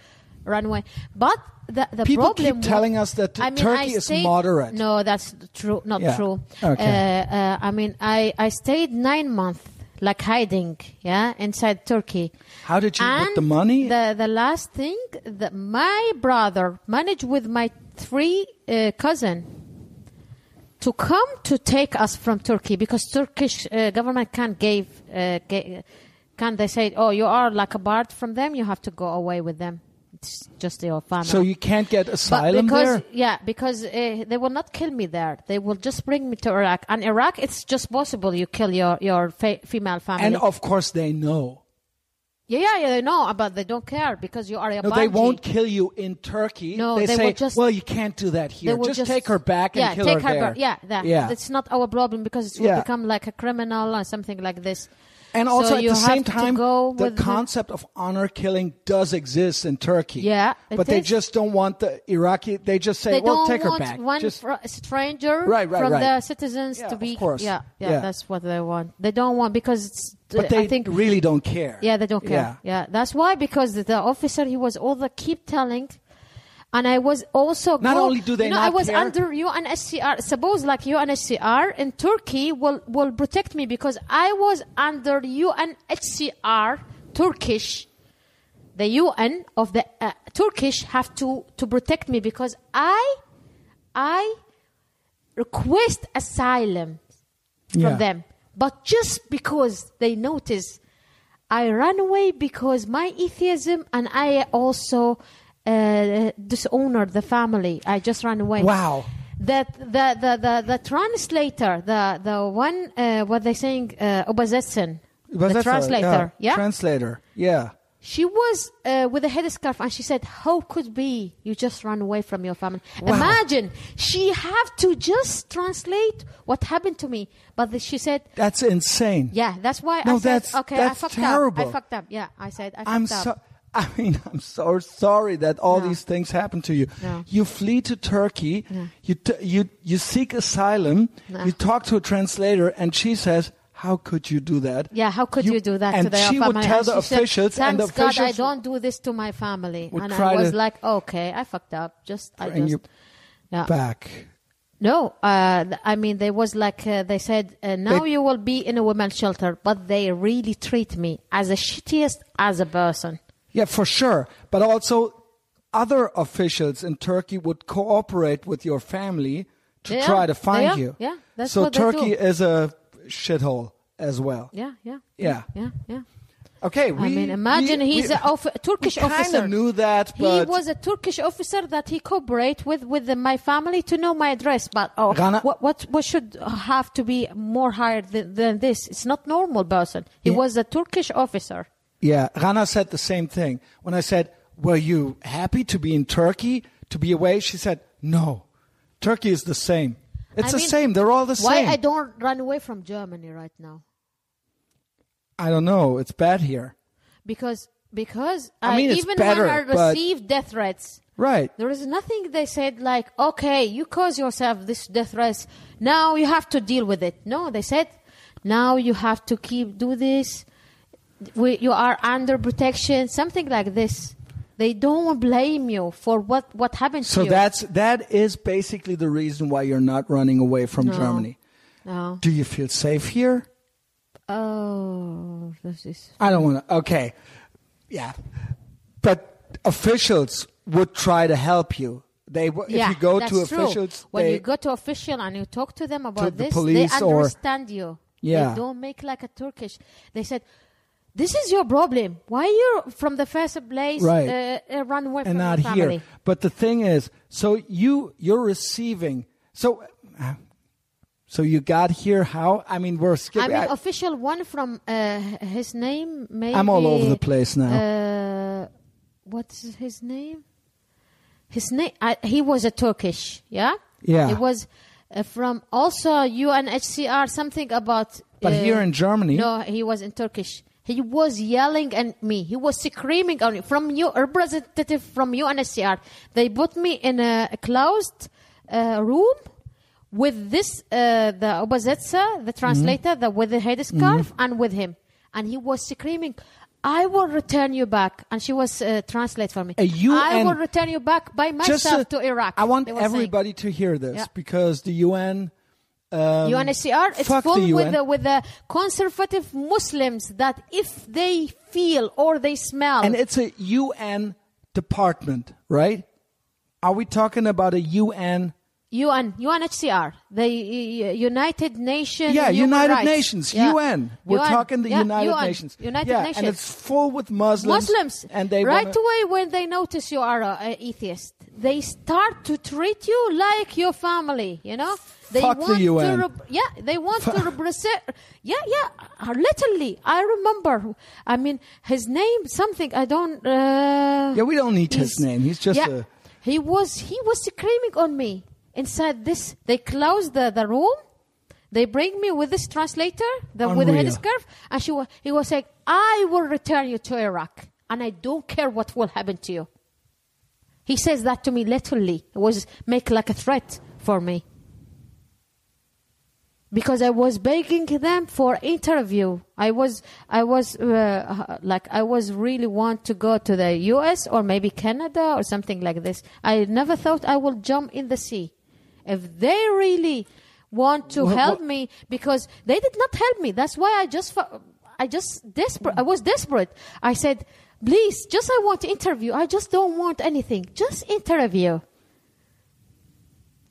run away. But the the People keep telling us that I mean, Turkey I is stayed- moderate. No, that's true. Not Yeah. true. Okay. Uh, uh, I mean, I I stayed nine months like hiding, yeah, inside Turkey. How did you And with the money? The the last thing that my brother managed with my three uh, cousin to come to take us from Turkey because Turkish uh, government can't give uh, can they say oh you are like a part from them you have to go away with them it's just your family so you can't get asylum because there. yeah because uh, they will not kill me there they will just bring me to Iraq and Iraq it's just possible you kill your your fa- female family And of course they know. yeah yeah yeah they know but they don't care because you are a No, they won't kill you in Turkey. No, they, they say, will just- well, you can't do that here. will Just, take her back and yeah, kill take her, there. back. Yeah, that, yeah. It's not our problem because it will Yeah. become like a criminal or something like this. And So also at you the same time, the with the- concept of honor killing does exist in Turkey. Yeah, but they is. just don't want the Iraqi. They just say, they "Well, don't take her back." one Just- stranger Right, right, from right. the citizens Yeah, to of be. course. Yeah, yeah, Yeah. that's what they want. They don't want because it's. but they I think really don't care. Yeah, they don't care. Yeah. Yeah, that's why because the, the officer he was all the keep telling, and I was also Not go- only do they you know, I was care- under UNHCR. Suppose like UNHCR in Turkey will will protect me because I was under UNHCR Turkish. The UN of the uh, Turkish have to to protect me because I I request asylum from Yeah. them. But just because they notice I ran away because my atheism and I also uh, dishonored the family. I just ran away. Wow. That the, the, the, the translator, the, the one, uh, what they saying, uh, Obazetsen, the translator, yeah? Translator. Yeah. She was uh, with a headscarf and she said, How could be you just run away from your family? Wow. Imagine she have to just translate what happened to me. But the- she said, That's insane. Yeah, that's why No, I said, that's- Okay, that's I fucked terrible. up. I fucked up. Yeah, I said, I fucked I'm up. so. I mean, I'm so sorry that all No. these things happen to you. No. You flee to Turkey. No. You t- you you seek asylum. You talk to a translator, and she says, "How could you do that?" Yeah, how could you, do that and to their she family? would tell And the she said, officials, and the Thanks God I don't do this to my family. And I was like, okay, I fucked up. Just, I just, you yeah. back. No, uh, I mean, there was like, uh, they said, uh, now They- you will be in a women's shelter, but they really treat me as the shittiest as a person. Yeah, for sure. But also, other officials in Turkey would cooperate with your family to Yeah, try to find yeah, you. yeah, that's so what they Turkey do. is a shithole as well. Yeah, yeah. Yeah. Yeah, yeah. Okay, we, I mean, imagine we, he's we, a of, Turkish we officer. knew that, he was a Turkish officer that he cooperate with with the, my family to know my address. But oh, Rana- what what what should have to be more higher than, than this? It's not normal person. He Yeah. was a Turkish officer. Yeah, Rana said the same thing. When I said, "Were you happy to be in Turkey to be away?" She said, "No, Turkey is the same. It's I the mean, same. They're all the Why same." Why I don't run away from Germany right now? I don't know. It's bad here. Because because I mean, even better, when I received death threats, Right. There is nothing they said like, okay, you cause yourself this death threats. Now you have to deal with it. No, they said, now you have to keep do this. We, you are under protection, something like this. They don't blame you for what what happened So to you. that's that is basically the reason why you're not running away from No. Germany. no. Do you feel safe here? Oh, this is I don't want to. Okay, yeah, but officials would try to help you. They w- yeah, if you go to true. officials, when they, you go to official and you talk to them about the this, police they or- understand you. Yeah. They don't make like a Turkish. They said, "This is your problem. Why you from the first place Right. uh, uh, run away and from not your family?" here. But the thing is, so you you're receiving so. uh, So you got here how? I mean, we're I skipping. mean, I- official one from uh, his name. Maybe I'm all over the place now. Uh, what's his name? His name. I, he was a Turkish. Yeah. Yeah. He was uh, from also UNHCR. Something about. but uh, here in Germany, No, he was in Turkish. He was yelling at me. He was screaming on me. From you, representative from UNHCR. They put me in a closed uh, room with this, uh, the Obazetsa, the translator, the, with the headscarf, and with him. And he was screaming, I will return you back. And she was uh, translate for me. A I will return you back by just myself uh, to Iraq. I want were saying. everybody to hear this Yeah. because the UN. Um, UNHCR it's full with the, with the conservative Muslims that if they feel or they smell and it's a UN department, right? Are we talking about a UN? UN UNHCR the United Nations Yeah, Human United Rights. Nations, Yeah. UN. We're UN. talking the Yeah, United UN. Nations. United yeah, Nations and it's full with Muslims. Muslims and they right wanna- away when they notice you are an atheist they start to treat you like your family you know they Fuck the want UN. to rep- yeah they want to represent yeah yeah uh, literally i remember i mean his name something i don't uh, Yeah, we don't need his name. He's just yeah, a. he was he was screaming on me inside this they closed the, the room they bring me with this translator the, with the headscarf and she was, he was saying i will return you to iraq and i don't care what will happen to you he says that to me literally it was make like a threat for me because I was begging them for interview. I was, I was uh, like, I was really want to go to the U.S. or maybe Canada or something like this. I never thought I would jump in the sea. If they really want to Wha- help wha- me, because they did not help me. That's why I just, I just desperate. I was desperate. I said, please, just I want to interview. I just don't want anything. Just interview.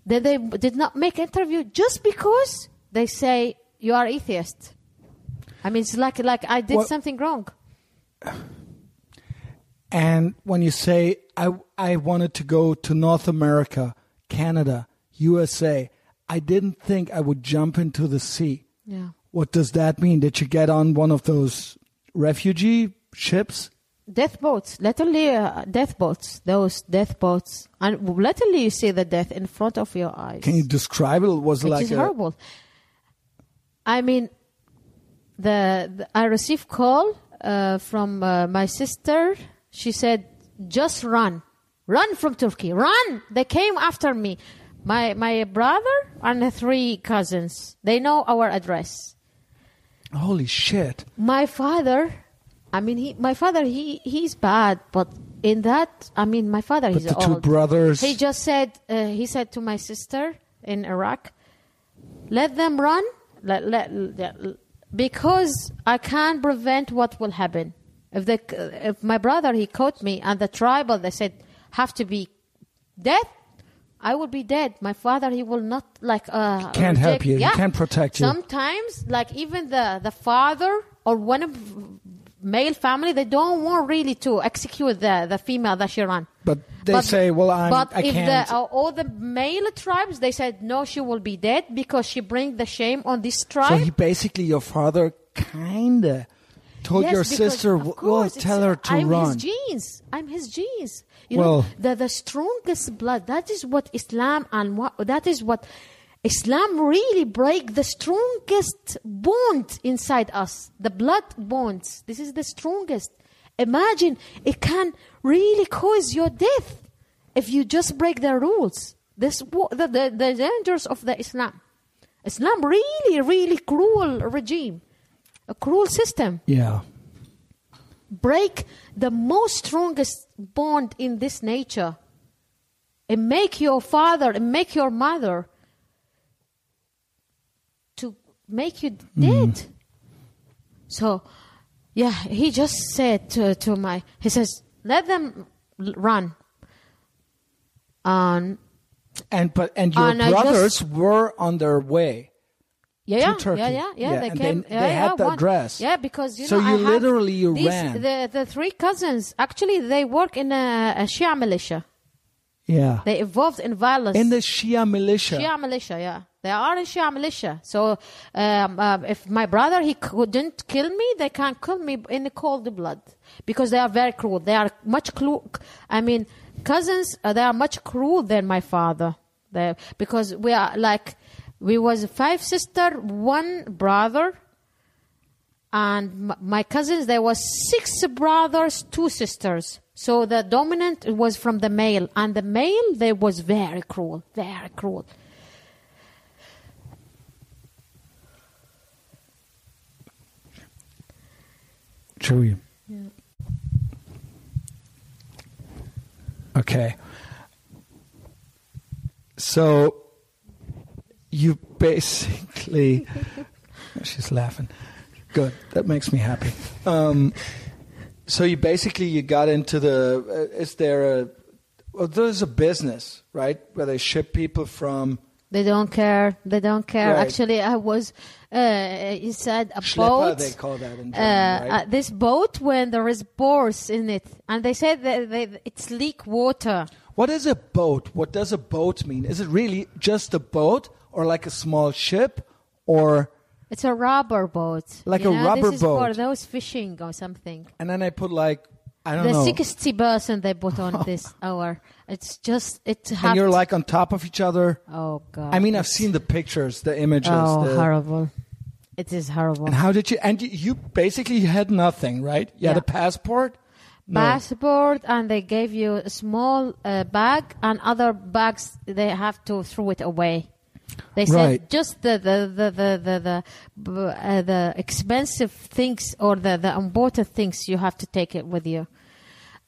Then they did not make interview just because they say you are atheist. I mean, it's like like I did Well- something wrong. And when you say I I wanted to go to North America, Canada, USA, I didn't think I would jump into the sea. Yeah. What does that mean? Did you get on one of those refugee ships? Death boats, literally uh, death boats. Those death boats, and literally you see the death in front of your eyes. Can you describe it? Was it It like is a, horrible. I mean, the, the I received call uh, from uh, my sister she said, "Just run, run from Turkey, run!" They came after me. My my brother and the three cousins. They know our address. Holy shit. My father, I mean, he, my father, he he's bad, but in that, I mean, my father, But he's the two brothers. He just said, uh, he said to my sister in Iraq, let them run, let, let, let- because I can't prevent what will happen. If the, if my brother, he caught me and the tribal, they said, have to be dead, I will be dead. My father, he will not like, uh, can't help reject- you. He can't protect you. Sometimes, like even the, the father or one of male family, they don't want really to execute the, the female that she run. But they say, well, I'm, But I if can't. the uh, all the male tribes, they said no, she will be dead because she bring the shame on this tribe. so he basically, your father kinda told Yes, your because, sister, of well, tell her to I'm run. his genes. I'm his genes. You Well- know, the, the strongest blood. That is what Islam and what that is what Islam really break the strongest bond inside us. The blood bonds. This is the strongest. Imagine it can really cause your death if you just break the rules. This the, the, the dangers of the Islam. Islam really, really cruel regime, a cruel system yeah. break the most strongest bond in this nature and make your father and make your mother to make you dead mm. so yeah he just said to, to my he says let them run and And but and your And brothers just- were on their way. Yeah, yeah, Turkey. yeah, yeah, yeah. Yeah, They came. they- yeah, they had yeah, the address. Yeah, because you So know, you I literally you these, ran. The the three cousins actually they work in a, a Shia militia. Yeah. They evolved in violence. In the Shia militia. Shia militia, yeah, they are in Shia militia. So um, uh, if my brother he couldn't kill me, they can't kill me in the cold blood because they are very cruel. They are much cruel. I mean, cousins uh, they are much cruel than my father. They, because we are like we was five sister, one brother, and my cousins there was six brothers, two sisters. So the dominant was from the male, and the male they was very cruel, very cruel. Chewy. Okay. So you basically she's laughing. Good. That makes me happy. Um, so you basically you got into the uh, is there a well there's a business, right? Where they ship people from They don't care. They don't care. Right. Actually, I was. Uh, you said a Schlepper, boat. they call that in German, uh, right? uh, this boat when there is bores in it, and they said that they, it's leak water. What is a boat? What does a boat mean? Is it really just a boat or like a small ship or It's a rubber boat. Like you a know? rubber this is for those fishing or something. and then I put like I don't know. The know. sixty percent they put on this hour. It's just it. and you're like on top of each other. oh god. I mean, I've seen the pictures, the images. Oh, the- horrible! It is horrible. And how did you? And you, you basically had nothing, right? You had Yeah. a passport. No. passport and they gave you a small uh, bag and other bags they have to throw it away they said Right. just the the the the the, the, uh, the expensive things or the the important things you have to take it with you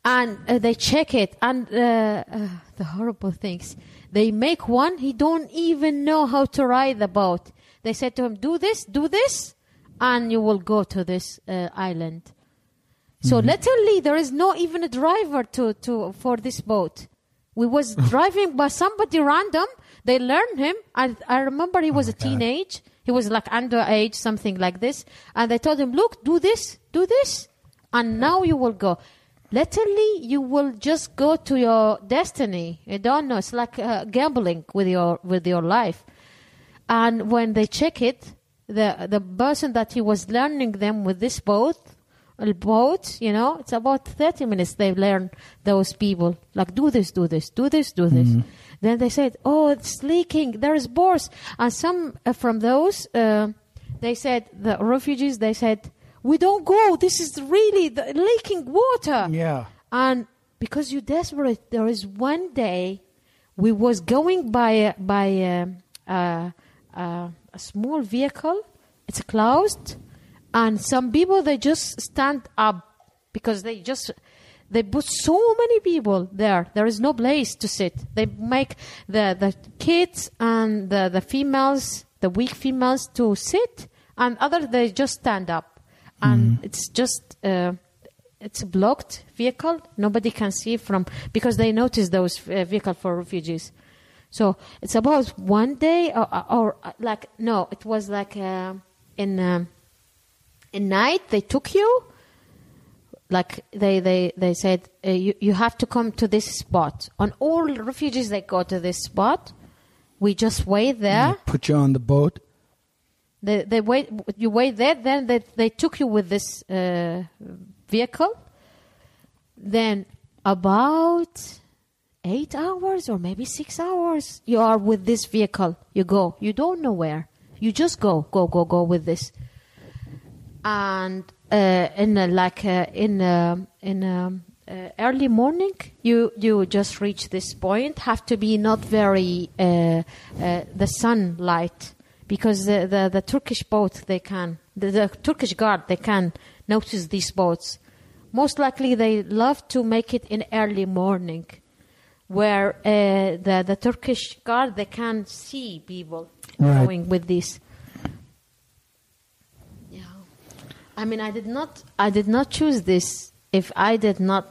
and uh, they check it and uh, uh, the horrible things they make one he don't even know how to ride the boat they said to him do this do this and you will go to this uh, island so literally, there is no even a driver to, to for this boat. We was driving by somebody random. They learned him. I I remember he was a teenage. He was like underage, something like this. And they told him, "Look, do this, do this, and now you will go." Literally, you will just go to your destiny. You don't know. It's like uh, gambling with your with your life. And when they check it, the the person that he was learning them with this boat, a boat, you know, it's about thirty minutes. They learn those people like do this, do this, do this, do this. Then they said, "Oh, it's leaking. There is bores." And some uh, from those, uh, they said the refugees. They said, "We don't go. This is really the leaking water." Yeah. and because you're desperate, there is one day we was going by by uh, uh, a small vehicle. It's closed, and some people they just stand up because they just they put so many people there. There is no place to sit. They make the the kids and the, the females, the weak females, to sit, and others they just stand up, and it's just. Uh, it's a blocked vehicle. Nobody can see from because they notice those uh, vehicle for refugees. So it's about one day or, or, or like no, it was like uh, in um, in night they took you. Like they they they said uh, you you have to come to this spot. On all refugees they go to this spot. We just wait there. Put you on the boat. They they wait. You wait there. Then they they took you with this uh, vehicle. Then about eight hours or maybe six hours, you are with this vehicle. You go. You don't know where. You just go, go, go, go with this. And uh, in uh, like uh, in uh, in um, uh, early morning, you you just reach this point. Have to be not very uh, uh, the sunlight because the, the the Turkish boat they can the, the Turkish guard they can notice these boats. Most likely, they love to make it in early morning, where uh, the the Turkish guard they can see people Right. going with this. Yeah, I mean, I did not I did not choose this. If I did not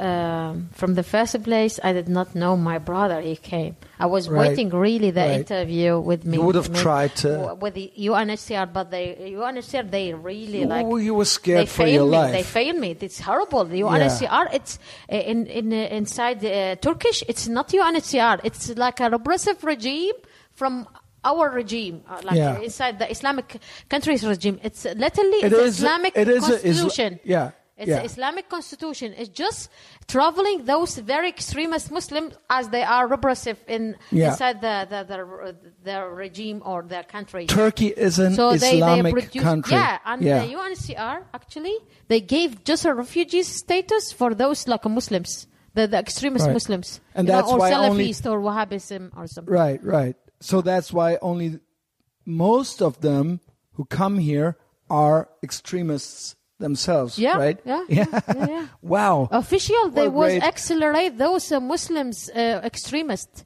um, from the first place, I did not know my brother. He came. I was Right. waiting really the Right. interview with me. You would have me- tried to- with the UNHCR, but they UNHCR they really like. Oh, you were scared they for your me. life. They failed me. It's horrible. The UNHCR, it's uh, in in uh, inside uh, Turkish. It's not UNHCR. It's like a repressive regime from our regime, uh, like Yeah. inside the Islamic countries regime. It's literally It is- Islamic it is Isla- constitution. yeah, It's yeah. an Islamic constitution. It's just traveling those very extremist Muslims as they are repressive in Yeah. inside the, the, the, their regime or their country. Turkey is an so Islamic they produce, country. Yeah, and yeah. the UNHCR actually they gave just a refugee status for those like Muslims, the, the extremist Right. Muslims, And you know, or why only- Salafist or Wahhabism or something. Right, right. So that's why only most of them who come here are extremists themselves, Yeah, right? yeah, yeah, yeah, yeah. wow. Official, they was great- accelerate those uh, Muslims uh, extremist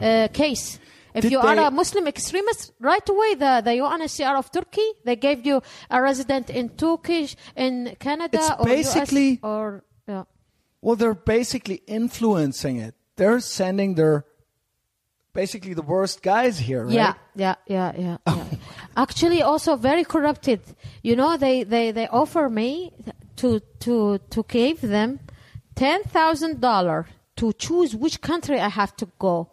uh, case. If Did you are a Muslim extremist, right away the, the UNHCR of Turkey they gave you a resident in Turkish in Canada It's or basically- US or yeah. Well, they're basically influencing it. They're sending their basically the worst guys here, right? Yeah, yeah, yeah, yeah. yeah. Actually, also very corrupted. You know, they, they, they offer me to to to give them ten thousand dollar to choose which country I have to go.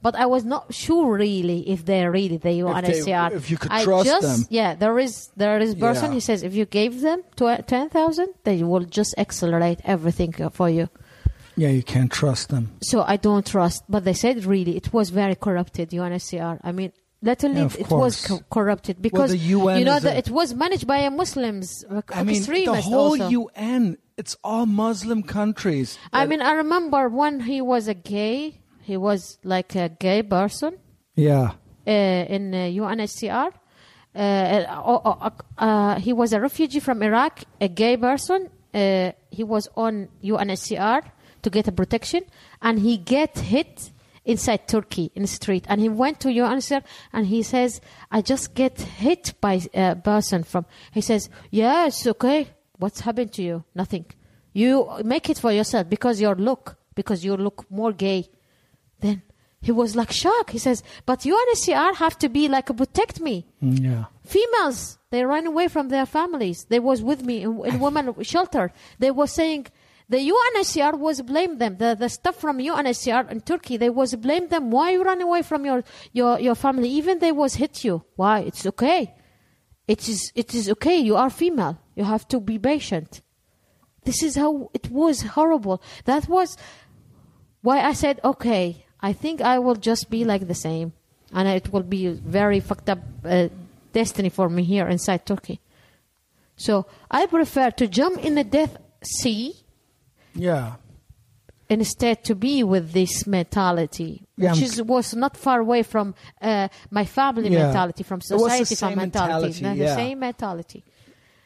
But I was not sure really if they're really the they- UNHCR. if you could I trust just, them. Yeah, there is there is person. Yeah. He says if you gave them ten thousand, they will just accelerate everything for you. Yeah, you can't trust them. So I don't trust. But they said really it was very corrupted, UNHCR. I mean, literally Yeah, it was co- corrupted because the UN you know that a- it was managed by a Muslims, uh, I mean, the whole also. UN, it's all Muslim countries. I mean, I remember when he was a gay, he was like a gay person yeah. uh, in uh, UNHCR. Uh, uh, uh, he was a refugee from Iraq, a gay person. Uh, he was on UNHCR to get a protection, and he get hit inside Turkey in the street. And he went to UNHCR, and he says, "I just get hit by a person from." He says, "Yes, okay. What's happened to you? Nothing. You make it for yourself because your look, because you look more gay." Then he was like shocked. He says, "But UNHCR have to be like protect me." Mm, Yeah. Females, they ran away from their families. They was with me in, in women shelter. They were saying the UNHCR was blame them. The the stuff from UNHCR in Turkey, they was blame them. Why you run away from your your your family? Even they was hit you. Why? It's okay. It is it is okay. You are female. You have to be patient. This is how it was horrible. That was why I said, okay, I think I will just be like the same. And it will be very fucked up uh, destiny for me here inside Turkey. So I prefer to jump in the Death Sea Yeah. instead to be with this mentality, Yeah, which I'm- is, was not far away from uh, my family Yeah. mentality, from the society same mentality, mentality, the yeah. same mentality.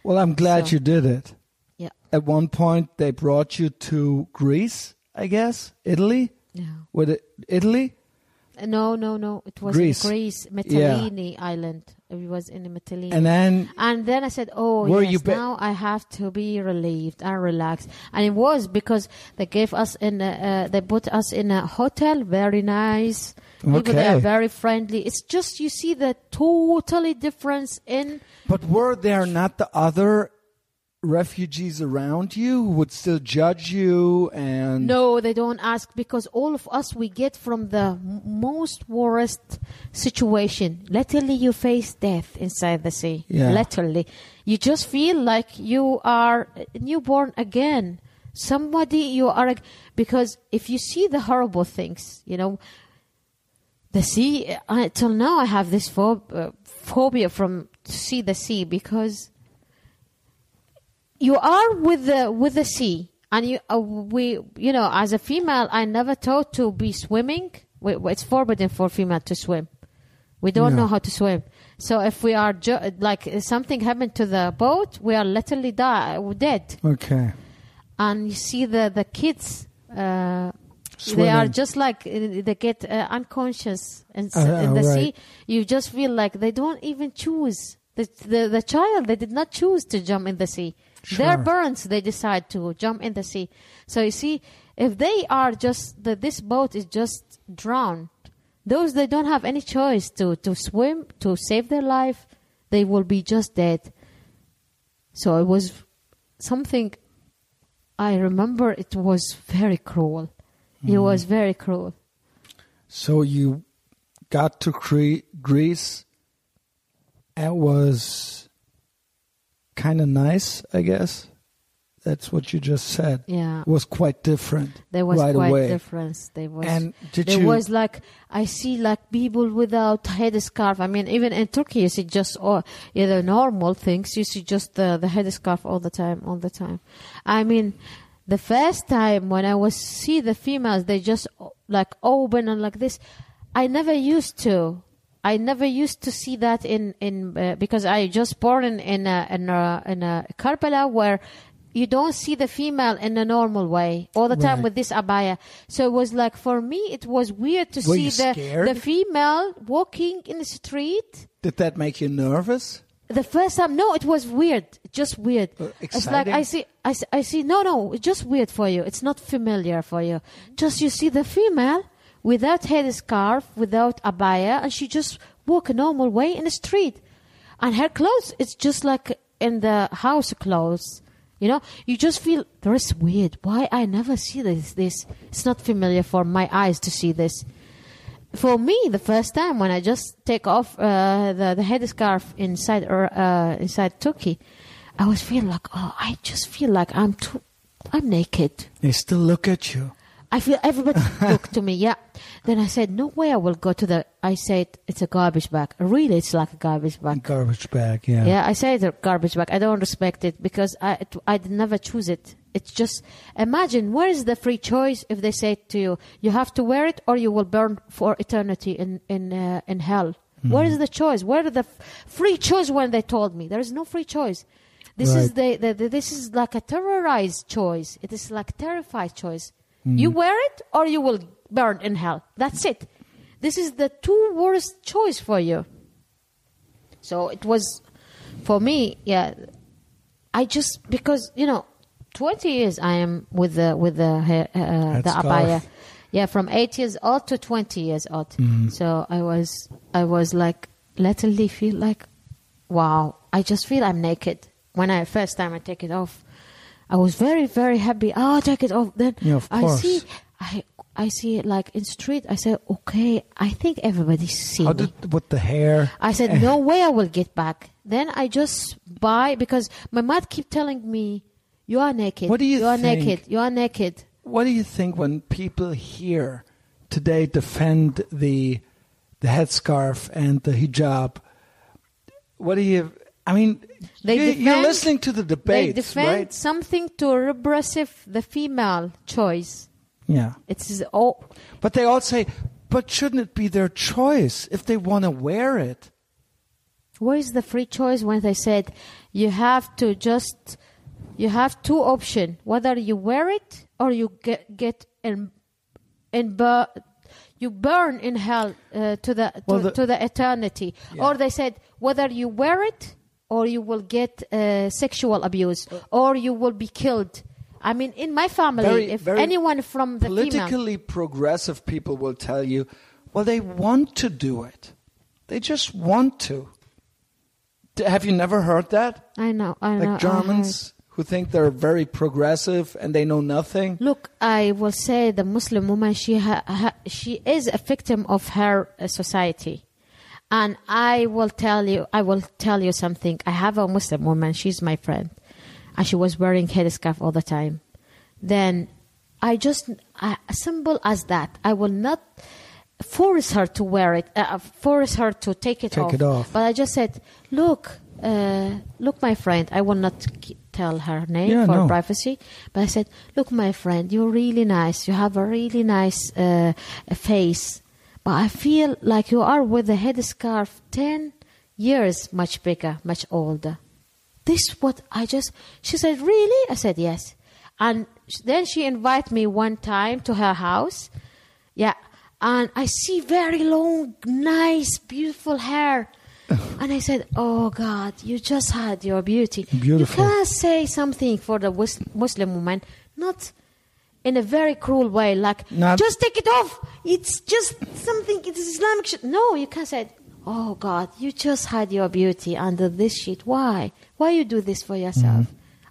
Well, I'm glad So- you did it. Yeah, At one point, they brought you to Greece, I guess, Italy. yeah. With it, Italy? No, no, no. It was Greece. in Greece, Mytilene Island. It was in Mytilene. And then, And then I said, "Oh, yes, you now I have to be relieved and relaxed." And it was because they gave us in, a, uh, they put us in a hotel, very nice. People Okay. are very friendly. It's just you see the totally difference in. but were there not the other refugees around you who would still judge you and No, they don't ask because all of us we get from the most worst situation. Literally, you face death inside the sea. Yeah. Literally, you just feel like you are newborn again. Somebody you are because if you see the horrible things, you know, the sea. Uh, till now, I have this phob- uh, phobia from to see the sea because you are with the with the sea. And you uh, we you know as a female i never taught to be swimming. We, it's forbidden for female to swim. We don't know how to swim. So if we are ju- like something happened to the boat we are literally die, dead. Okay. And you see the the kids uh, they are just like uh, they get uh, unconscious in, Uh, in the right. sea. You just feel like they don't even choose. The, the the child they did not choose to jump in the sea their Sure. parents they decide to jump in the sea so you see if they are just that this boat is just drowned those they don't have any choice to to swim to save their life they will be just dead so it was something I remember it was very cruel. It mm-hmm. was very cruel. so you got to Cre- greece it was kind of nice i guess that's what you just said Yeah. it was quite different There was right quite away difference. There was and did there you was like I see like people without headscarf. I mean, even in Turkey, you see just all yeah, the normal things. You see just the the headscarf all the time, all the time. I mean, the first time when I was see the females, they just like open and like this. I never used to. I never used to see that in in uh, because I just born in in a, in a, in a Karbala where you don't see the female in a normal way all the time Right. with this abaya. So it was like for me, it was weird to Were see the scared? the female walking in the street. did that make you nervous The first time, no, it was weird, just weird. Uh, It's like I see, I see, I see. No, no, it's just weird for you. It's not familiar for you. Just you see the female without headscarf, without abaya, and she just walk a normal way in the street, and her clothes it's just like in the house clothes. You know, you just feel there is weird. Why I never see this? This it's not familiar for my eyes to see this for me, the first time when I just take off uh, the the headscarf inside uh, inside Turkey, I was feeling like, oh, I just feel like I'm too, I'm naked. they still look at you I feel everybody looked to me. Yeah. Then I said, no way I will go to the. I said it's a garbage bag. Really, it's like a garbage bag. garbage bag yeah Yeah, I say it's a garbage bag. I don't respect it because I it, I never choose it. It's just imagine where is the free choice if they say to you you have to wear it or you will burn for eternity in in uh, in hell. Where is the choice? Where is the f- free choice when they told me there is no free choice? This is the, the, the this is like a terrorized choice. It is like terrified choice. You wear it or you will burn in hell. That's it. This is the two worst choice for you. So it was for me, yeah. I just because you know, twenty years I am with the with the uh, the abaya. Yeah, from eight years old to twenty years old. So I was I was like literally feel like, wow! I just feel I'm naked when I first time I take it off. I was very very happy. Oh, take it off. Then Yeah, of I see I I see it like in street. I said, okay, I think everybody see how me. did with the hair I said, no way I will get back. Then I just buy because my mom keep telling me, you are naked. What do you are think? naked. You are naked. What do you think when people here today defend the the headscarf and the hijab? What do you I mean, They you, you're listening to the They defend right? something to repressive the female choice. Yeah. It's all But they all say, but shouldn't it be their choice if they want to wear it? where is the free choice when they said you have to just you have two options whether you wear it or you get get in in bur- you burn in hell uh, to the to, Well, the- to the eternity Yeah. or they said whether you wear it or you will get uh, sexual abuse or you will be killed i mean in my family Very- if very anyone from the female Politically progressive people will tell you, well, they want to do it. They just want to. Have you never heard that? i know i know Like. Germans who think they're very progressive and they know nothing. Look, I will say the Muslim woman she ha, ha, she is a victim of her uh, society, and I will tell you I will tell you something. I have a Muslim woman. She's my friend, and she was wearing headscarf all the time. Then I just uh, simple as that. I will not force her to wear it, uh, force her to take it Take off. it off. But I just said, look, uh, look, my friend. I will not k- tell her name Yeah, for no. privacy. But I said, look, my friend, you're really nice. You have a really nice uh, face. But I feel like you are with a headscarf 10 years much bigger, much older. This what I just, she said, really? I said, yes. And then she invited me one time to her house. Yeah. And I see very long, nice, beautiful hair. and I said, Oh God, you just had your beauty. Beautiful. You can't say something for the Muslim woman, not in a very cruel way, like, Not- just take it off. It's just something, it's Islamic shit. No, you can't say, Oh God, you just hide your beauty under this sheet. Why? Why you do this for yourself?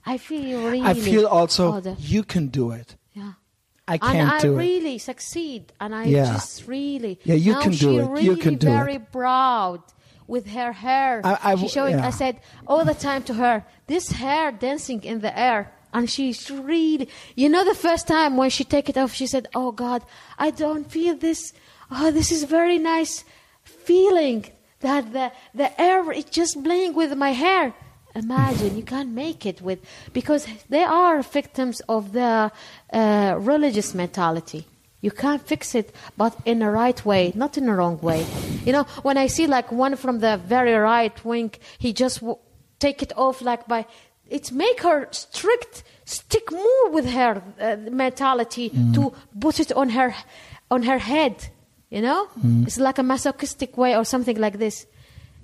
I feel really. Mm-hmm. I feel also Oh, you can do it. yeah. I can't I do it. really succeed, and I Yeah. just really Yeah, you now can do it. Really You can do very it. proud with her hair. I- I she showing. yeah. I said all the time to her, this hair dancing in the air, and she's really. You know, the first time when she take it off, she said, "Oh God, I don't feel this. Oh, this is very nice feeling that the the air is just playing with my hair." Imagine you can't make it with because they are victims of the uh, religious mentality. You can't fix it, but in a right way, not in a wrong way. You know, when I see like one from the very right wing, he just w- take it off like by, it's make her strict, stick more with her uh, mentality to put it on her, on her head. You know, it's like a masochistic way or something like this,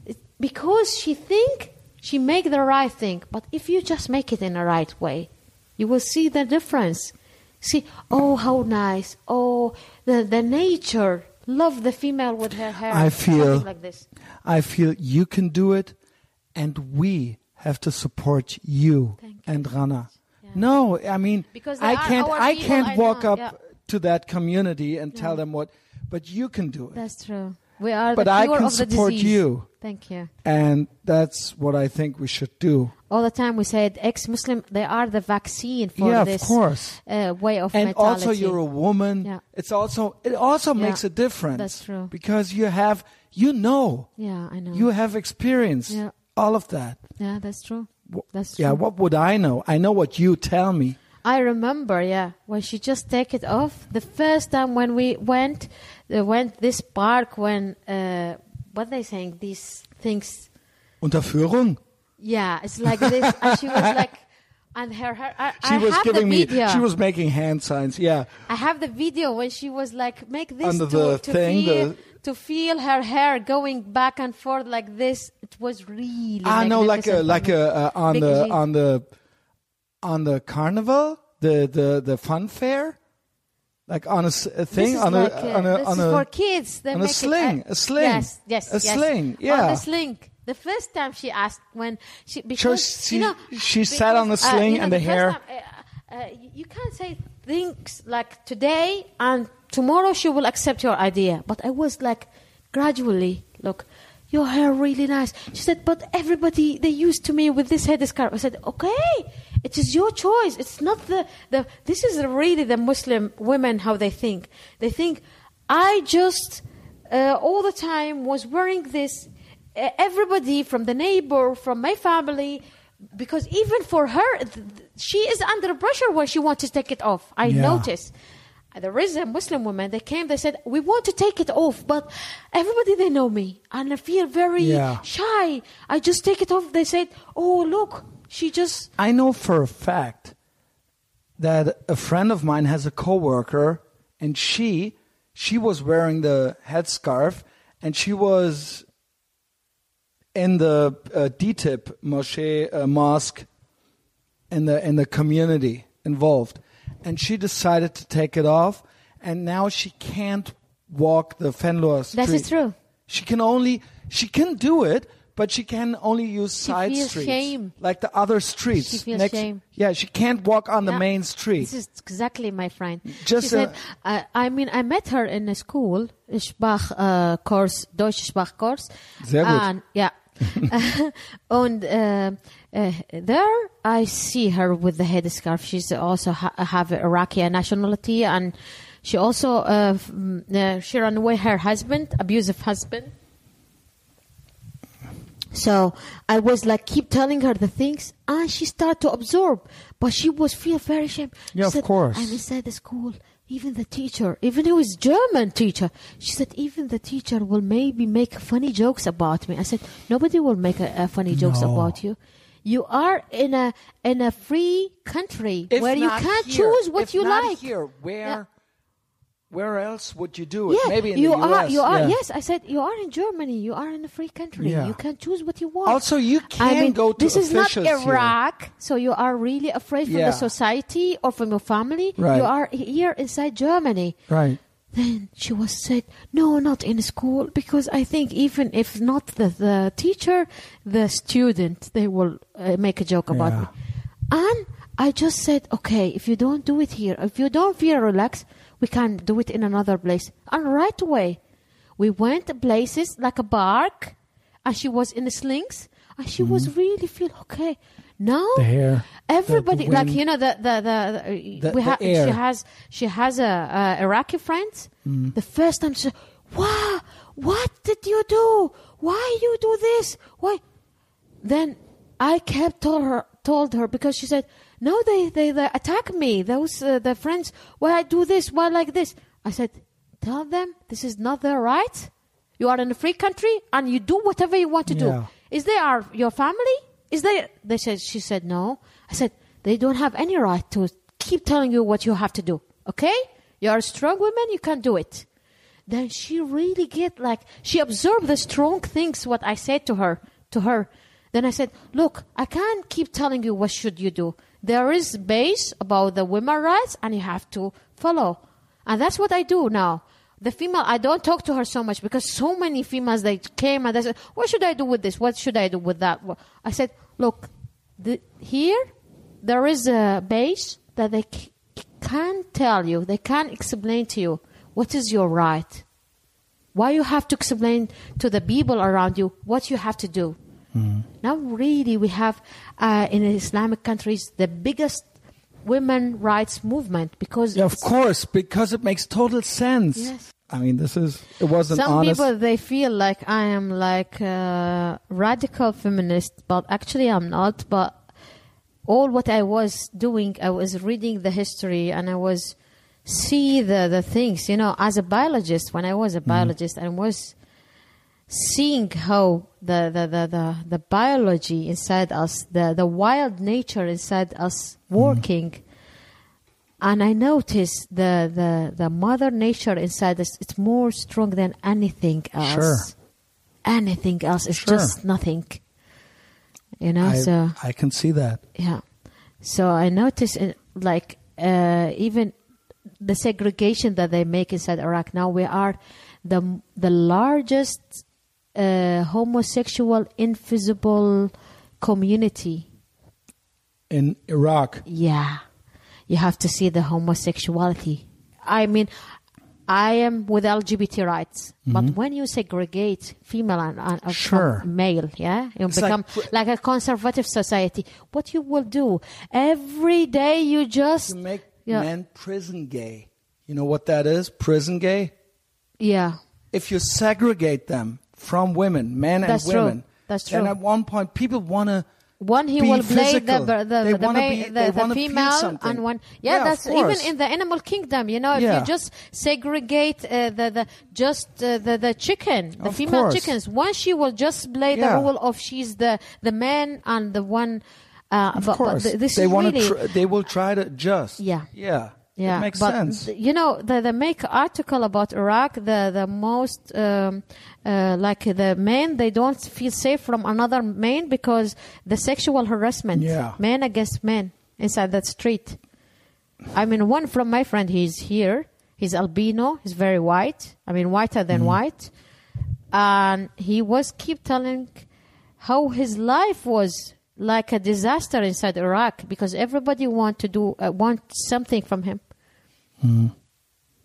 It- because she think she make the right thing. But if you just make it in the right way, you will see the difference. See, oh, how nice. Oh, the, the nature. Love the female with her hair. I feel- like this. I feel you can do it, and we have to support you you. and Rana. Yeah. No, I mean, Because I can't. I can't walk up yeah. to that community and tell them what, but you can do it, That's true. We are But the I can of support you. Thank you. and that's what I think we should do. All the time we said ex-Muslim, they are the vaccine for yeah, of this course. uh, way of And mentality. also, you're a woman. Yeah. It's also it also Yeah, makes a difference. that's true. because you have you know yeah, I know. you have experience Yeah. All of that. yeah, that's true. That's true. Yeah, what would I know? I know what you tell me. I remember, yeah, when she just take it off. The first time when we went, uh, went this park when uh, what they saying these things. Unterführung. Yeah, it's like this, and she was like, and her, her I, She I was have giving the me. video. She was making hand signs. Yeah. I have the video when she was like, make this Under to, the to thing, feel the- to feel her hair going back and forth like this. It was really. I know, like a like a uh, on Big the G. on the on the carnival, the the the fun fair, like on a, s- a This thing on like, a uh, on a this on is a for kids. They on a make it, sling, uh, a sling. Yes, yes, A yes. sling, On yeah. the sling. The first time she asked when she because she, you know she sat on the because, uh, sling you know, and the, first hair. time, uh, uh, you- you can't say things like today and tomorrow she will accept your idea. But I was like gradually look. Your hair really nice. She said, but everybody they used to me with this headscarf. I said, okay, it is your choice. It's not the the. This is really the Muslim women how they think. They think I just uh, all the time was wearing this uh, everybody from the neighbor, from my family, because even for her, th- she is under pressure when she wants to take it off. I Yeah. notice. There is a Muslim woman. They came. They said, "We want to take it off, but everybody they know me, and I feel very Yeah. shy. I just take it off." They said, "Oh, look, she just I know for a fact that a friend of mine has a coworker, and she she was wearing the headscarf, and she was in the uh, DITIB moschee uh, mosque in the in the community involved, and she decided to take it off, and now she can't walk the Venloer Street. That is true. She can only she can do it, but she can only use side feels streets, shame. like the other streets. She feels shame. Yeah, she can't walk on the main street. This is exactly my friend. Just, she said, uh, I, I mean, I met her in a school, Sprach uh, course, Deutsche Sprachkurs. Sehr gut. And, yeah. and uh, uh, there I see her with the headscarf. She's also ha- have Iraqi nationality, and she also uh, f- uh, she ran away her husband, abusive husband. So I was like, keep telling her the things, and she started to absorb. But she was feel very ashamed. She Yeah, of said, course. I'm inside the school. Even the teacher, even who is German teacher, she said, even the teacher will maybe make funny jokes about me. I said, nobody will make a, a funny jokes No. about you. You are in a in a free country If where you can't here- choose what if you not like. Here, where, Yeah. where else would you do it? Yeah, Maybe in you the are. US. You are. yeah. Yes, I said you are in Germany. You are in a free country. Yeah. You can choose what you want. Also, you can I mean, go to this is not officials here. Iraq, so you are really afraid from Yeah. the society or from your family. Right. You are here inside Germany. Right. Then she was said, no, not in school, because I think even if not the, the teacher, the student, they will uh, make a joke about Yeah. me. And I just said, okay, if you don't do it here, if you don't feel relaxed, we can do it in another place. And right away, we went to places like a park, and she was in the slings, and she was really feel okay. Mm-hmm. The hair, everybody, the- the like you know, the the the, The- ha- she has she has a, a Iraqi friend. Mm. The first time she said, "Wow, what did you do? Why you do this? Why?" Then I kept told her told her because she said, "No, they they, they attack me. Those uh, the friends. Why I do this? Why like this?" I said, "Tell them this is not their right. You are in a free country and you do whatever you want to Yeah. do. Is they are your family? Is they?" They said. She said, "No." I said, "They don't have any right to keep telling you what you have to do. Okay? You are a strong woman. You can do it." then she really get like she absorbed the strong things what I said to her to her. Then I said, "Look, I can't keep telling you what should you do. There is base about the women rights, and you have to follow." And that's what I do now. The female, I don't talk to her so much because so many females they came and they said, "What should I do with this? What should I do with that?" I said, "Look, the, here there is a base that they c- can't tell you, they can't explain to you what is your right. Why you have to explain to the people around you what you have to do. Now, really, we have uh, in Islamic countries the biggest women rights movement because Yeah, of course, because it makes total sense. Yes. I mean, this is it wasn't some honest. people they feel like I am like a radical feminist, but actually I'm not. But all what I was doing, I was reading the history and I was see the the things. You know, as a biologist, when I was a mm-hmm. biologist, I was seeing how the the, the, the, the biology inside us, the, the wild nature inside us working. And I noticed the, the, the mother nature inside us, it's more strong than anything else. Sure. Anything else is Sure. just nothing. You know, I, so I can see that. yeah. So I noticed, it, like, uh, even the segregation that they make inside Iraq. Now we are the the largest uh, homosexual invisible community. In Iraq, Yeah, you have to see the homosexuality. I mean, I am with LGBT rights, but when you segregate female and, Sure. male, yeah, you It's become like- like, a conservative society. What you will do every day? You just you make Yeah. men prison gay. You know what that is? Prison gay. yeah, If you segregate them from women, men That's and true. women. That's true. And true. at one point, people want to. One he will play the the the, be- the, the female and one yeah, Yeah, that's even in the animal kingdom you know if Yeah. you just segregate uh, the the just uh, the the chicken the Of female course. chickens one she will just play the role of she's the the man and the one uh, Of but, but course, th- this they is want really to. Tr- they will try to adjust. Yeah. Yeah. yeah, It makes but sense. th- you know, the the make article about Iraq, the the most um, uh, like the men they don't feel safe from another man because the sexual harassment, Yeah. men against men inside that street. I mean, one from my friend, he's here. He's albino. He's very white. I mean, whiter than white. And he was keep telling how his life was like a disaster inside Iraq because everybody want to do uh, want something from him.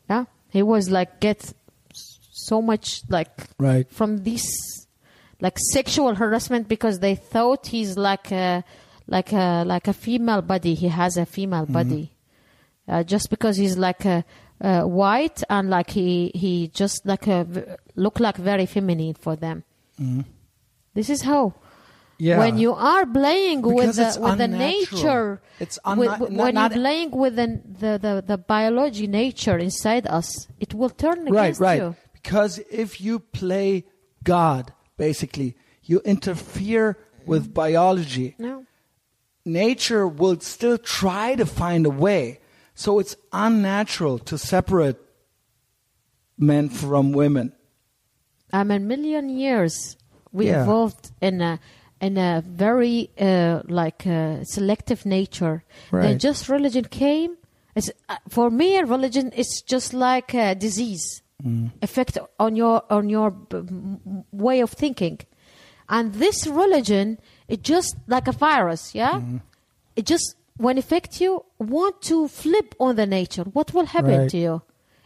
Yeah, he was like get so much like Right. from this like sexual harassment because they thought he's like a like a like a female body. He has a female body, uh, just because he's like a, uh, white and like he he just like a look like very feminine for them. This is how. Yeah. When you are playing with the it's with the nature, It's with- with- not- when not- you're playing with the, the, the, the biology nature inside us, it will turn right, against right. you. Because if you play God, basically, you interfere with biology. No. Nature will still try to find a way. So it's unnatural to separate men from women. I mean, million years we Yeah. evolved in a in a very uh, like uh, selective nature. Then Right. just religion came. It's, uh, for me, religion is just like a disease Mm. effect on your on your way of thinking, and this religion it just like a virus. Yeah, Mm-hmm. it just when affect you want to flip on the nature. What will happen Right. to you?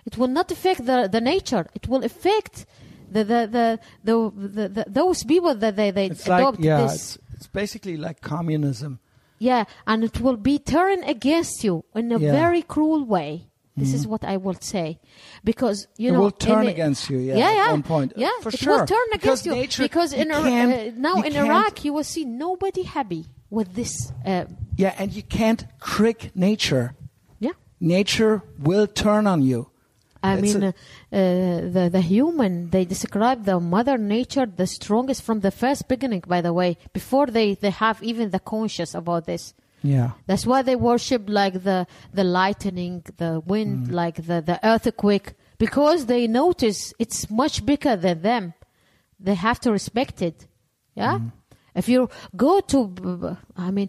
It will not affect the, the nature. It will affect the the the, the, the, the those people that they, they It's like, adopt yeah, this. it's, it's basically like communism. Yeah, and it will be turned against you in a Yeah. very cruel way. This is what I will say, because you know. It know will turn a- against you, yeah, yeah, yeah, at one point. yeah, For it sure. will turn Because against you nature- because in can't- uh, now in Iraq you will see nobody happy with this. Uh, Yeah, and you can't trick nature. yeah, Nature will turn on you. I It's mean, uh, the the human they describe the mother nature the strongest from the first beginning. By the way, before they they have even the conscious about this. Yeah. That's why they worship like the the lightning, the wind, Mm. like the the earthquake, because they notice it's much bigger than them. They have to respect it. Yeah. Mm. If you go to, I mean,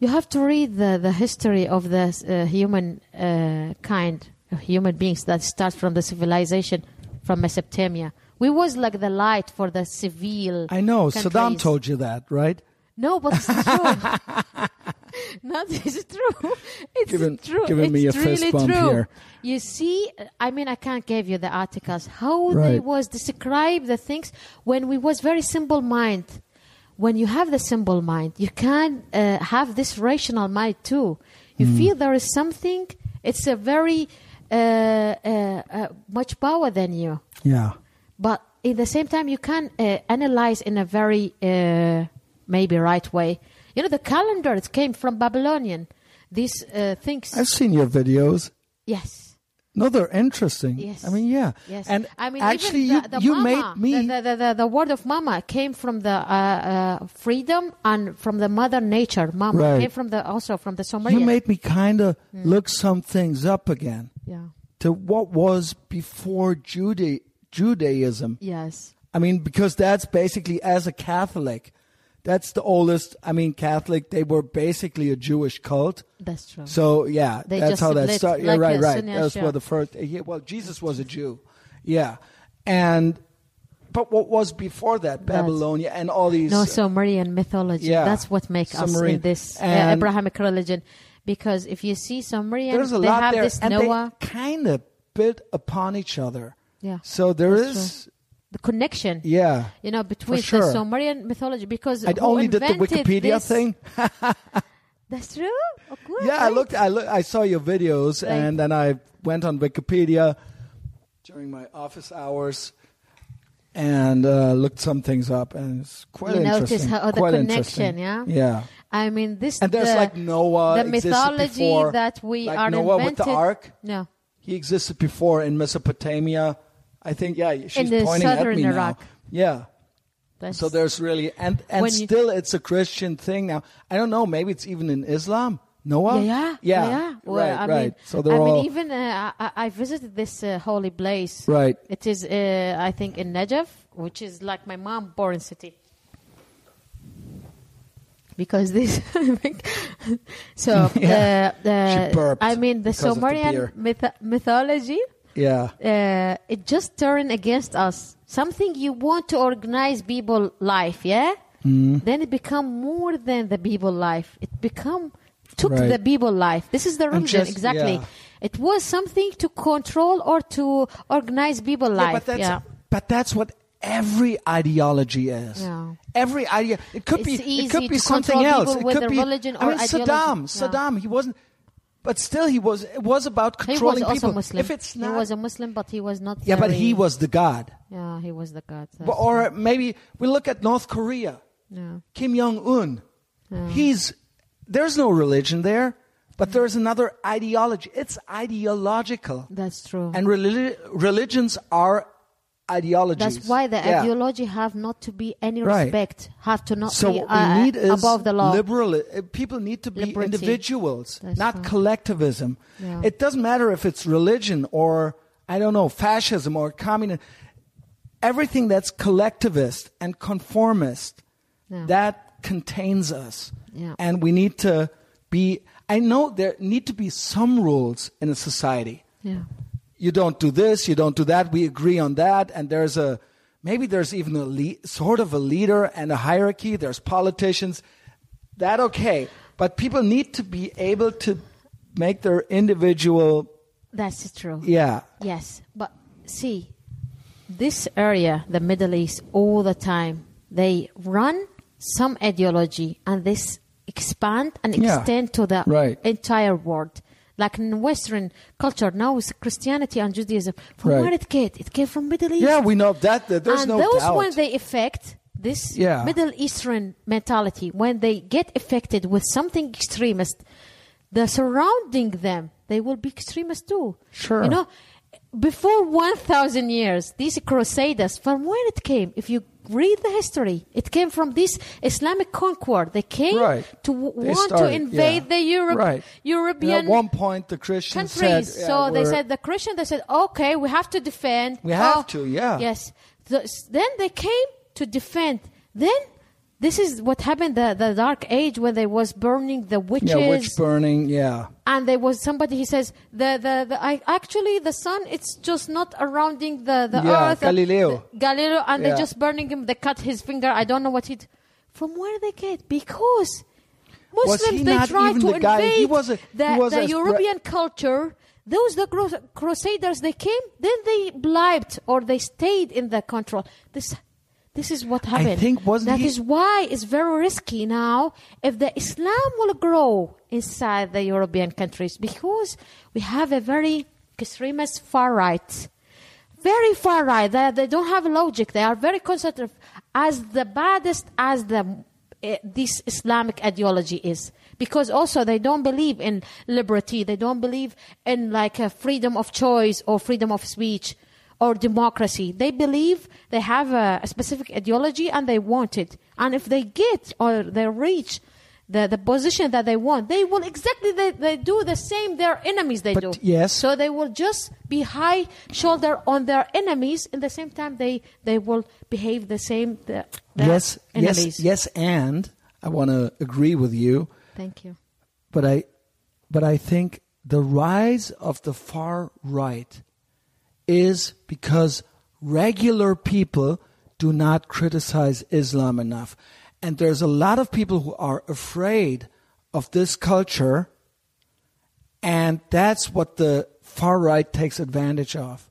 you have to read the the history of the uh, human uh, kind, human beings that start from the civilization from Mesopotamia. We was like the light for the civil. I know. Saddam told you that, right? No, but it's true. no, it's true. It's Giving- true. giving me it's really true. here. You see, I mean, I can't give you the articles how they was describe the things when we was very simple mind. When you have the simple mind, you can uh, have this rational mind too. You Hmm. feel there is something. It's a very uh, uh, uh, much power than you Yeah. but at the same time you can uh, analyze in a very uh, maybe right way you know the calendar it came from babylonian these uh, things I've seen your videos. yes No, they're interesting. yes I mean, yeah. yes And i mean actually, even you, the, the you mama, made me. the, the, the, the word of mama came from the uh, uh, freedom and from the mother nature mama Right. came from the also from the Sumerian you made me kind of Hmm. look some things up again yeah to what was before Juda- Judaism. yes I mean, because that's basically as a Catholic, that's the oldest. I mean, Catholic. They were basically a Jewish cult. that's true So yeah, They that's how that started. Yeah, like right, right. Sunni and That's where the first. Yeah, well, Jesus was a Jew. Yeah, and but what was before that? That's- Babylonia and all these. No Sumerian mythology. Yeah, That's what makes us in this uh, Abrahamic religion. Because if you see Sumerian, there's a they lot have there, this and Noah. they kind of built upon each other. Yeah. So there That's is, the connection. yeah. You know, between sure. the Sumerian mythology. Because I only did the Wikipedia this- thing. That's true. Oh, good, Yeah, I looked. I look. I saw your videos, Right. and then I went on Wikipedia during my office hours, and uh, looked some things up, and it's quite You notice interesting. how- the quite connection, yeah? Yeah. I mean, this And there's the, like Noah the mythology before, that we like are Noah invented. with the ark. No, He existed before in Mesopotamia. I think, yeah, she's the pointing at southern me Iraq. now. Yeah. that's, So there's really, and and still, it's a Christian thing now. I don't know. Maybe it's even in Islam. Noah. yeah, yeah, yeah, yeah. Well, right, I right. Mean, so they're I all mean, even uh, I, I visited this uh, holy place. right. It is, uh, I think, in Najaf, which is like my mom born city. Because this, so Yeah. uh, the, She I mean, the because the Sumerian myth- mythology, Yeah. uh, it just turned against us. Something you want to organize people life, yeah. Mm-hmm. Then it become more than the people life. It become took Right. the people life. This is the religion just- exactly. yeah. It was something to control or to organize people Yeah, life. but that's yeah. but that's what every ideology is. Yeah. Every idea. It could be. It's It could be something else. It could their be religion I mean, ideology. Saddam. Yeah. Saddam. He wasn't. But still, he was. It was about controlling He was also people. Muslim. If it's not, he was a Muslim, but he was not. yeah, but he was the god. Yeah, he was the god. But- Or maybe we look at North Korea. yeah. Kim Jong Un. Yeah. He's there's no religion there, but there's another ideology. It's ideological, That's true. and religi- religions are ideologies. That's why the Yeah. ideology have not to be any Right. respect, have to not So be what uh, we need is above the law. liberal. uh, People need to be Liberty. individuals, That's not right. collectivism. Yeah. It doesn't matter if it's religion or I don't know fascism or communism. Everything that's collectivist and conformist Yeah. that contains us, Yeah. and we need to be. I know there need to be some rules in a society yeah. You don't do this, you don't do that. We agree on that, and there's a maybe there's even a le- sort of a leader and a hierarchy. There's politicians. That okay, but people need to be able to make their individual. That's true. Yeah, Yes, but see, this area, the Middle East, all the time they run some ideology and this expand and Yeah. extend to the Right. entire world. Like in Western culture, now it's Christianity and Judaism. From Right. where it came? It came from Middle East. yeah, we know that. that there's and no those doubt. when they affect this Yeah. Middle Eastern mentality, when they get affected with something extremist, the surrounding them, they will be extremist too. Sure. You know, before 1,000 years, these crusaders, from where it came, if you read the history, it came from this Islamic conquer. They came Right. to w- They want to invade yeah. the Europe, Right. European At one point, the Christians countries. said, yeah, so they said the Christian. They said, okay, we have to defend. We have Oh, to, yeah. Yes. Then they came to defend. Then this is what happened the the dark age when they was burning the witches. yeah, witch burning. Yeah, and there was somebody he says the the, the I, actually the sun it's just not surrounding the the Yeah, earth Galileo. The- Galileo and Yeah. they just burning him they cut his finger I don't know what he d- from where they get because Muslims he they try to the guy- invade he was a- he the, was the as bra- European culture those the cru- crusaders they came then they bribed or they stayed in the control this this is what happened think wasn't That he- is why it's very risky now if the Islam will grow inside the European countries because we have a very extremist far right. Very far right. They, they don't have logic. They are very conservative. As the baddest as the uh, this Islamic ideology is, because also they don't believe in liberty. They don't believe in like a freedom of choice or freedom of speech or democracy. They believe they have a, a specific ideology and they want it. And if they get or they reach the, the position that they want, they will exactly they, they do the same their enemies they But do. yes. So they will just be high shoulder on their enemies. In the same time, they they will behave the same. The, yes, enemies. yes, yes, and I want to agree with you. Thank you. but I, but I think the rise of the far right is because regular people do not criticize Islam enough, and there's a lot of people who are afraid of this culture, and that's what the far right takes advantage of,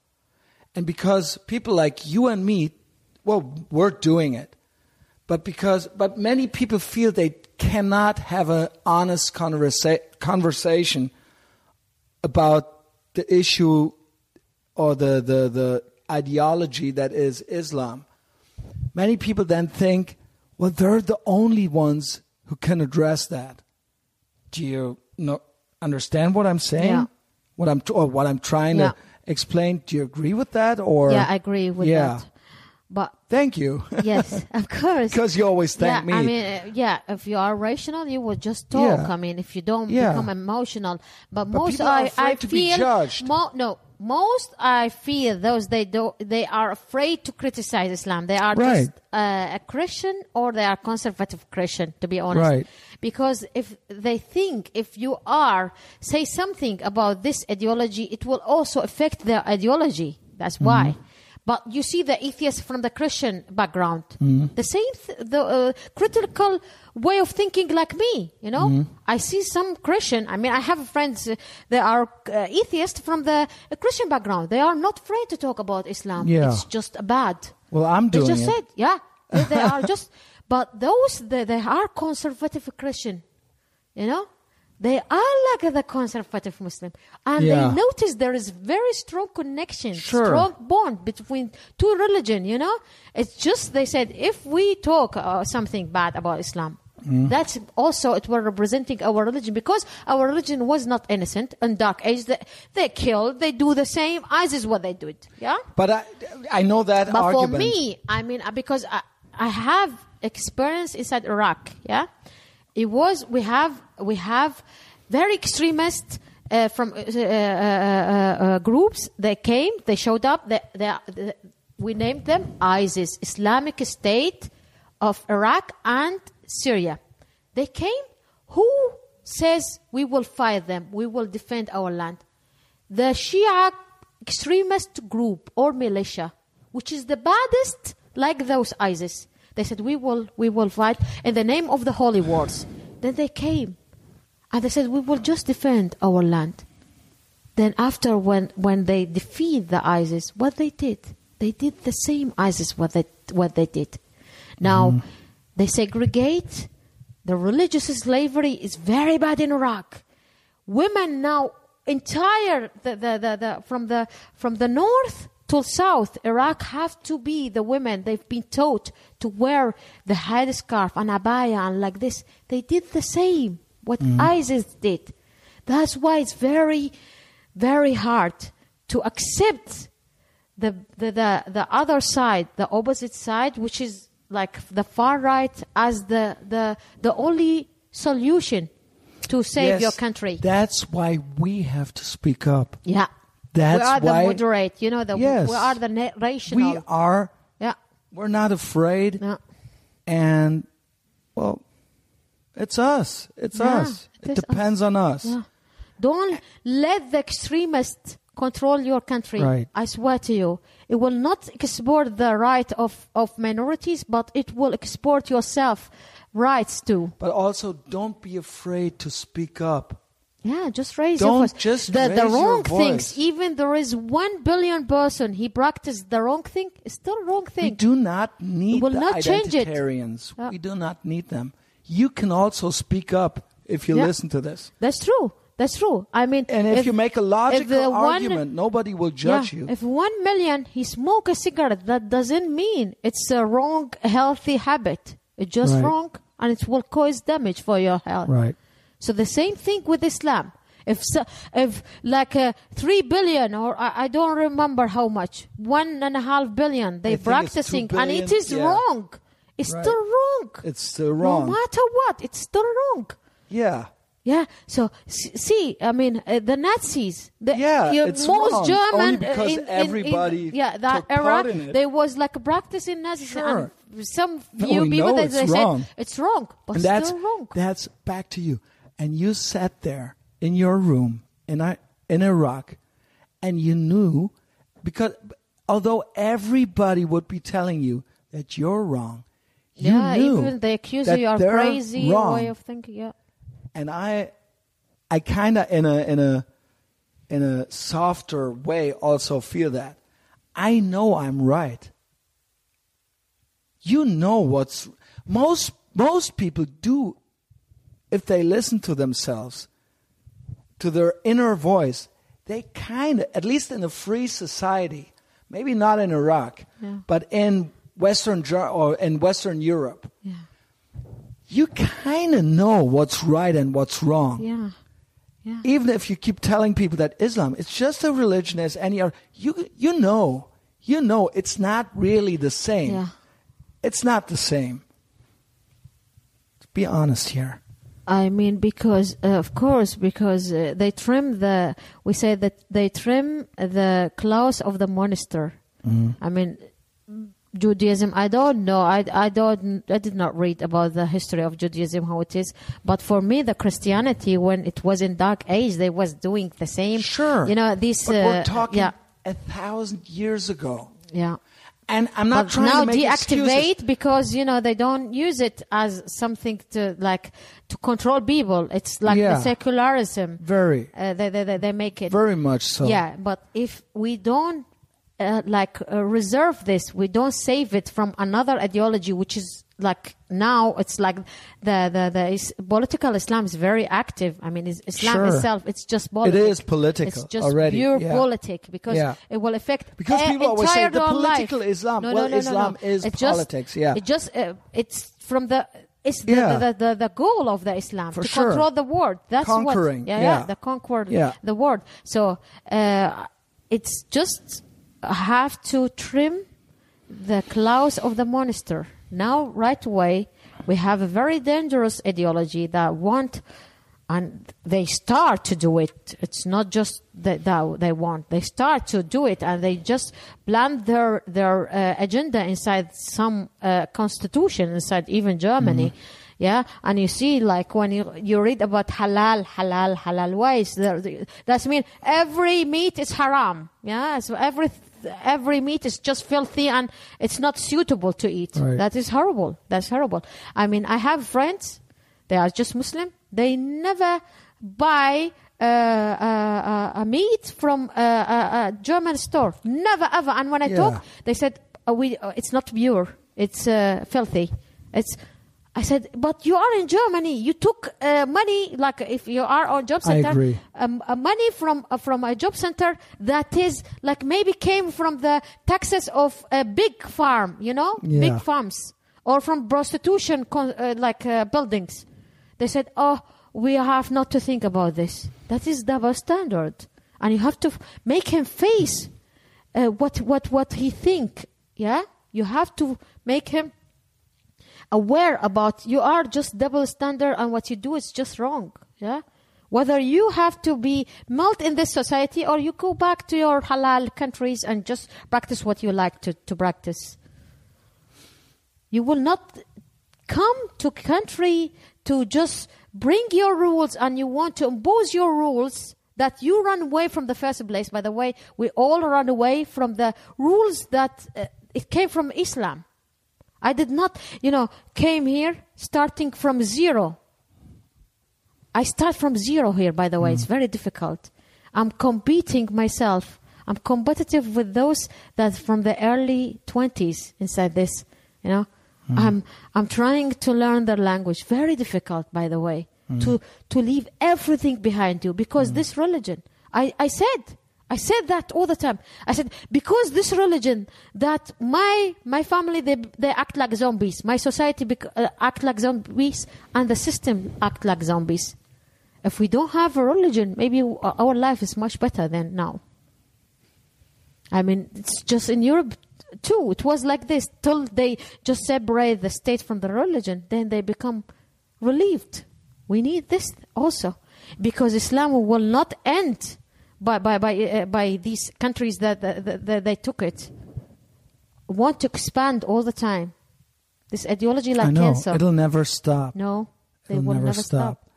and because people like you and me, well, we're doing it. But because but many people feel they cannot have an honest conversa- conversation about the issue or the, the, the ideology that is Islam. many people then think, well, they're the only ones who can address that. Do you know, understand what I'm saying? Yeah. What I'm or what I'm trying Yeah. to explain? Do you agree with that? Or yeah, I agree with Yeah. that. But thank you, yes, of course. because you always thank yeah, me. I mean, uh, yeah. If you are rational, you will just talk. Yeah. I mean, if you don't become emotional, but, But most I, I to be feel judged. Mo- no, most I feel those they do they are afraid to criticize Islam. They are Right. just uh, a Christian or they are conservative Christian. To be honest, Right. because if they think if you are say something about this ideology, it will also affect their ideology. That's why. Mm-hmm. But you see the atheist from the Christian background, Mm-hmm. the same, th- the uh, critical way of thinking like me. You know, Mm-hmm. I see some Christian. I mean, I have friends uh, that are uh, atheists from the uh, Christian background. They are not afraid to talk about Islam. Yeah. It's just bad. well, I'm doing. They just it. said, yeah, they, they are just. But those they, they are conservative Christian, you know, they are like the conservative Muslim, and Yeah. they notice there is very strong connection, Sure. strong bond between two religion. You know, it's just they said if we talk uh, something bad about Islam. Mm. That's also it was representing our religion because our religion was not innocent in dark age. They, they killed, they do the same. ISIS is what they did, yeah. But I, I know that But argument. for me, I mean, uh, because I, I have experience inside Iraq, yeah, it was we have we have very extremist uh, from uh, uh, uh, uh, groups. They came, they showed up. They, they, they, we named them ISIS, Islamic State of Iraq and Syria. They came. Who says we will fight them? We will defend our land. The Shia extremist group or militia, which is the baddest, like those ISIS. They said we will we will fight in the name of the holy wars. Then they came, and they said we will just defend our land. Then after when when they defeat the ISIS, what they did, they did the same ISIS what they what they did. Now mm-hmm. they segregate. The religious slavery is very bad in Iraq. Women now entire the, the, the, the from the from the north to south Iraq have to be the women they've been taught to wear the headscarf and abaya and like this they did the same what mm-hmm. ISIS did that's why it's very very hard to accept the, the, the, the other side, the opposite side, which is like the far right, as the, the, the only solution to save Yes, your country. That's why we have to speak up. yeah. That's we are why- the moderate, you know, the, Yes. we are the na- rational. We are. yeah. We're not afraid. No. And well, it's us. It's Yeah, us. it It, depends on us. Yeah. Don't let the extremists control your country. Right. I swear to you. It will not export the right of, of minorities, but it will export yourself rights too. But also, don't be afraid to speak up. Yeah, just raise Don't your voice. just the, raise the your wrong voice. things. Even there is one billion person he practiced the wrong thing. It's still wrong thing. We do not need will the not change it. identitarians. Yeah. We do not need them. You can also speak up if you Yeah. listen to this. That's true. That's true. I mean, And if, you make a logical the one- argument, nobody will judge yeah, you. If one million he smoke a cigarette, that doesn't mean it's a wrong healthy habit. It's just Right. wrong, and it will cause damage for your health. right. So the same thing with Islam. If so, if like uh, three billion or I, I don't remember how much, one and a half billion they I think it's two practicing, and it is yeah. wrong. It's Right. still wrong. It's still wrong. No matter what, it's still wrong. Yeah. Yeah. So see, I mean, uh, the Nazis. The, Yeah, your it's most wrong. German Only because uh, in, in- everybody in, yeah, that era, there was like a practicing Nazis, Sure. and some few people that they wrong. said it's wrong, but and that's still wrong. that's back to you. And you sat there in your room in I- in Iraq, and you knew because although everybody would be telling you that you're wrong, you yeah, knew even they accuse you of crazy wrong. way of thinking. Yeah. and I, I kind of in a in a in a softer way also feel that I know I'm right. You know what's most most people do if they listen to themselves, to their inner voice. They kind of, at least in a free society, maybe not in Iraq, Yeah. but in Western or in Western Europe, Yeah. you kind of know what's right and what's wrong. Yeah. Yeah. Even if you keep telling people that Islam it's just a religion as any other, you you know, you know it's not really the same. Yeah. It's not the same. Let's be honest here. I mean, because uh, of course, because uh, they trim the. We say that they trim the clothes of the monster. I mean, Judaism. I don't know. I I don't. I did not read about the history of Judaism how it is. But for me, the Christianity when it was in dark age, they was doing the same. Sure. You know this. But we're uh, talking Yeah. a thousand years ago. Yeah. And I'm not but trying now to make deactivate excuses. because you know they don't use it as something to like to control people. It's like Yeah. the secularism. Very, Uh, they, they they they make it. very much so. Yeah, but if we don't uh, like uh, reserve this, we don't save it from another ideology, which is like now it's like the the the is, political Islam is very active. I mean, is, Islam Sure. itself it's just politics. is political It's just already, pure yeah. politic because Yeah. it will affect Because e- people always say the political life. Islam. No, Well, no, no, no, Islam is It just- politics, yeah. it just uh, it's from the. It's the, Yeah. the, the, the goal of the Islam For to sure. control the world. That's Conquering, what, yeah, yeah. yeah, the conquer Yeah. the world. So uh, it's just have to trim the claws of the monster. Now, right away, we have a very dangerous ideology that want, and they start to do it. It's not just that, that they want; they start to do it, and they just plant their their uh, agenda inside some uh, constitution, inside even Germany. Yeah, and you see, like when you you read about halal, halal, halal. Why is there? That's mean every meat is haram. Yeah, so every every meat is just filthy and it's not suitable to eat. Right. That is horrible. That's horrible. I mean, I have friends. They are just Muslim. They never buy uh, uh, uh, a meat from a, a, a German store. Never ever. And when I Yeah. talk, they said, uh, "We, uh, it's not pure. It's uh, filthy. It's." I said, "But you are in Germany. You took uh, money, like if you are on job center, um, uh, money from uh, from a job center that is like maybe came from the taxes of a big farm, you know, Yeah. big farms, or from prostitution, con- uh, like uh, buildings." They said, "Oh, we have not to think about this. That is double standard, and you have to f- make him face uh, what what what he think. Yeah, you have to make him." Aware about you are just double standard and what you do is just wrong yeah? Whether you have to be melt in this society or you go back to your halal countries and just practice what you like to, to practice. You will not come to country to just bring your rules and you want to impose your rules that you run away from the first place. By the way we all run away from the rules that uh, it came from islam I did not, you know, came here starting from zero. I start from zero here, by the way. It's mm. very difficult. I'm competing myself. I'm competitive with those that from the early 20s inside this, you know. Mm. I'm, I'm trying to learn their language. Very difficult, by the way, mm. to, to leave everything behind you because this religion, I, I said, I said that all the time. I said because this religion that my my family they they act like zombies. My society bec- uh, act like zombies, and the system act like zombies. If we don't have a religion, maybe our life is much better than now. I mean, it's just in Europe too. It was like this till they just separate the state from the religion. Then they become relieved. We need this also because Islam will not end by by by, uh, by these countries that, that, that, that they took it. Want to expand all the time. This ideology like I know cancer. it'll never stop. no, they It'll will never never, stop. stop.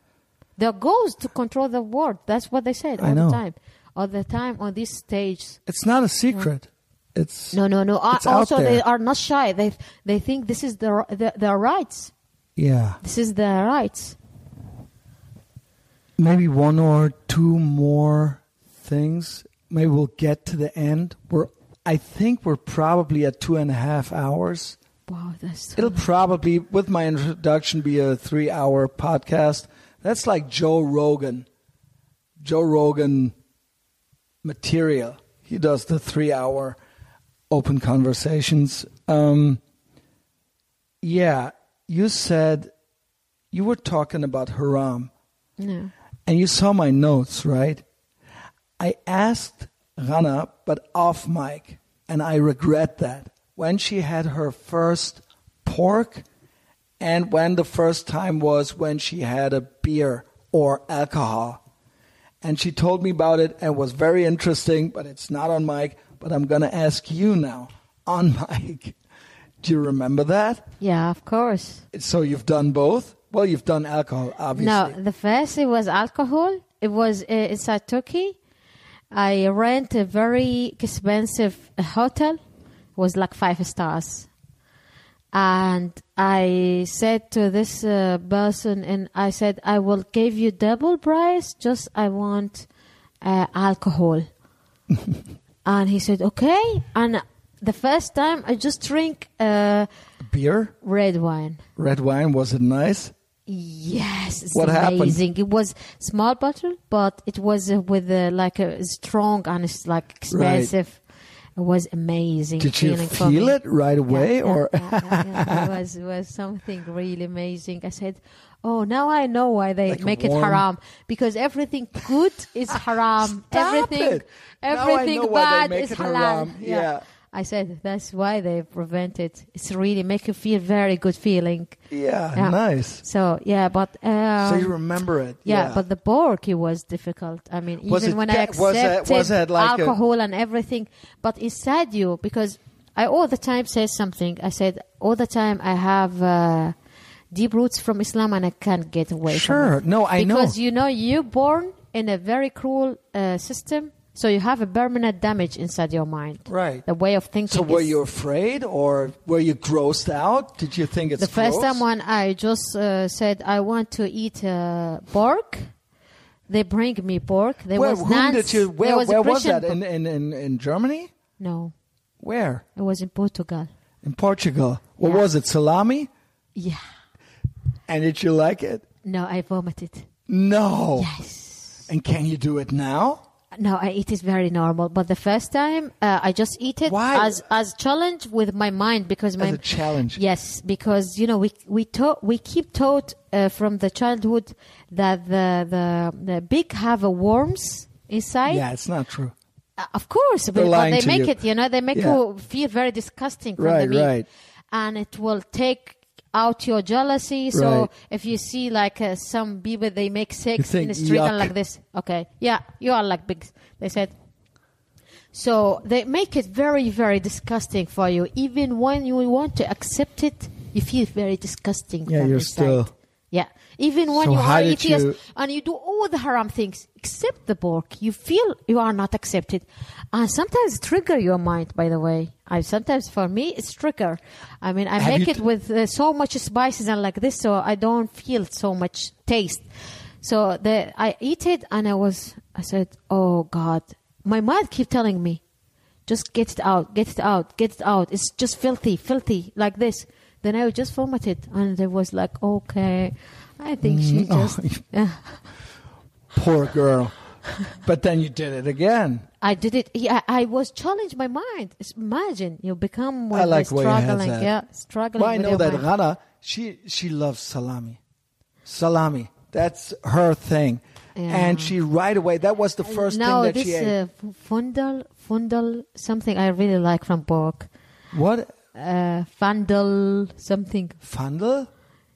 Their goal is to control the world. That's what they said I all know. the time. All the time on this stage. It's not a secret. It's No, no, no. Uh, also, they are not shy. They they think this is their their, their rights. yeah. This is their rights. Maybe one or two more things. Maybe we'll get to the end. We're I think we're probably at two and a half hours. Wow, that's so It'll probably, with my introduction, be a three hour podcast. That's like Joe Rogan. Joe Rogan material. He does the three hour open conversations. Um, Yeah, you said you were talking about haram, Yeah. and you saw my notes, right? I asked Rana, but off mic, and I regret that. When she had her first pork, and when the first time was when she had a beer or alcohol. And she told me about it and it was very interesting, but it's not on mic. But I'm going to ask you now on mic. Do you remember that? Yeah, of course. So you've done both? Well, you've done alcohol, obviously. No, the first it was alcohol. It was uh, inside Turkey. I rent a very expensive hotel. It was like five stars. And I said to this uh, person, and I said, I will give you double price, just I want uh, alcohol. and he said, okay. And the first time I just drink uh, Beer? red wine. Red wine? Was it nice? Yes, it's What happened? amazing. It was small bottle, but it was uh, with uh, like a strong and it's like expensive. It was amazing. Did you feel it right away? Yeah, or yeah, yeah, it was it was something really amazing. I said, "Oh, now I know why they Like make it haram because everything good is haram. Everything, it. Everything know why they bad is halal." haram. Yeah. I said that's why they prevent it. It's really make you feel very good feeling. yeah, Yeah. nice. So yeah, but um, so you remember it? yeah, but the pork it was difficult. I mean, Was even it when I was it- accepted was it like a- alcohol and everything, but inside you because I all the time say something. I said all the time I have uh, deep roots from Islam and I can't get away. Sure. from it. No, I know. because you know you born in a very cruel uh, system, so you have a permanent damage inside your mind. Right. The way of thinking. So were you afraid or were you grossed out? Did you think it's the first gross? time when I just uh, said I want to eat uh, pork, they bring me pork. There where, was whom did you? Where, was where was that? In, in in in Germany? No, Where? it was in Portugal. In Portugal. What Yeah. was it? Salami? Yeah. And did you like it? No, I vomited. No. Yes. And can you do it now? No, I eat it very normal. But the first time, uh, I just eat it Why? as as challenge with my mind because my As a challenge. Yes, because you know we we taught we keep taught uh, from the childhood that the the the big have a worms inside. Yeah, it's not true. Uh, of course, but, but lying they make you. it. You know, they make Yeah. you feel very disgusting from the meat, right. and it will take out your jealousy. So Right. if you see like uh, some people they make sex in the street and like this, okay, yeah, you are like big. They said. So they make it very, very disgusting for you. Even when you want to accept it, you feel very disgusting. Yeah, you're inside. still- Yeah, even when So you are atheist you- and you do all the haram things except the pork, you feel you are not accepted. And sometimes trigger your mind, by the way. I sometimes for me it's trigger. I mean, I Have make it t- with uh, so much spices and like this, so I don't feel so much taste. So the I eat it and I was I said, oh God, my mind keep telling me, just get it out, get it out, get it out. It's just filthy, filthy like this. Then I would just vomit it, and it was like, okay, I think she Mm, oh, just. Poor girl. but then you did it again. I did it. Yeah, I was challenged my mind. Imagine you become when I like you're where your head's struggling. Yeah, struggling. Well, I know that mind. Rana, she she loves salami. Salami. That's her thing. Yeah. And she right away, that was the first no, thing that this she ate. uh, fundal, fundal, something I really like from pork. what? Uh, fundal, something, Fundal.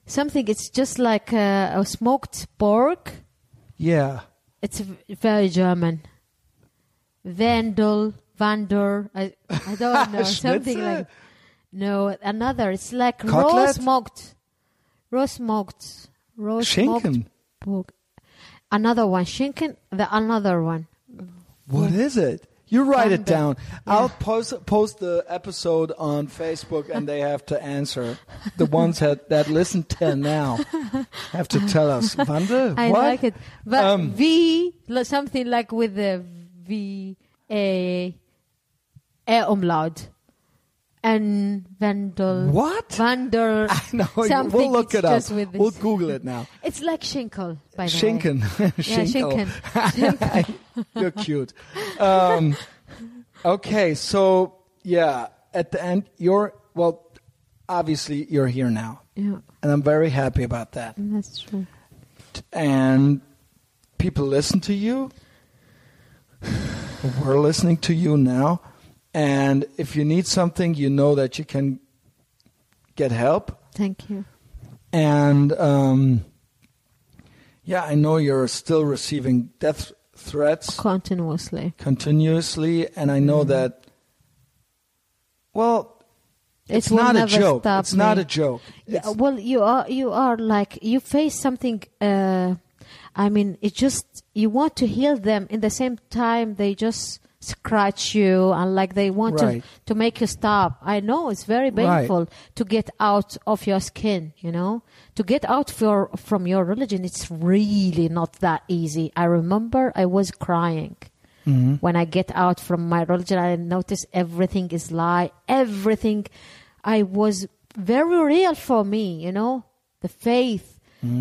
something. It's just like uh, a smoked pork. Yeah. It's very German. Vandal, Vander. I, I don't know something like. No, another. It's like raw smoked, raw smoked, raw Schinken. smoked. Another one, schinken. The another one. What is it? You write it down. I'll post post the episode on Facebook, and they have to answer. The ones that, that listen till now have to tell us. Wanda, I what? like it, but Um, V something like with the V a a umlaut and Vandal. What? Vander. I know. Something we'll look it up. We'll Google it now. It's like Schinkel, by the Schinken. way. Yeah, Schinkel. Schinken. You're cute. Um, okay, so yeah, at the end, you're well. obviously you're here now, Yeah, and I'm very happy about that. that's true. And people listen to you. We're listening to you now, and if you need something, you know that you can get help. Thank you. And um, yeah, I know you're still receiving death threats Continuously. continuously, and I know that. Well, It it's not a joke. It's not a joke. Yeah, well, you are you are like you face something. Uh, I mean, it just you want to heal them. In the same time, they just scratch you and like they want Right. to to make you stop. I know it's very Right. painful to get out of your skin. You know, to get out for, from your religion, it's really not that easy. I remember I was crying Mhm. when I get out from my religion, I notice everything is lie. Everything, I was very real for me. You know, the faith.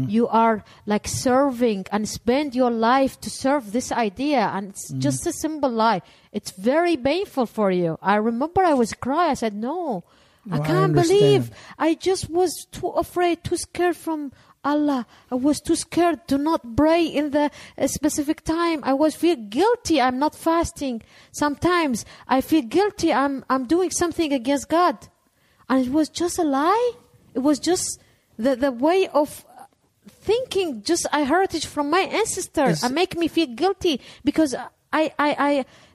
You are like serving and spend your life to serve this idea, and it's just a simple lie. It's very painful for you. I remember I was crying. I said, "No, I I can't believe." I just was too afraid, too scared from Allah. I was too scared to not pray in the uh, specific time. I was feel guilty. I'm not fasting. Sometimes I feel guilty. I'm I'm doing something against God, and it was just a lie. It was just the the way of thinking. Just I heritage from my ancestors Is- and make me feel guilty because I I I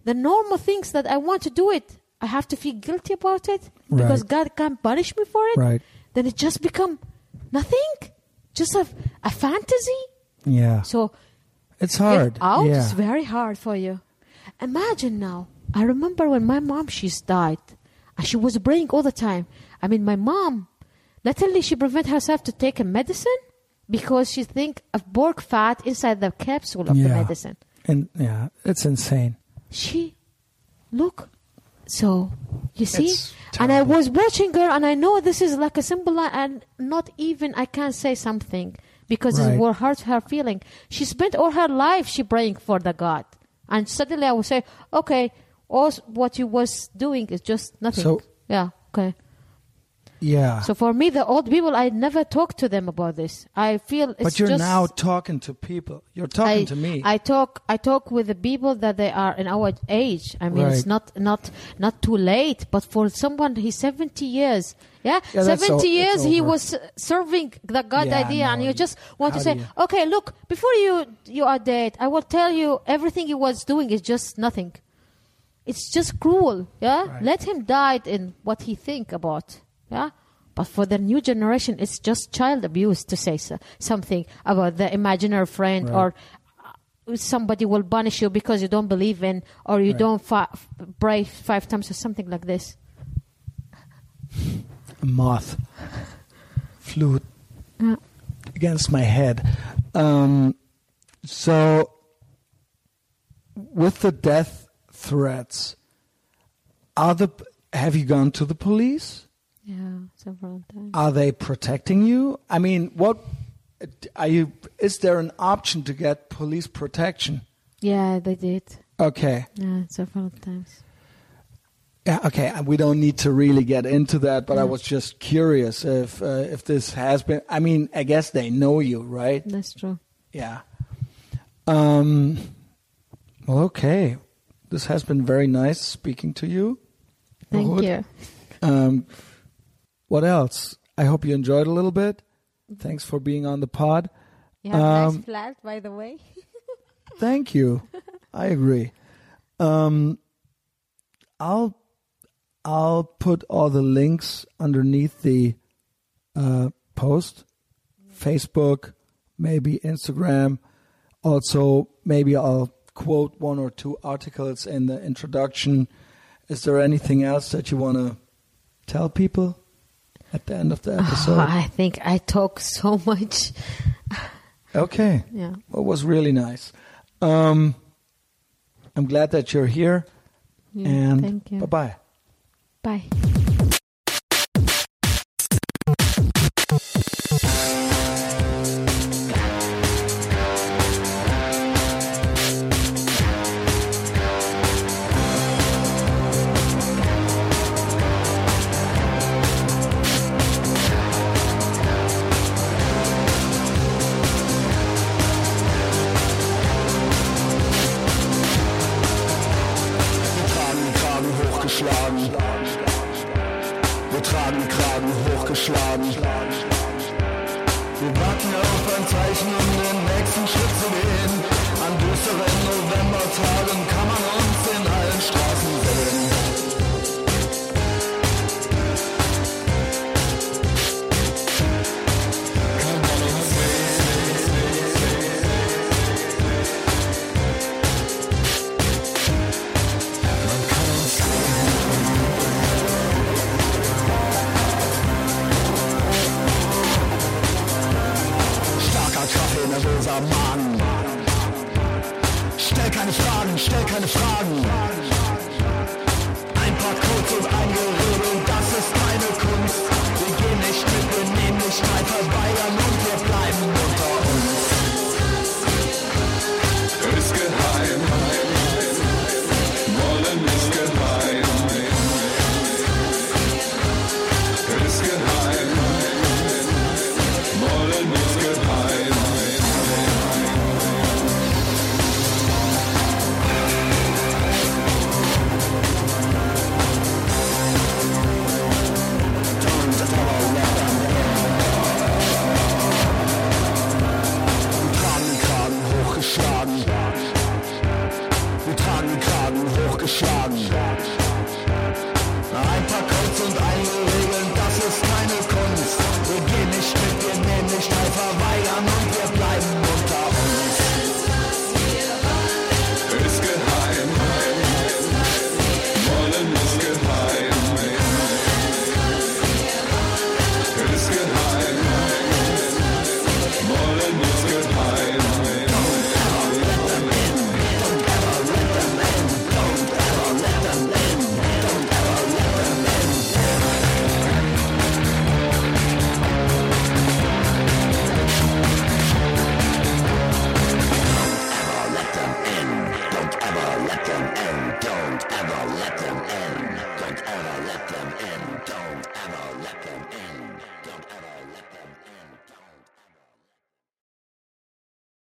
the normal things that I want to do it. I have to feel guilty about it because Right. God can't punish me for it Right. then it just become nothing just a, a fantasy Yeah. so It's hard. out yeah. is very hard for you imagine now i remember when my mom she's died and she was praying all the time i mean my mom literally she prevent herself to take a medicine because she think of pork fat inside the capsule of the medicine. And yeah, it's insane. she look so you see? And i was watching her and i know this is like a symbol, and not even i can't say something because Right. it will hurt her feeling. She spent all her life she praying for the god. And suddenly i would say okay all what you was doing is just nothing. So- yeah okay Yeah. so for me the old people i never talk to them about this i feel it's but you're just now talking to people. You're talking I, to me. I talk I talk with the people that they are in our age. I mean, it's not not not too late, but for someone he's 70 years. Yeah, Yeah, 70 o- years he was serving the God Yeah, idea and you just want to say, you- "Okay, look, before you you are dead, I will tell you everything he was doing is just nothing. It's just cruel, yeah? Right. Let him die in what he think about, yeah? But for the new generation, it's just child abuse to say so, something about the imaginary friend Right. or uh, somebody will punish you because you don't believe in or you Right. don't fi- pray five times or something like this. a moth flew Yeah. against my head. Um, so, with the death threats, are the have you gone to the police? Yeah, several times. Are they protecting you? I mean, what are you? Is there an option to get police protection? Yeah, they did. Okay. Yeah, several times. Yeah, okay. and We don't need to really get into that, but I was just curious if uh, if this has been. I mean, I guess they know you, right? That's true. Yeah. Um. Well, okay. This has been very nice speaking to you. Thank you. Um. What else? I hope you enjoyed a little bit. Thanks for being on the pod. You have a Um, nice flat, by the way. Thank you. I agree. Um, I'll I'll put all the links underneath the uh, post, Facebook, maybe Instagram. Also, maybe I'll quote one or two articles in the introduction. Is there anything else that you want to tell people at the end of the episode? I think I talk so much. Okay. Yeah. Well, it was really nice. Um, I'm glad that you're here. yeah and thank you. bye bye. Bye.